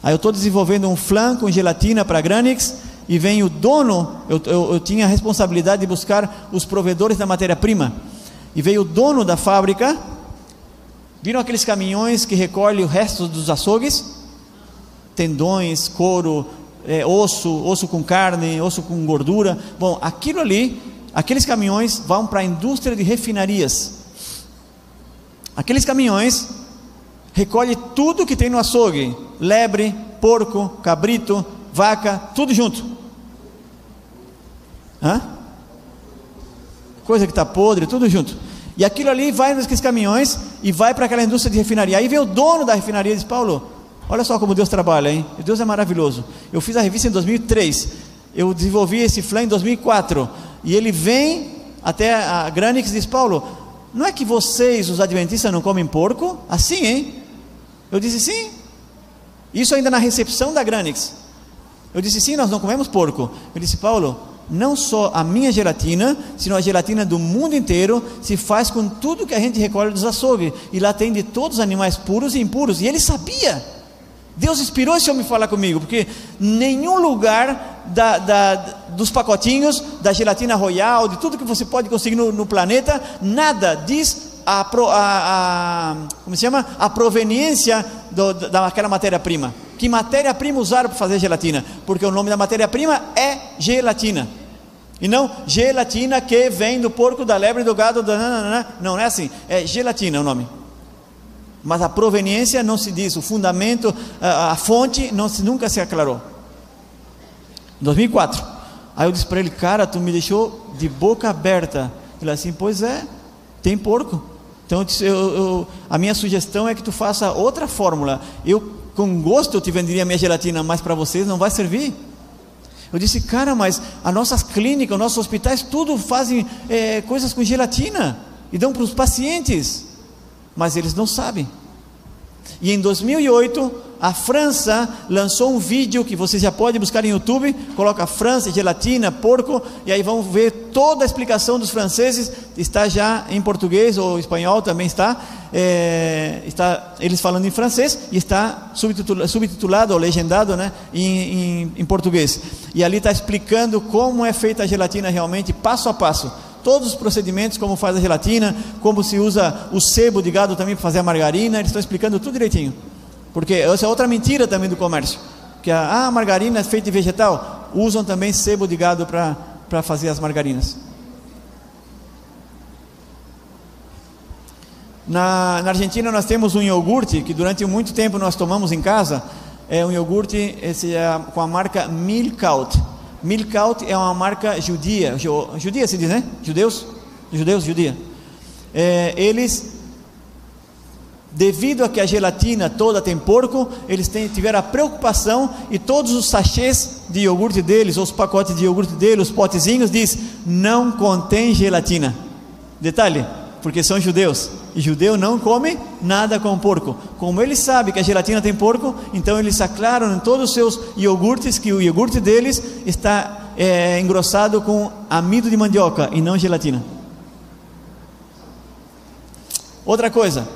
Aí eu estou desenvolvendo um flan com gelatina para Granix e vem o dono, eu, eu, eu, tinha a responsabilidade de buscar os provedores da matéria-prima. E veio o dono da fábrica, viram aqueles caminhões que recolhem o resto dos açougues? Tendões, couro, é, osso, osso com carne, osso com gordura. Bom, aquilo ali, aqueles caminhões vão para a indústria de refinarias. Aqueles caminhões recolhem tudo que tem no açougue: lebre, porco, cabrito, vaca, tudo junto. Hã? Coisa que está podre, tudo junto. E aquilo ali vai naqueles caminhões e vai para aquela indústria de refinaria. Aí vem o dono da refinaria e diz: Paulo, olha só como Deus trabalha, hein? Deus é maravilhoso. Eu fiz a revista em 2003, eu desenvolvi esse flan em 2004. E ele vem até a Granix e diz: Paulo, não é que vocês, os adventistas, não comem porco? Assim, hein? Eu disse sim. Isso ainda na recepção da Granix. Eu disse sim, nós não comemos porco. Eu disse, Paulo, não só a minha gelatina, sino a gelatina do mundo inteiro se faz com tudo que a gente recolhe dos açougues. E lá tem de todos os animais puros e impuros. E ele sabia. Deus inspirou esse homem a falar comigo, porque nenhum lugar da, da, dos pacotinhos, da gelatina royal, de tudo que você pode conseguir no, no planeta, nada diz a, a, a, como se chama? a proveniência do, daquela matéria-prima. Que matéria-prima usaram para fazer gelatina? Porque o nome da matéria-prima é gelatina. E não gelatina que vem do porco, da lebre, do gado, da... não, não é assim. É gelatina o nome mas a proveniência não se diz, o fundamento, a, a fonte não se, nunca se aclarou. 2004. Aí eu disse para ele, cara, tu me deixou de boca aberta. Ele assim, pois é, tem porco. Então eu, eu, a minha sugestão é que tu faça outra fórmula. Eu com gosto eu te venderia minha gelatina, mas para vocês não vai servir. Eu disse, cara, mas as nossas clínicas, os nossos hospitais, tudo fazem é, coisas com gelatina e dão para os pacientes mas eles não sabem. E em 2008, a França lançou um vídeo que você já pode buscar no YouTube, coloca França, gelatina, porco, e aí vão ver toda a explicação dos franceses, está já em português ou espanhol também está, é, está eles falando em francês e está subtitulado, subtitulado ou legendado né, em, em, em português. E ali está explicando como é feita a gelatina realmente, passo a passo todos os procedimentos, como faz a gelatina, como se usa o sebo de gado também para fazer a margarina, eles estão explicando tudo direitinho. Porque essa é outra mentira também do comércio. Que a, ah, margarina é feita de vegetal, usam também sebo de gado para fazer as margarinas. Na, na, Argentina nós temos um iogurte que durante muito tempo nós tomamos em casa. É um iogurte esse é com a marca Milkout. Milkout é uma marca judia, judia se diz, né? Judeus? Judeus, judia. É, eles, devido a que a gelatina toda tem porco, eles têm, tiveram a preocupação e todos os sachês de iogurte deles, os pacotes de iogurte deles, os potezinhos, diz, não contém gelatina. Detalhe, porque são judeus. E judeu não come nada com porco. Como ele sabe que a gelatina tem porco, então eles aclaram em todos os seus iogurtes que o iogurte deles está é, engrossado com amido de mandioca e não gelatina. Outra coisa,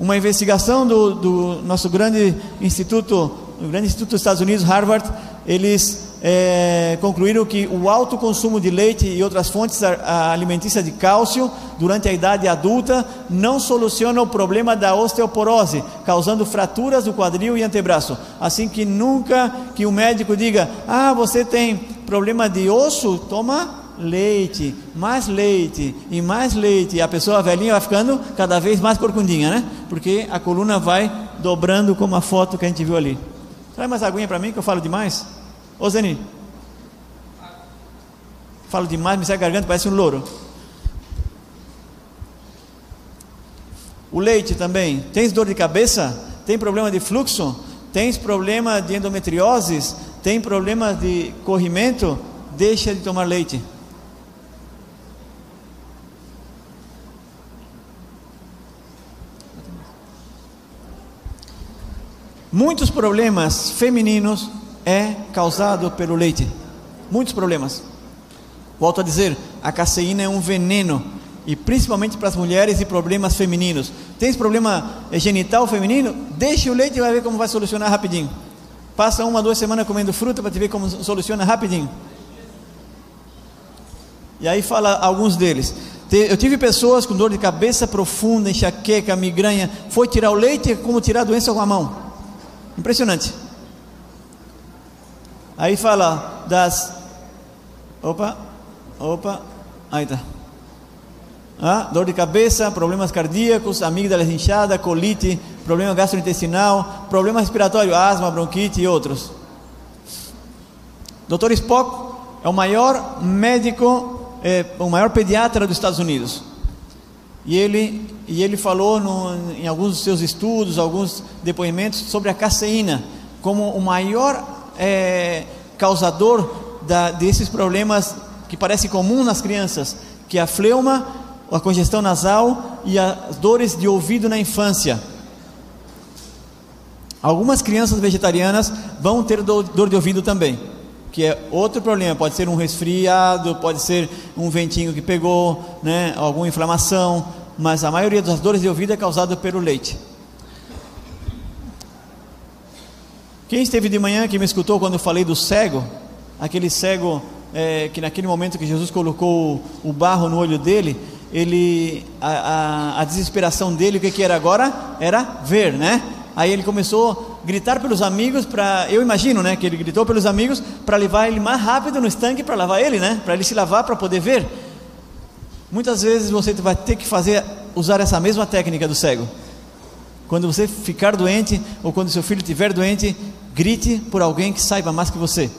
uma investigação do, do nosso grande instituto, o grande instituto dos Estados Unidos, Harvard, eles é, concluíram que o alto consumo de leite e outras fontes alimentícias de cálcio durante a idade adulta não soluciona o problema da osteoporose, causando fraturas do quadril e antebraço. Assim que nunca que o médico diga: "Ah, você tem problema de osso, toma leite, mais leite e mais leite". E a pessoa velhinha vai ficando cada vez mais corcundinha, né? Porque a coluna vai dobrando como a foto que a gente viu ali. Traz mais aguinha para mim que eu falo demais. Ô Zeni, falo demais, me sai a garganta, parece um louro. O leite também. Tens dor de cabeça? Tem problema de fluxo? Tens problema de endometriose? Tem problema de corrimento? Deixa de tomar leite. Muitos problemas femininos é causado pelo leite. Muitos problemas. Volto a dizer, a caseína é um veneno e principalmente para as mulheres e problemas femininos. Tens problema genital feminino? Deixe o leite e vai ver como vai solucionar rapidinho. Passa uma, duas semanas comendo fruta para te ver como soluciona rapidinho. E aí fala alguns deles. Eu tive pessoas com dor de cabeça profunda, enxaqueca, migraña. Foi tirar o leite como tirar a doença com a mão. Impressionante. Aí fala das. Opa, opa, aí tá. Ah, dor de cabeça, problemas cardíacos, amígdalas inchada, colite, problema gastrointestinal, problema respiratório, asma, bronquite e outros. Dr. Spock é o maior médico, é, o maior pediatra dos Estados Unidos. E ele, e ele falou no, em alguns dos seus estudos, alguns depoimentos sobre a caseína como o maior é, causador da, desses problemas que parece comum nas crianças, que é a fleuma, a congestão nasal e as dores de ouvido na infância. Algumas crianças vegetarianas vão ter dor de ouvido também, que é outro problema. Pode ser um resfriado, pode ser um ventinho que pegou, né, alguma inflamação, mas a maioria das dores de ouvido é causada pelo leite. Quem esteve de manhã que me escutou quando eu falei do cego, aquele cego é, que naquele momento que Jesus colocou o barro no olho dele, ele a, a, a desesperação dele, o que, que era agora? Era ver, né? Aí ele começou gritar pelos amigos para, eu imagino, né, que ele gritou pelos amigos para levar ele mais rápido no estanque para lavar ele, né, para ele se lavar para poder ver. Muitas vezes você vai ter que fazer usar essa mesma técnica do cego. Quando você ficar doente ou quando seu filho estiver doente, grite por alguém que saiba mais que você.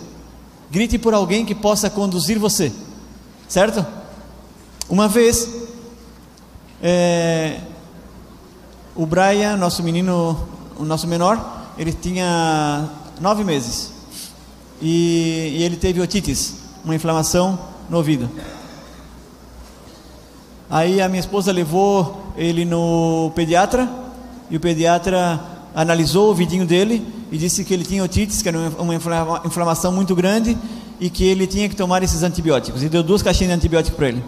Grite por alguém que possa conduzir você. Certo? Uma vez, é, o Brian, nosso menino, o nosso menor, ele tinha nove meses e, e ele teve otites, uma inflamação no ouvido. Aí a minha esposa levou ele no pediatra e o pediatra analisou o vidinho dele e disse que ele tinha otites, que era uma inflamação muito grande e que ele tinha que tomar esses antibióticos. E deu duas caixinhas de antibiótico para ele.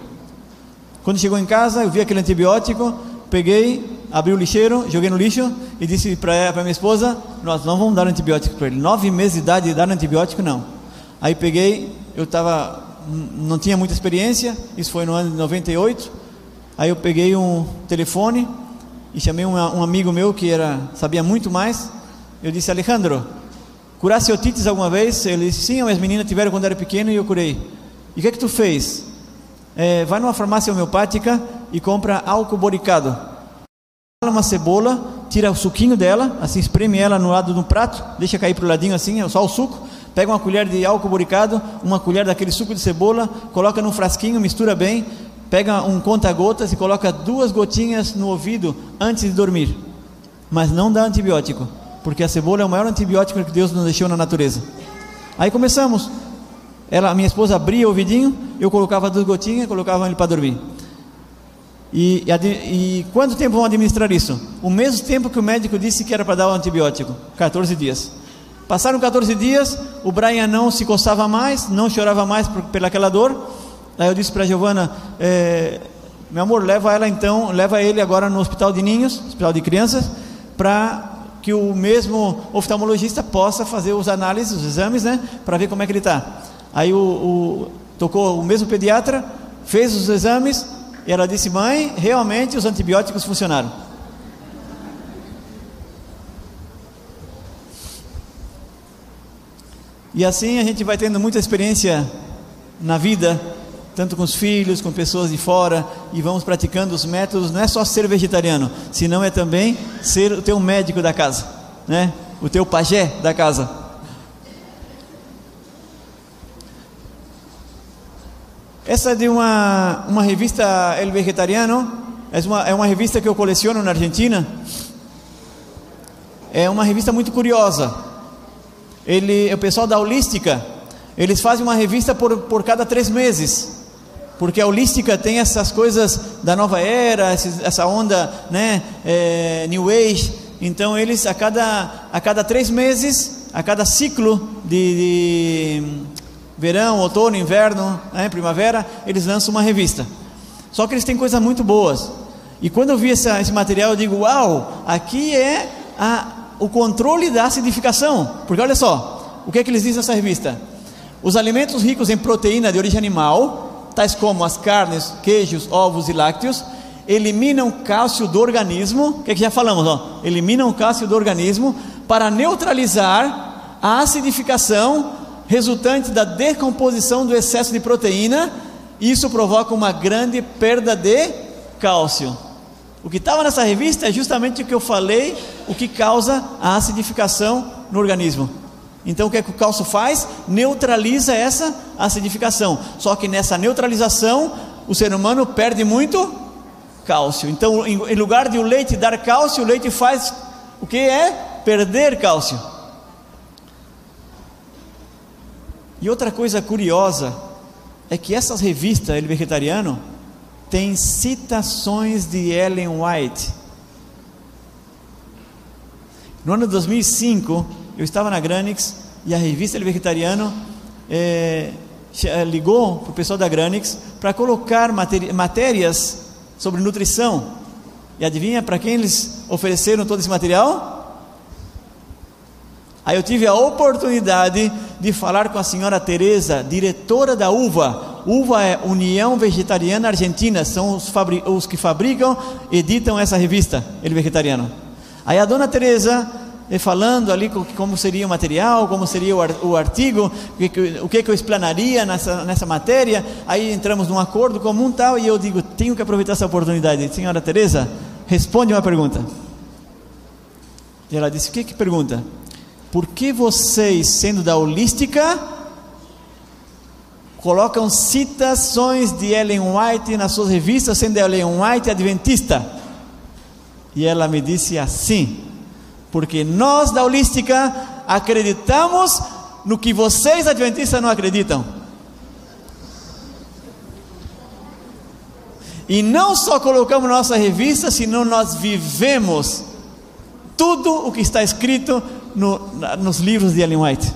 Quando chegou em casa, eu vi aquele antibiótico, peguei, abri o lixeiro, joguei no lixo e disse para minha esposa: Nós não vamos dar antibiótico para ele. Nove meses de idade, dar antibiótico, não. Aí peguei, eu estava, não tinha muita experiência, isso foi no ano de 98. Aí eu peguei um telefone, e chamei um, um amigo meu que era sabia muito mais. Eu disse, Alejandro, curasse otites alguma vez? Ele disse, sim, as meninas tiveram quando era pequeno e eu curei. E o que é que tu fez? É, vai numa farmácia homeopática e compra álcool boricado. Uma cebola, tira o suquinho dela, assim espreme ela no lado do prato, deixa cair para o ladinho assim, é só o suco. Pega uma colher de álcool boricado, uma colher daquele suco de cebola, coloca num frasquinho, mistura bem, pega um conta-gotas e coloca duas gotinhas no ouvido antes de dormir. Mas não dá antibiótico, porque a cebola é o maior antibiótico que Deus nos deixou na natureza. Aí começamos. Ela, minha esposa abria o ouvidinho, eu colocava duas gotinhas, colocava ele para dormir. E, e, e, quanto tempo vão administrar isso? O mesmo tempo que o médico disse que era para dar o antibiótico 14 dias. Passaram 14 dias, o Brian não se coçava mais, não chorava mais por, pelaquela dor. Aí eu disse para a Giovana: é, Meu amor, leva ela então, leva ele agora no hospital de ninhos, hospital de crianças, para que o mesmo oftalmologista possa fazer os análises, os exames, né, para ver como é que ele está. Aí o, o, tocou o mesmo pediatra, fez os exames, e ela disse: Mãe, realmente os antibióticos funcionaram. E assim a gente vai tendo muita experiência na vida, tanto com os filhos, com pessoas de fora, e vamos praticando os métodos. Não é só ser vegetariano, senão é também ser o teu médico da casa, né? O teu pajé da casa. Essa é de uma, uma revista El Vegetariano, é uma, é uma revista que eu coleciono na Argentina. É uma revista muito curiosa. Ele, o pessoal da Holística, eles fazem uma revista por, por cada três meses. Porque a Holística tem essas coisas da nova era, essa onda né, é, New Age. Então eles a cada, a cada três meses, a cada ciclo de, de verão, outono, inverno, né, primavera, eles lançam uma revista. Só que eles têm coisas muito boas. E quando eu vi essa, esse material, eu digo: Uau, aqui é a, o controle da acidificação. Porque olha só, o que é que eles dizem nessa revista? Os alimentos ricos em proteína de origem animal, tais como as carnes, queijos, ovos e lácteos, eliminam cálcio do organismo. O que, é que já falamos? Ó, eliminam cálcio do organismo para neutralizar a acidificação resultante da decomposição do excesso de proteína, isso provoca uma grande perda de cálcio. O que estava nessa revista é justamente o que eu falei, o que causa a acidificação no organismo. Então o que, é que o cálcio faz? Neutraliza essa acidificação. Só que nessa neutralização, o ser humano perde muito cálcio. Então, em lugar de o leite dar cálcio, o leite faz o que é? Perder cálcio. E outra coisa curiosa é que essas revistas, Ele Vegetariano, tem citações de Ellen White. No ano de 2005, eu estava na Granix e a revista Ele Vegetariano é, ligou para o pessoal da Granix para colocar matérias sobre nutrição. E adivinha para quem eles ofereceram todo esse material? Aí eu tive a oportunidade de falar com a senhora Teresa, diretora da UVA. UVA é União Vegetariana Argentina, são os, os que fabricam, editam essa revista, Ele Vegetariano. Aí a dona Teresa eh, falando ali como seria o material, como seria o artigo, o que, eu explanaria nessa, nessa matéria. Aí entramos num acordo comum tal, e eu digo, tenho que aproveitar essa oportunidade. Senhora Teresa, responde uma pergunta. E ela disse, o que que pergunta? Por que vocês, sendo da holística, colocam citações de Ellen White nas suas revistas, sendo Ellen White adventista? E ela me disse assim: porque nós da holística acreditamos no que vocês adventistas não acreditam. E não só colocamos nossa revista, senão nós vivemos tudo o que está escrito no, nos livros de Ellen White.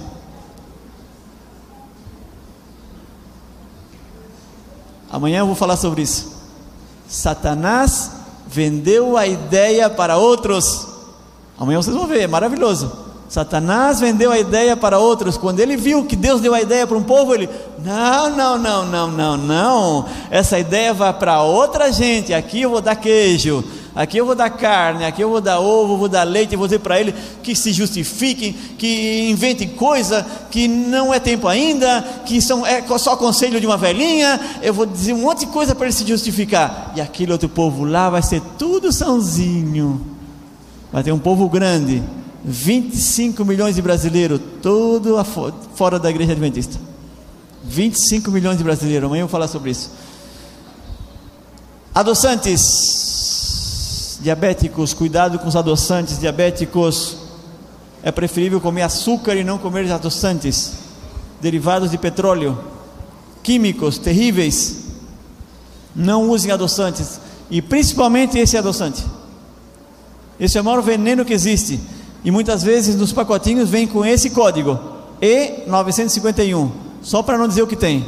Amanhã eu vou falar sobre isso. Satanás vendeu a ideia para outros. Amanhã vocês vão ver, é maravilhoso. Satanás vendeu a ideia para outros. Quando ele viu que Deus deu a ideia para um povo, ele: Não, não, não, não, não, não. Essa ideia vai para outra gente. Aqui eu vou dar queijo aqui eu vou dar carne, aqui eu vou dar ovo, vou dar leite, vou dizer para ele que se justifiquem, que inventem coisa que não é tempo ainda, que são, é só conselho de uma velhinha, eu vou dizer um monte de coisa para ele se justificar, e aquele outro povo lá vai ser tudo sãozinho, vai ter um povo grande, 25 milhões de brasileiros, todo fora da igreja adventista. 25 milhões de brasileiros, amanhã eu vou falar sobre isso. Adoçantes, Diabéticos, cuidado com os adoçantes diabéticos. É preferível comer açúcar e não comer adoçantes, derivados de petróleo, químicos terríveis. Não usem adoçantes. e principalmente esse adoçante. Esse é o maior veneno que existe. E muitas vezes nos pacotinhos vem com esse código E951, só para não dizer o que tem.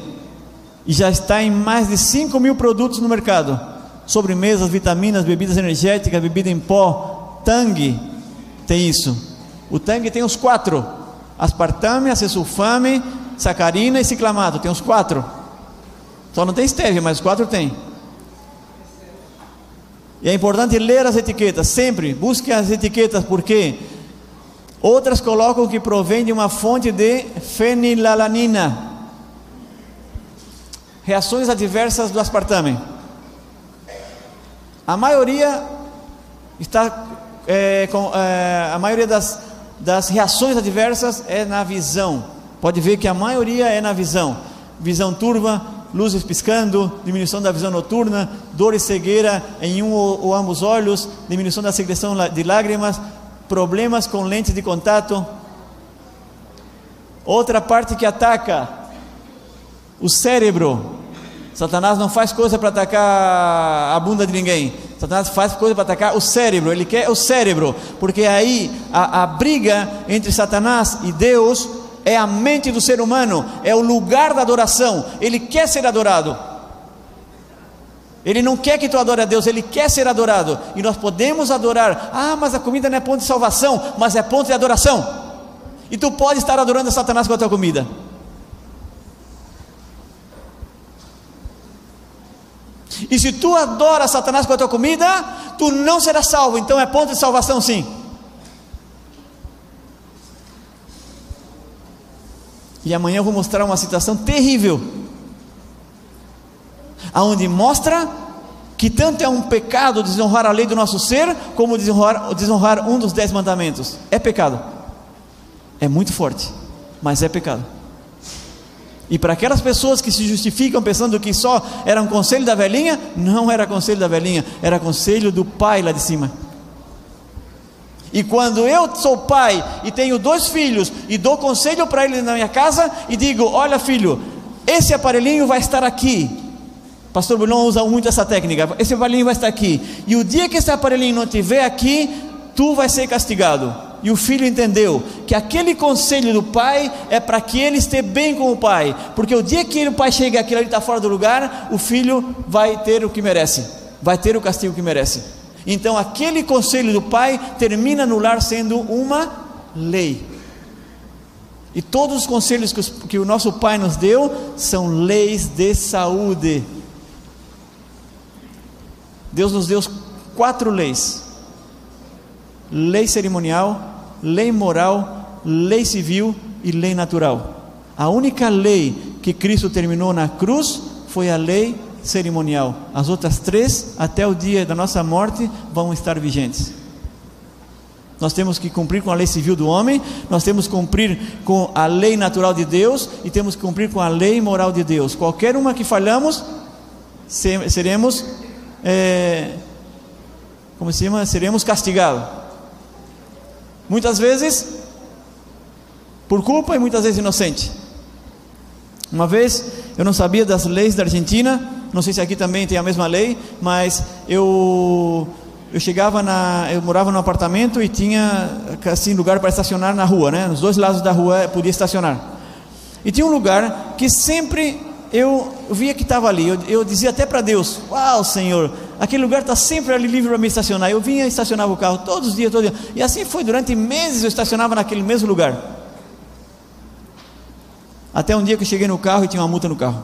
E já está em mais de 5 mil produtos no mercado: sobremesas, vitaminas, bebidas energéticas, bebida em pó, Tang tem isso. O Tang tem os quatro: aspartame, acesulfame, sacarina e ciclamato. Tem os quatro. Só não tem stevia, mas os quatro tem. E é importante ler as etiquetas, sempre busque as etiquetas, porque outras colocam que provém de uma fonte de fenilalanina. Reações adversas do aspartame. A maioria está é, com, é, a maioria das, das reações adversas é na visão. Pode ver que a maioria é na visão. Visão turva, luzes piscando, diminuição da visão noturna, dor e cegueira em um ou, ou ambos olhos, diminuição da secreção de lágrimas, problemas com lentes de contato. Outra parte que ataca o cérebro. Satanás não faz coisa para atacar a bunda de ninguém. Satanás faz coisa para atacar o cérebro. Ele quer o cérebro, porque aí a, a briga entre Satanás e Deus é a mente do ser humano, é o lugar da adoração. Ele quer ser adorado. Ele não quer que tu adore a Deus, ele quer ser adorado. E nós podemos adorar. Ah, mas a comida não é ponto de salvação, mas é ponto de adoração. E tu pode estar adorando Satanás com a tua comida. E se tu adora Satanás com a tua comida, tu não serás salvo. Então é ponto de salvação, sim. E amanhã eu vou mostrar uma situação terrível, aonde mostra que tanto é um pecado desonrar a lei do nosso ser, como desonrar, desonrar um dos dez mandamentos. É pecado. É muito forte, mas é pecado. E para aquelas pessoas que se justificam pensando que só era um conselho da velhinha, não era conselho da velhinha, era conselho do pai lá de cima. E quando eu sou pai e tenho dois filhos e dou conselho para eles na minha casa e digo: Olha, filho, esse aparelhinho vai estar aqui. Pastor Bulon usa muito essa técnica. Esse aparelhinho vai estar aqui. E o dia que esse aparelhinho não estiver aqui, tu vai ser castigado. E o filho entendeu que aquele conselho do pai é para que ele esteja bem com o pai. Porque o dia que o pai chega aquilo ali está fora do lugar, o filho vai ter o que merece. Vai ter o castigo que merece. Então, aquele conselho do pai termina no lar sendo uma lei. E todos os conselhos que, os, que o nosso pai nos deu são leis de saúde. Deus nos deu quatro leis: lei cerimonial, lei moral, lei civil e lei natural. A única lei que Cristo terminou na cruz foi a lei cerimonial. As outras três, até o dia da nossa morte, vão estar vigentes. Nós temos que cumprir com a lei civil do homem, nós temos que cumprir com a lei natural de Deus e temos que cumprir com a lei moral de Deus. Qualquer uma que falhamos, seremos, é, como se chama, seremos castigados. Muitas vezes por culpa e muitas vezes inocente. Uma vez eu não sabia das leis da Argentina não sei se aqui também tem a mesma lei, mas eu eu chegava na, eu morava num apartamento e tinha assim lugar para estacionar na rua, né? Nos dois lados da rua podia estacionar. E tinha um lugar que sempre eu via que estava ali. Eu, eu, dizia até para Deus: Uau, Senhor, aquele lugar está sempre ali livre para me estacionar. Eu vinha e estacionava o carro todos os dias, dias. E assim foi durante meses. Eu estacionava naquele mesmo lugar. Até um dia que eu cheguei no carro e tinha uma multa no carro.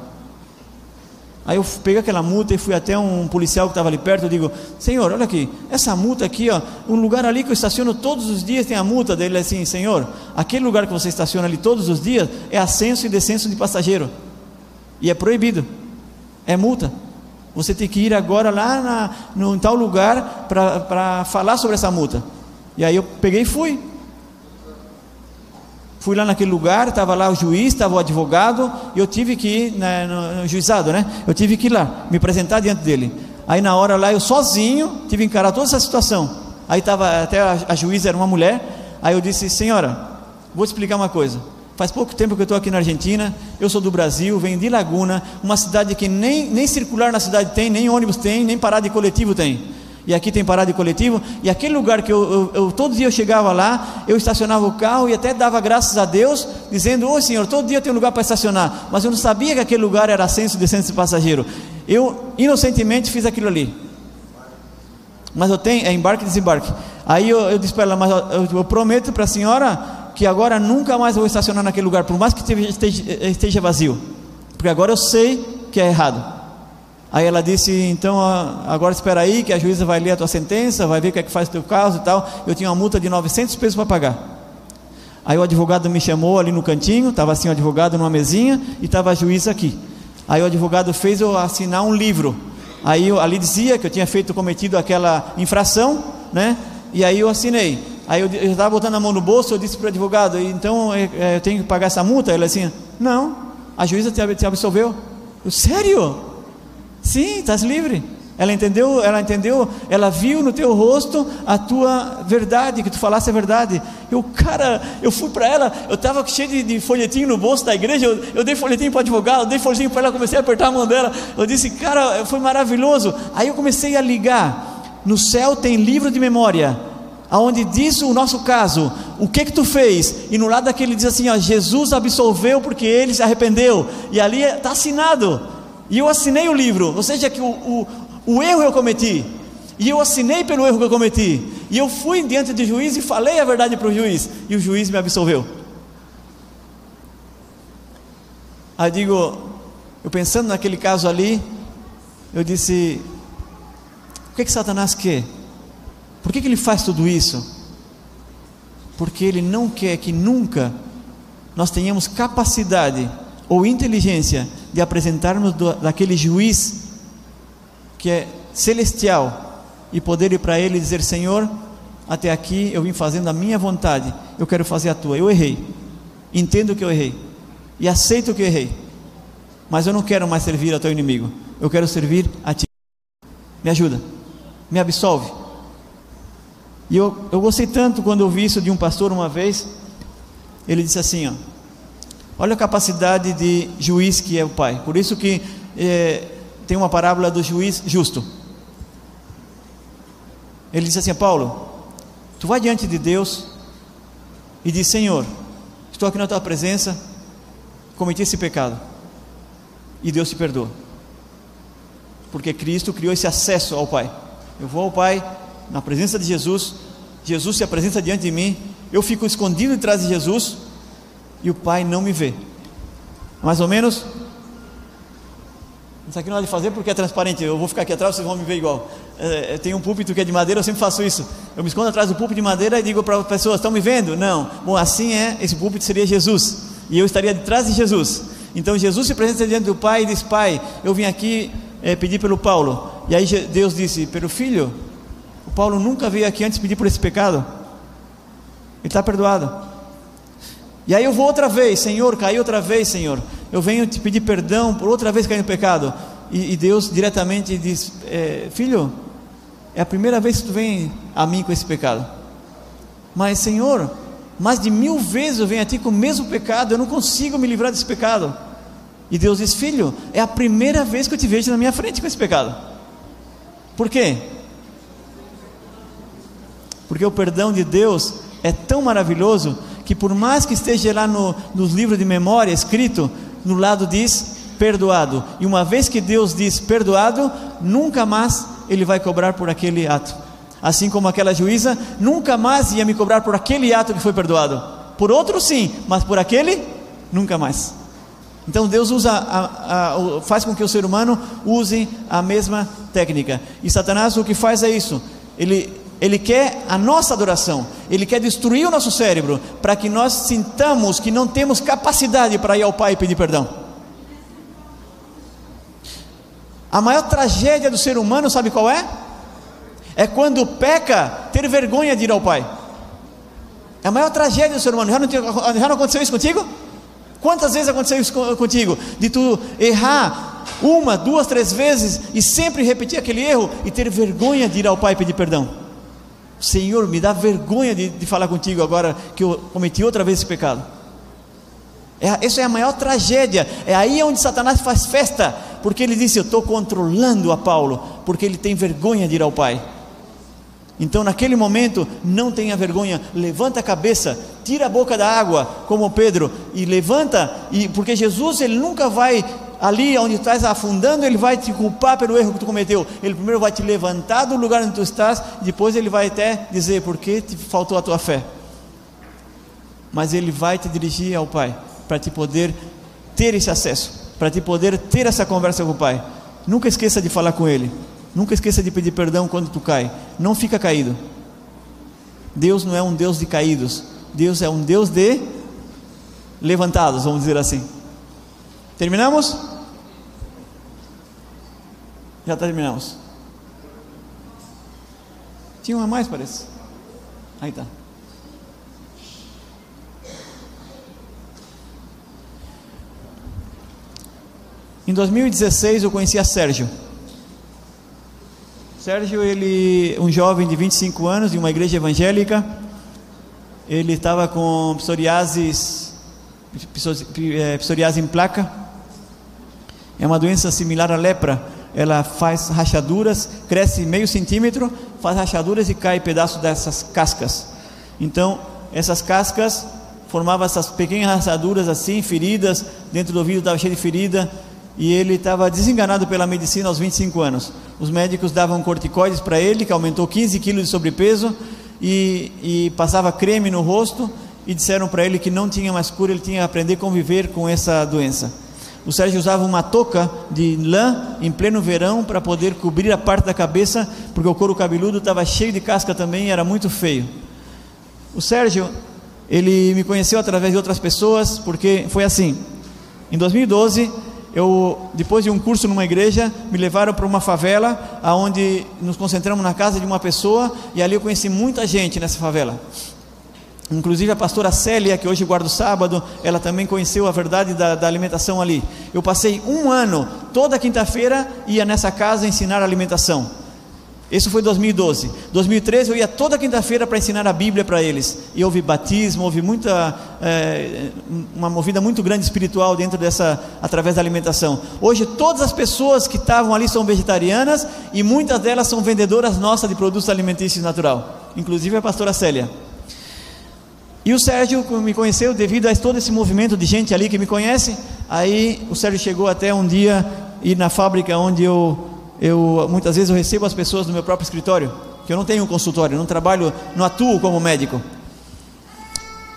Aí eu peguei aquela multa e fui até um policial que estava ali perto. Eu digo: Senhor, olha aqui, essa multa aqui, ó, um lugar ali que eu estaciono todos os dias tem a multa dele. Assim, Senhor, aquele lugar que você estaciona ali todos os dias é ascenso e descenso de passageiro e é proibido, é multa. Você tem que ir agora lá na, no, em tal lugar para falar sobre essa multa. E aí eu peguei e fui. Fui lá naquele lugar, estava lá o juiz, estava o advogado, e eu tive que ir né, no, no, juizado, né? Eu tive que ir lá, me apresentar diante dele. Aí na hora lá, eu sozinho, tive que encarar toda essa situação. Aí estava, até a, a juíza era uma mulher, aí eu disse, senhora, vou te explicar uma coisa. Faz pouco tempo que eu estou aqui na Argentina, eu sou do Brasil, venho de Laguna, uma cidade que nem, nem circular na cidade tem, nem ônibus tem, nem parada de coletivo tem. E aqui tem parada de coletivo, e aquele lugar que eu, eu, eu todo dia eu chegava lá, eu estacionava o carro e até dava graças a Deus, dizendo: Ô Senhor, todo dia tem um lugar para estacionar, mas eu não sabia que aquele lugar era ascenso e descenso de passageiro. Eu inocentemente fiz aquilo ali. Mas eu tenho, é embarque e desembarque. Aí eu, eu disse para ela: Mas eu, eu prometo para a senhora que agora nunca mais vou estacionar naquele lugar, por mais que esteja, vazio, porque agora eu sei que é errado. Aí ela disse: então agora espera aí, que a juíza vai ler a tua sentença, vai ver o que é que faz o teu caso e tal. Eu tinha uma multa de 900 pesos para pagar. Aí o advogado me chamou ali no cantinho, estava assim o advogado numa mesinha e estava a juíza aqui. Aí o advogado fez eu assinar um livro. Aí ali dizia que eu tinha feito cometido aquela infração, né? E aí eu assinei. Aí eu estava botando a mão no bolso, eu disse para o advogado, então é, é, eu tenho que pagar essa multa? Ele assim, não, a juíza te, absolveu. Eu, sério? Sim, estás livre. Ela entendeu, ela entendeu, ela viu no teu rosto a tua verdade, que tu falasse a verdade. Eu, cara, eu fui para ela, eu estava cheio de, de, folhetinho no bolso da igreja, eu, eu dei folhetinho para advogado, eu dei folhetinho para ela, comecei a apertar a mão dela. Eu disse, cara, foi maravilhoso. Aí eu comecei a ligar. No céu tem livro de memória aonde diz o nosso caso, o que que tu fez? E no lado daquele diz assim, ó, Jesus absolveu porque ele se arrependeu. E ali está assinado. E eu assinei o livro, ou seja, que o, o, o erro eu cometi. E eu assinei pelo erro que eu cometi. E eu fui diante do juiz e falei a verdade para o juiz. E o juiz me absolveu. Aí digo, eu pensando naquele caso ali, eu disse: o que, que Satanás quer? Por que, que ele faz tudo isso? Porque ele não quer que nunca nós tenhamos capacidade ou inteligência de apresentarmos do, daquele juiz que é celestial e poder ir para ele e dizer: Senhor, até aqui eu vim fazendo a minha vontade, eu quero fazer a tua. Eu errei, entendo que eu errei e aceito que eu errei, mas eu não quero mais servir ao teu inimigo, eu quero servir a ti. Me ajuda, me absolve e eu, eu gostei tanto quando eu vi isso de um pastor uma vez. Ele disse assim: ó, Olha a capacidade de juiz que é o Pai. Por isso que é, tem uma parábola do juiz justo. Ele disse assim: Paulo, tu vai diante de Deus e diz: Senhor, estou aqui na tua presença, cometi esse pecado. E Deus te perdoa. Porque Cristo criou esse acesso ao Pai. Eu vou ao Pai, na presença de Jesus, Jesus se apresenta diante de mim, eu fico escondido atrás de Jesus e o Pai não me vê. Mais ou menos. Isso aqui não é de fazer porque é transparente. Eu vou ficar aqui atrás, vocês vão me ver igual. É, tem um púlpito que é de madeira, eu sempre faço isso. Eu me escondo atrás do púlpito de madeira e digo para as pessoas: estão me vendo? Não. Bom, assim é. Esse púlpito seria Jesus e eu estaria atrás de Jesus. Então Jesus se apresenta diante do Pai e diz: Pai, eu vim aqui é, pedir pelo Paulo. E aí Deus disse: Pelo filho, Paulo nunca veio aqui antes pedir por esse pecado. Ele está perdoado. E aí eu vou outra vez, Senhor, caí outra vez, Senhor. Eu venho te pedir perdão por outra vez cair no pecado. E, e Deus diretamente diz: é, Filho, é a primeira vez que tu vem a mim com esse pecado. Mas, Senhor, mais de mil vezes eu venho a ti com o mesmo pecado, eu não consigo me livrar desse pecado. E Deus diz: Filho, é a primeira vez que eu te vejo na minha frente com esse pecado. Por quê? Porque o perdão de Deus é tão maravilhoso que, por mais que esteja lá no, nos livros de memória escrito, no lado diz perdoado. E uma vez que Deus diz perdoado, nunca mais Ele vai cobrar por aquele ato. Assim como aquela juíza nunca mais ia me cobrar por aquele ato que foi perdoado. Por outro, sim, mas por aquele, nunca mais. Então Deus usa a, a, faz com que o ser humano use a mesma técnica. E Satanás o que faz é isso. Ele ele quer a nossa adoração, ele quer destruir o nosso cérebro, para que nós sintamos que não temos capacidade para ir ao Pai e pedir perdão. A maior tragédia do ser humano, sabe qual é? É quando peca, ter vergonha de ir ao Pai. É a maior tragédia do ser humano. Já não, já não aconteceu isso contigo? Quantas vezes aconteceu isso contigo? De tu errar uma, duas, três vezes e sempre repetir aquele erro e ter vergonha de ir ao Pai e pedir perdão. Senhor, me dá vergonha de, de falar contigo agora que eu cometi outra vez esse pecado. É, essa é a maior tragédia. É aí onde Satanás faz festa, porque ele disse: Eu estou controlando a Paulo, porque ele tem vergonha de ir ao Pai. Então, naquele momento, não tenha vergonha, levanta a cabeça, tira a boca da água, como Pedro, e levanta, e porque Jesus ele nunca vai ali onde estás afundando, ele vai te culpar pelo erro que tu cometeu. Ele primeiro vai te levantar do lugar onde tu estás, depois ele vai até dizer por que te faltou a tua fé. Mas ele vai te dirigir ao Pai para te poder ter esse acesso, para te poder ter essa conversa com o Pai. Nunca esqueça de falar com ele. Nunca esqueça de pedir perdão quando tu cai. Não fica caído. Deus não é um Deus de caídos. Deus é um Deus de levantados, vamos dizer assim. Terminamos? Já terminamos. Tinha uma mais, parece. Aí tá. Em 2016 eu conheci a Sérgio. Sérgio, ele, um jovem de 25 anos, de uma igreja evangélica, ele estava com psoriase, é, psoriase em placa. É uma doença similar à lepra. Ela faz rachaduras, cresce meio centímetro, faz rachaduras e cai pedaço dessas cascas. Então, essas cascas formavam essas pequenas rachaduras assim, feridas, dentro do ouvido estava cheio de ferida, e ele estava desenganado pela medicina aos 25 anos. Os médicos davam corticoides para ele, que aumentou 15 quilos de sobrepeso, e, e passava creme no rosto, e disseram para ele que não tinha mais cura, ele tinha que aprender a conviver com essa doença. O Sérgio usava uma touca de lã em pleno verão para poder cobrir a parte da cabeça, porque o couro cabeludo estava cheio de casca também e era muito feio. O Sérgio, ele me conheceu através de outras pessoas, porque foi assim. Em 2012, eu depois de um curso numa igreja me levaram para uma favela aonde nos concentramos na casa de uma pessoa e ali eu conheci muita gente nessa favela inclusive a pastora Célia que hoje guarda o sábado ela também conheceu a verdade da, da alimentação ali eu passei um ano toda quinta-feira ia nessa casa ensinar alimentação isso foi 2012. 2013 eu ia toda quinta-feira para ensinar a Bíblia para eles. E houve batismo, houve muita é, uma movida muito grande espiritual dentro dessa através da alimentação. Hoje todas as pessoas que estavam ali são vegetarianas e muitas delas são vendedoras nossas de produtos alimentícios natural, inclusive a pastora Célia. E o Sérgio me conheceu devido a todo esse movimento de gente ali que me conhece. Aí o Sérgio chegou até um dia ir na fábrica onde eu eu muitas vezes eu recebo as pessoas no meu próprio escritório, que eu não tenho um consultório, não trabalho, não atuo como médico.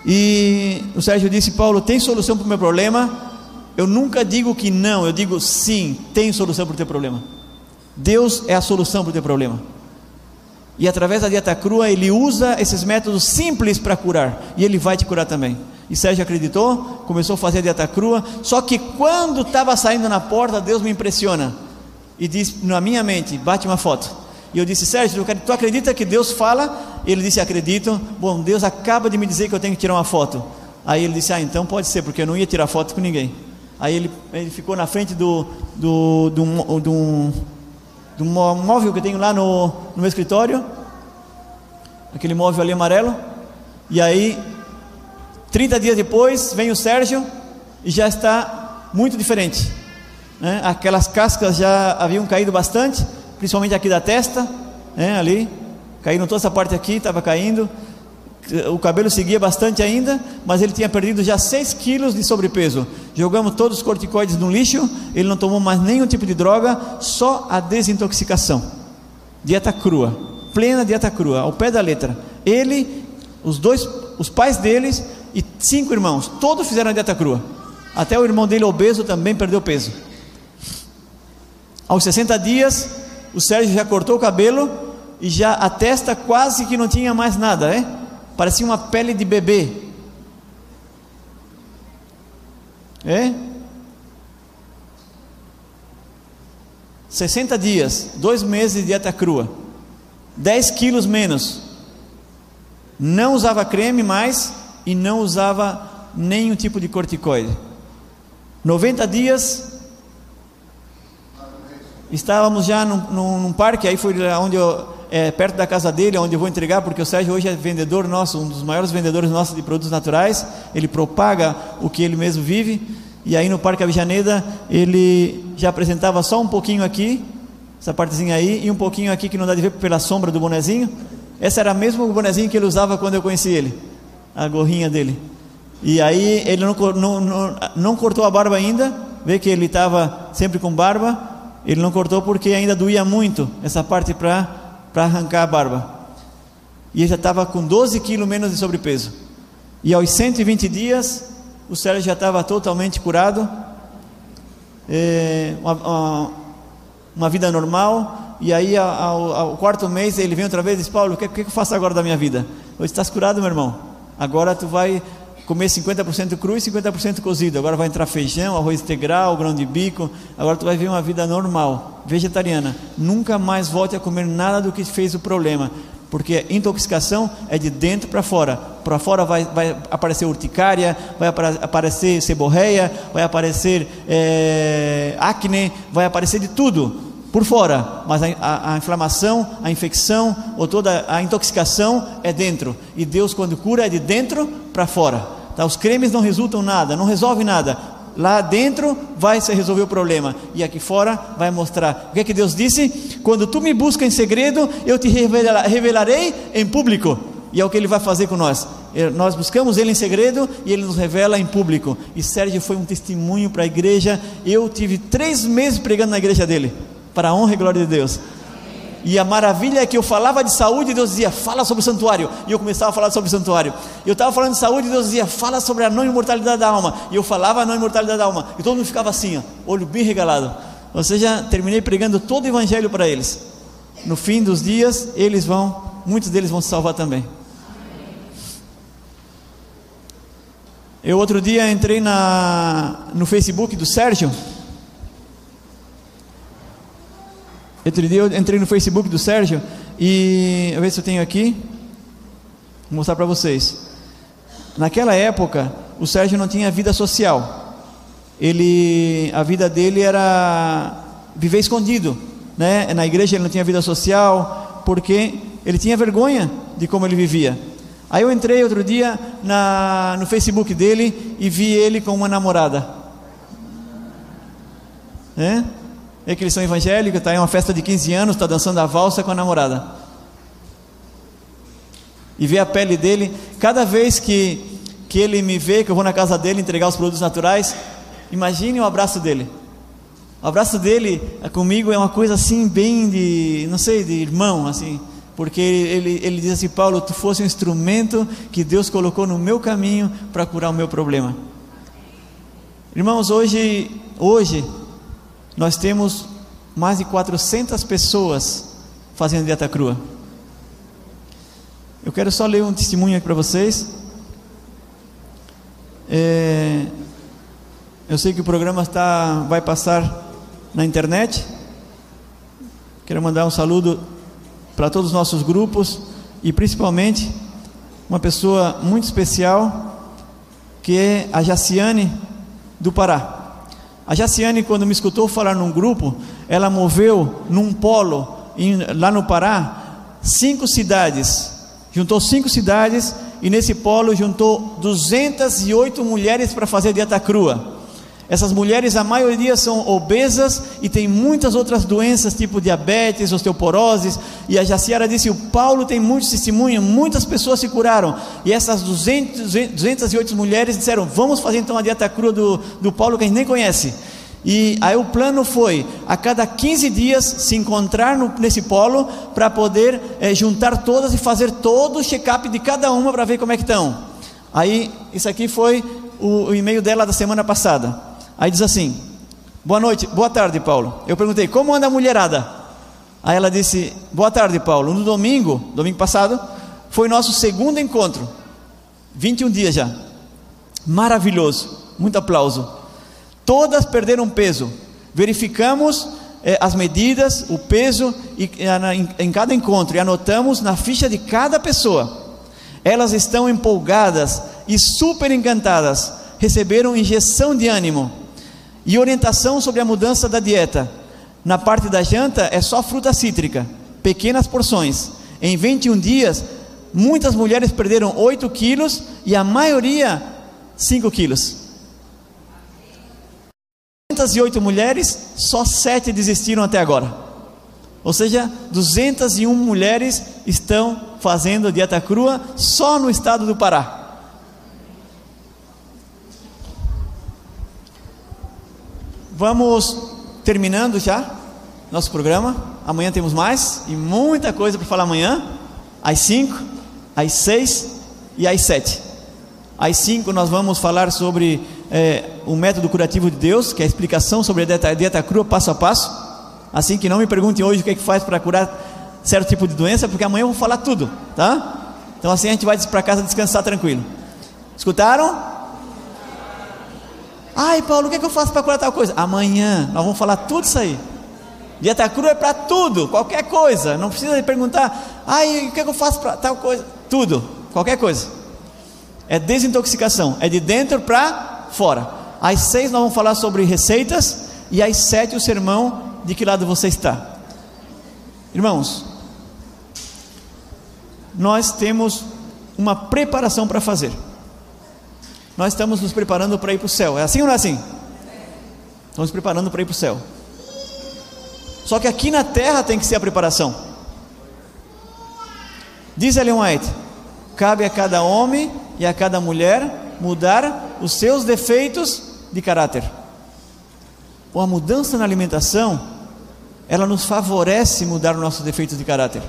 E o Sérgio disse: Paulo, tem solução para o meu problema? Eu nunca digo que não, eu digo sim, tem solução para o teu problema. Deus é a solução para o teu problema. E através da dieta crua, ele usa esses métodos simples para curar, e ele vai te curar também. E Sérgio acreditou, começou a fazer a dieta crua, só que quando estava saindo na porta, Deus me impressiona e diz na minha mente: bate uma foto. E eu disse: Sérgio, tu acredita que Deus fala? Ele disse: Acredito. Bom, Deus acaba de me dizer que eu tenho que tirar uma foto. Aí ele disse: Ah, então pode ser, porque eu não ia tirar foto com ninguém. Aí ele, ele ficou na frente do, do, do, do, do móvel que eu tenho lá no, no meu escritório, aquele móvel ali amarelo. E aí, 30 dias depois, vem o Sérgio e já está muito diferente né? aquelas cascas já haviam caído bastante, principalmente aqui da testa, né? ali, caíram toda essa parte aqui, estava caindo, o cabelo seguia bastante ainda, mas ele tinha perdido já 6 quilos de sobrepeso. Jogamos todos os corticoides no lixo, ele não tomou mais nenhum tipo de droga, só a desintoxicação. Dieta crua, plena dieta crua, ao pé da letra. Ele, os dois, os pais deles e cinco irmãos, todos fizeram a dieta crua. Até o irmão dele obeso também perdeu peso. Aos 60 dias, o Sérgio já cortou o cabelo e já a testa quase que não tinha mais nada, é? Parecia uma pele de bebê. É? 60 dias, dois meses de dieta crua, 10 quilos menos. Não usava creme mais e não usava nenhum tipo de corticoide. 90 dias, Estávamos já num, num, num parque, aí foi onde eu, é, perto da casa dele, onde eu vou entregar, porque o Sérgio hoje é vendedor nosso, um dos maiores vendedores nossos de produtos naturais. Ele propaga o que ele mesmo vive. E aí no Parque Avijaneda ele já apresentava só um pouquinho aqui, essa partezinha aí, e um pouquinho aqui que não dá de ver pela sombra do bonezinho. Essa era mesmo o bonezinho que ele usava quando eu conheci ele, a gorrinha dele. E aí ele não, não, não, não cortou a barba ainda, vê que ele estava sempre com barba, ele não cortou porque ainda doía muito essa parte para arrancar a barba. E ele já estava com 12 quilos menos de sobrepeso. E aos 120 dias, o Sérgio já estava totalmente curado, é, uma, uma, uma, vida normal. E aí, ao, ao, quarto mês, ele vem outra vez e diz: Paulo, o que, que eu faço agora da minha vida? Hoje estás curado, meu irmão. Agora tu vai comer 50% cru e 50% cozido. Agora vai entrar feijão, arroz integral, grão de bico. Agora tu vai ver uma vida normal, vegetariana. Nunca mais volte a comer nada do que fez o problema. Porque intoxicação é de dentro para fora. Para fora vai, vai, aparecer urticária, vai aparecer seborreia, vai aparecer é, acne, vai aparecer de tudo por fora, mas a, a, a, inflamação, a infecção ou toda a intoxicação é dentro. E Deus, quando cura, é de dentro para fora. Tá? Os cremes não resultam nada, não resolve nada. Lá dentro vai se resolver o problema e aqui fora vai mostrar. O que é que Deus disse? Quando tu me busca em segredo, eu te revelarei em público. E é o que ele vai fazer com nós. Nós buscamos ele em segredo e ele nos revela em público. E Sérgio foi um testemunho para a igreja. Eu tive três meses pregando na igreja dele, para a honra e glória de Deus. E a maravilha é que eu falava de saúde e Deus dizia, fala sobre o santuário. E eu começava a falar sobre o santuário. Eu estava falando de saúde e Deus dizia, fala sobre a não imortalidade da alma. E eu falava a não imortalidade da alma. E todo mundo ficava assim, ó, olho bem regalado. Ou seja, terminei pregando todo o evangelho para eles. No fim dos dias, eles vão, muitos deles vão se salvar também. Eu outro dia entrei na, no Facebook do Sérgio Outro dia eu entrei no Facebook do Sérgio e eu ver se eu tenho aqui, vou mostrar para vocês. Naquela época, o Sérgio não tinha vida social. Ele, a vida dele era viver escondido, né? Na igreja ele não tinha vida social porque ele tinha vergonha de como ele vivia. Aí eu entrei outro dia na, no Facebook dele e vi ele com uma namorada. É? É que eles são evangélicos, está em uma festa de 15 anos, está dançando a valsa com a namorada. E vê a pele dele, cada vez que, que ele me vê, que eu vou na casa dele entregar os produtos naturais, imagine o abraço dele. O abraço dele comigo é uma coisa assim, bem de, não sei, de irmão, assim. Porque ele, ele diz assim: Paulo, tu fosse um instrumento que Deus colocou no meu caminho para curar o meu problema. Irmãos, hoje, hoje, nós temos mais de 400 pessoas fazendo dieta crua. Eu quero só ler um testemunho aqui para vocês. É, eu sei que o programa está, vai passar na internet. Quero mandar um saludo para todos os nossos grupos e principalmente uma pessoa muito especial que é a Jaciane do Pará. A Jaciane, quando me escutou falar num grupo, ela moveu num polo em, lá no Pará cinco cidades. Juntou cinco cidades e nesse polo juntou 208 mulheres para fazer dieta crua. Essas mulheres, a maioria são obesas e tem muitas outras doenças, tipo diabetes, osteoporose. E a Jaciara disse: o Paulo tem muitos testemunhos, muitas pessoas se curaram. E essas 200, 208 mulheres disseram: vamos fazer então a dieta crua do, do Paulo que a gente nem conhece. E aí o plano foi a cada 15 dias se encontrar no, nesse polo para poder é, juntar todas e fazer todo o check-up de cada uma para ver como é que estão. Aí isso aqui foi o, o e-mail dela da semana passada. Aí diz assim: Boa noite, boa tarde, Paulo. Eu perguntei: Como anda a mulherada? Aí ela disse: Boa tarde, Paulo. No domingo, domingo passado, foi nosso segundo encontro. 21 dias já. Maravilhoso. Muito aplauso. Todas perderam peso. Verificamos eh, as medidas, o peso e, eh, em, em cada encontro e anotamos na ficha de cada pessoa. Elas estão empolgadas e super encantadas. Receberam injeção de ânimo e orientação sobre a mudança da dieta. Na parte da janta é só fruta cítrica. pequenas porções. Em 21 dias, muitas mulheres perderam 8 quilos e a maioria 5 quilos. 208 mulheres, só 7 desistiram até agora. Ou seja, 201 mulheres estão fazendo dieta crua só no estado do Pará. Vamos terminando já nosso programa. Amanhã temos mais e muita coisa para falar amanhã. Às 5, às 6 e às 7. Às 5 nós vamos falar sobre é, o método curativo de Deus, que é a explicação sobre a dieta, a dieta crua passo a passo. Assim que não me pergunte hoje o que é que faz para curar certo tipo de doença, porque amanhã eu vou falar tudo, tá? Então assim a gente vai para casa descansar tranquilo. Escutaram? Ai, Paulo, o que, é que eu faço para curar tal coisa? Amanhã nós vamos falar tudo isso aí. Dieta crua é para tudo, qualquer coisa. Não precisa perguntar, ai, o que, é que eu faço para tal coisa? Tudo, qualquer coisa. É desintoxicação, é de dentro para fora. Às seis nós vamos falar sobre receitas e às sete o sermão de que lado você está. Irmãos, nós temos uma preparação para fazer nós estamos nos preparando para ir para o céu. É assim ou não é assim? Estamos nos preparando para ir para o céu. Só que aqui na terra tem que ser a preparação. Diz Ellen White: cabe a cada homem e a cada mulher mudar os seus defeitos de caráter. Ou a mudança na alimentação, ela nos favorece mudar os nossos defeitos de caráter.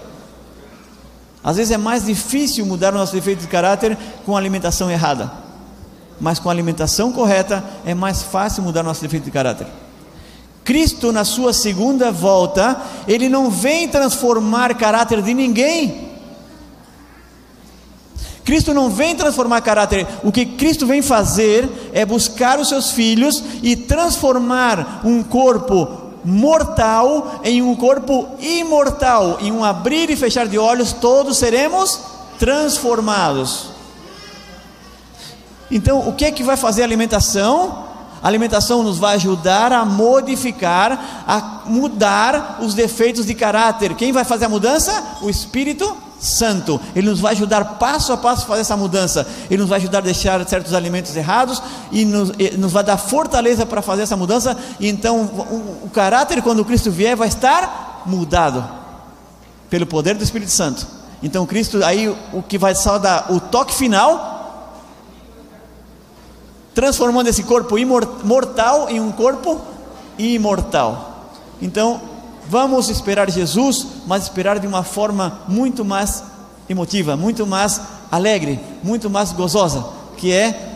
Às vezes é mais difícil mudar o nosso defeito de caráter com a alimentação errada mas com a alimentação correta é mais fácil mudar nosso defeito de caráter. Cristo, na sua segunda volta, ele não vem transformar caráter de ninguém. Cristo não vem transformar caráter, o que Cristo vem fazer é buscar os seus filhos e transformar um corpo mortal em um corpo imortal. Em um abrir e fechar de olhos, todos seremos transformados. Então, o que é que vai fazer a alimentação? A alimentação nos vai ajudar a modificar, a mudar os defeitos de caráter. Quem vai fazer a mudança? O Espírito Santo. Ele nos vai ajudar passo a passo a fazer essa mudança. Ele nos vai ajudar a deixar certos alimentos errados e nos, e nos vai dar fortaleza para fazer essa mudança. E então o, o caráter, quando Cristo vier, vai estar mudado pelo poder do Espírito Santo. Então Cristo aí o que vai só dar o toque final transformando esse corpo mortal em um corpo imortal. Então, vamos esperar Jesus, mas esperar de uma forma muito mais emotiva, muito mais alegre, muito mais gozosa, que é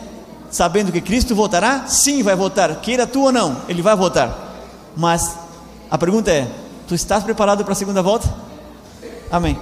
sabendo que Cristo voltará? Sim, vai voltar, queira tu ou não, ele vai voltar. Mas a pergunta é: tu estás preparado para a segunda volta? Amém.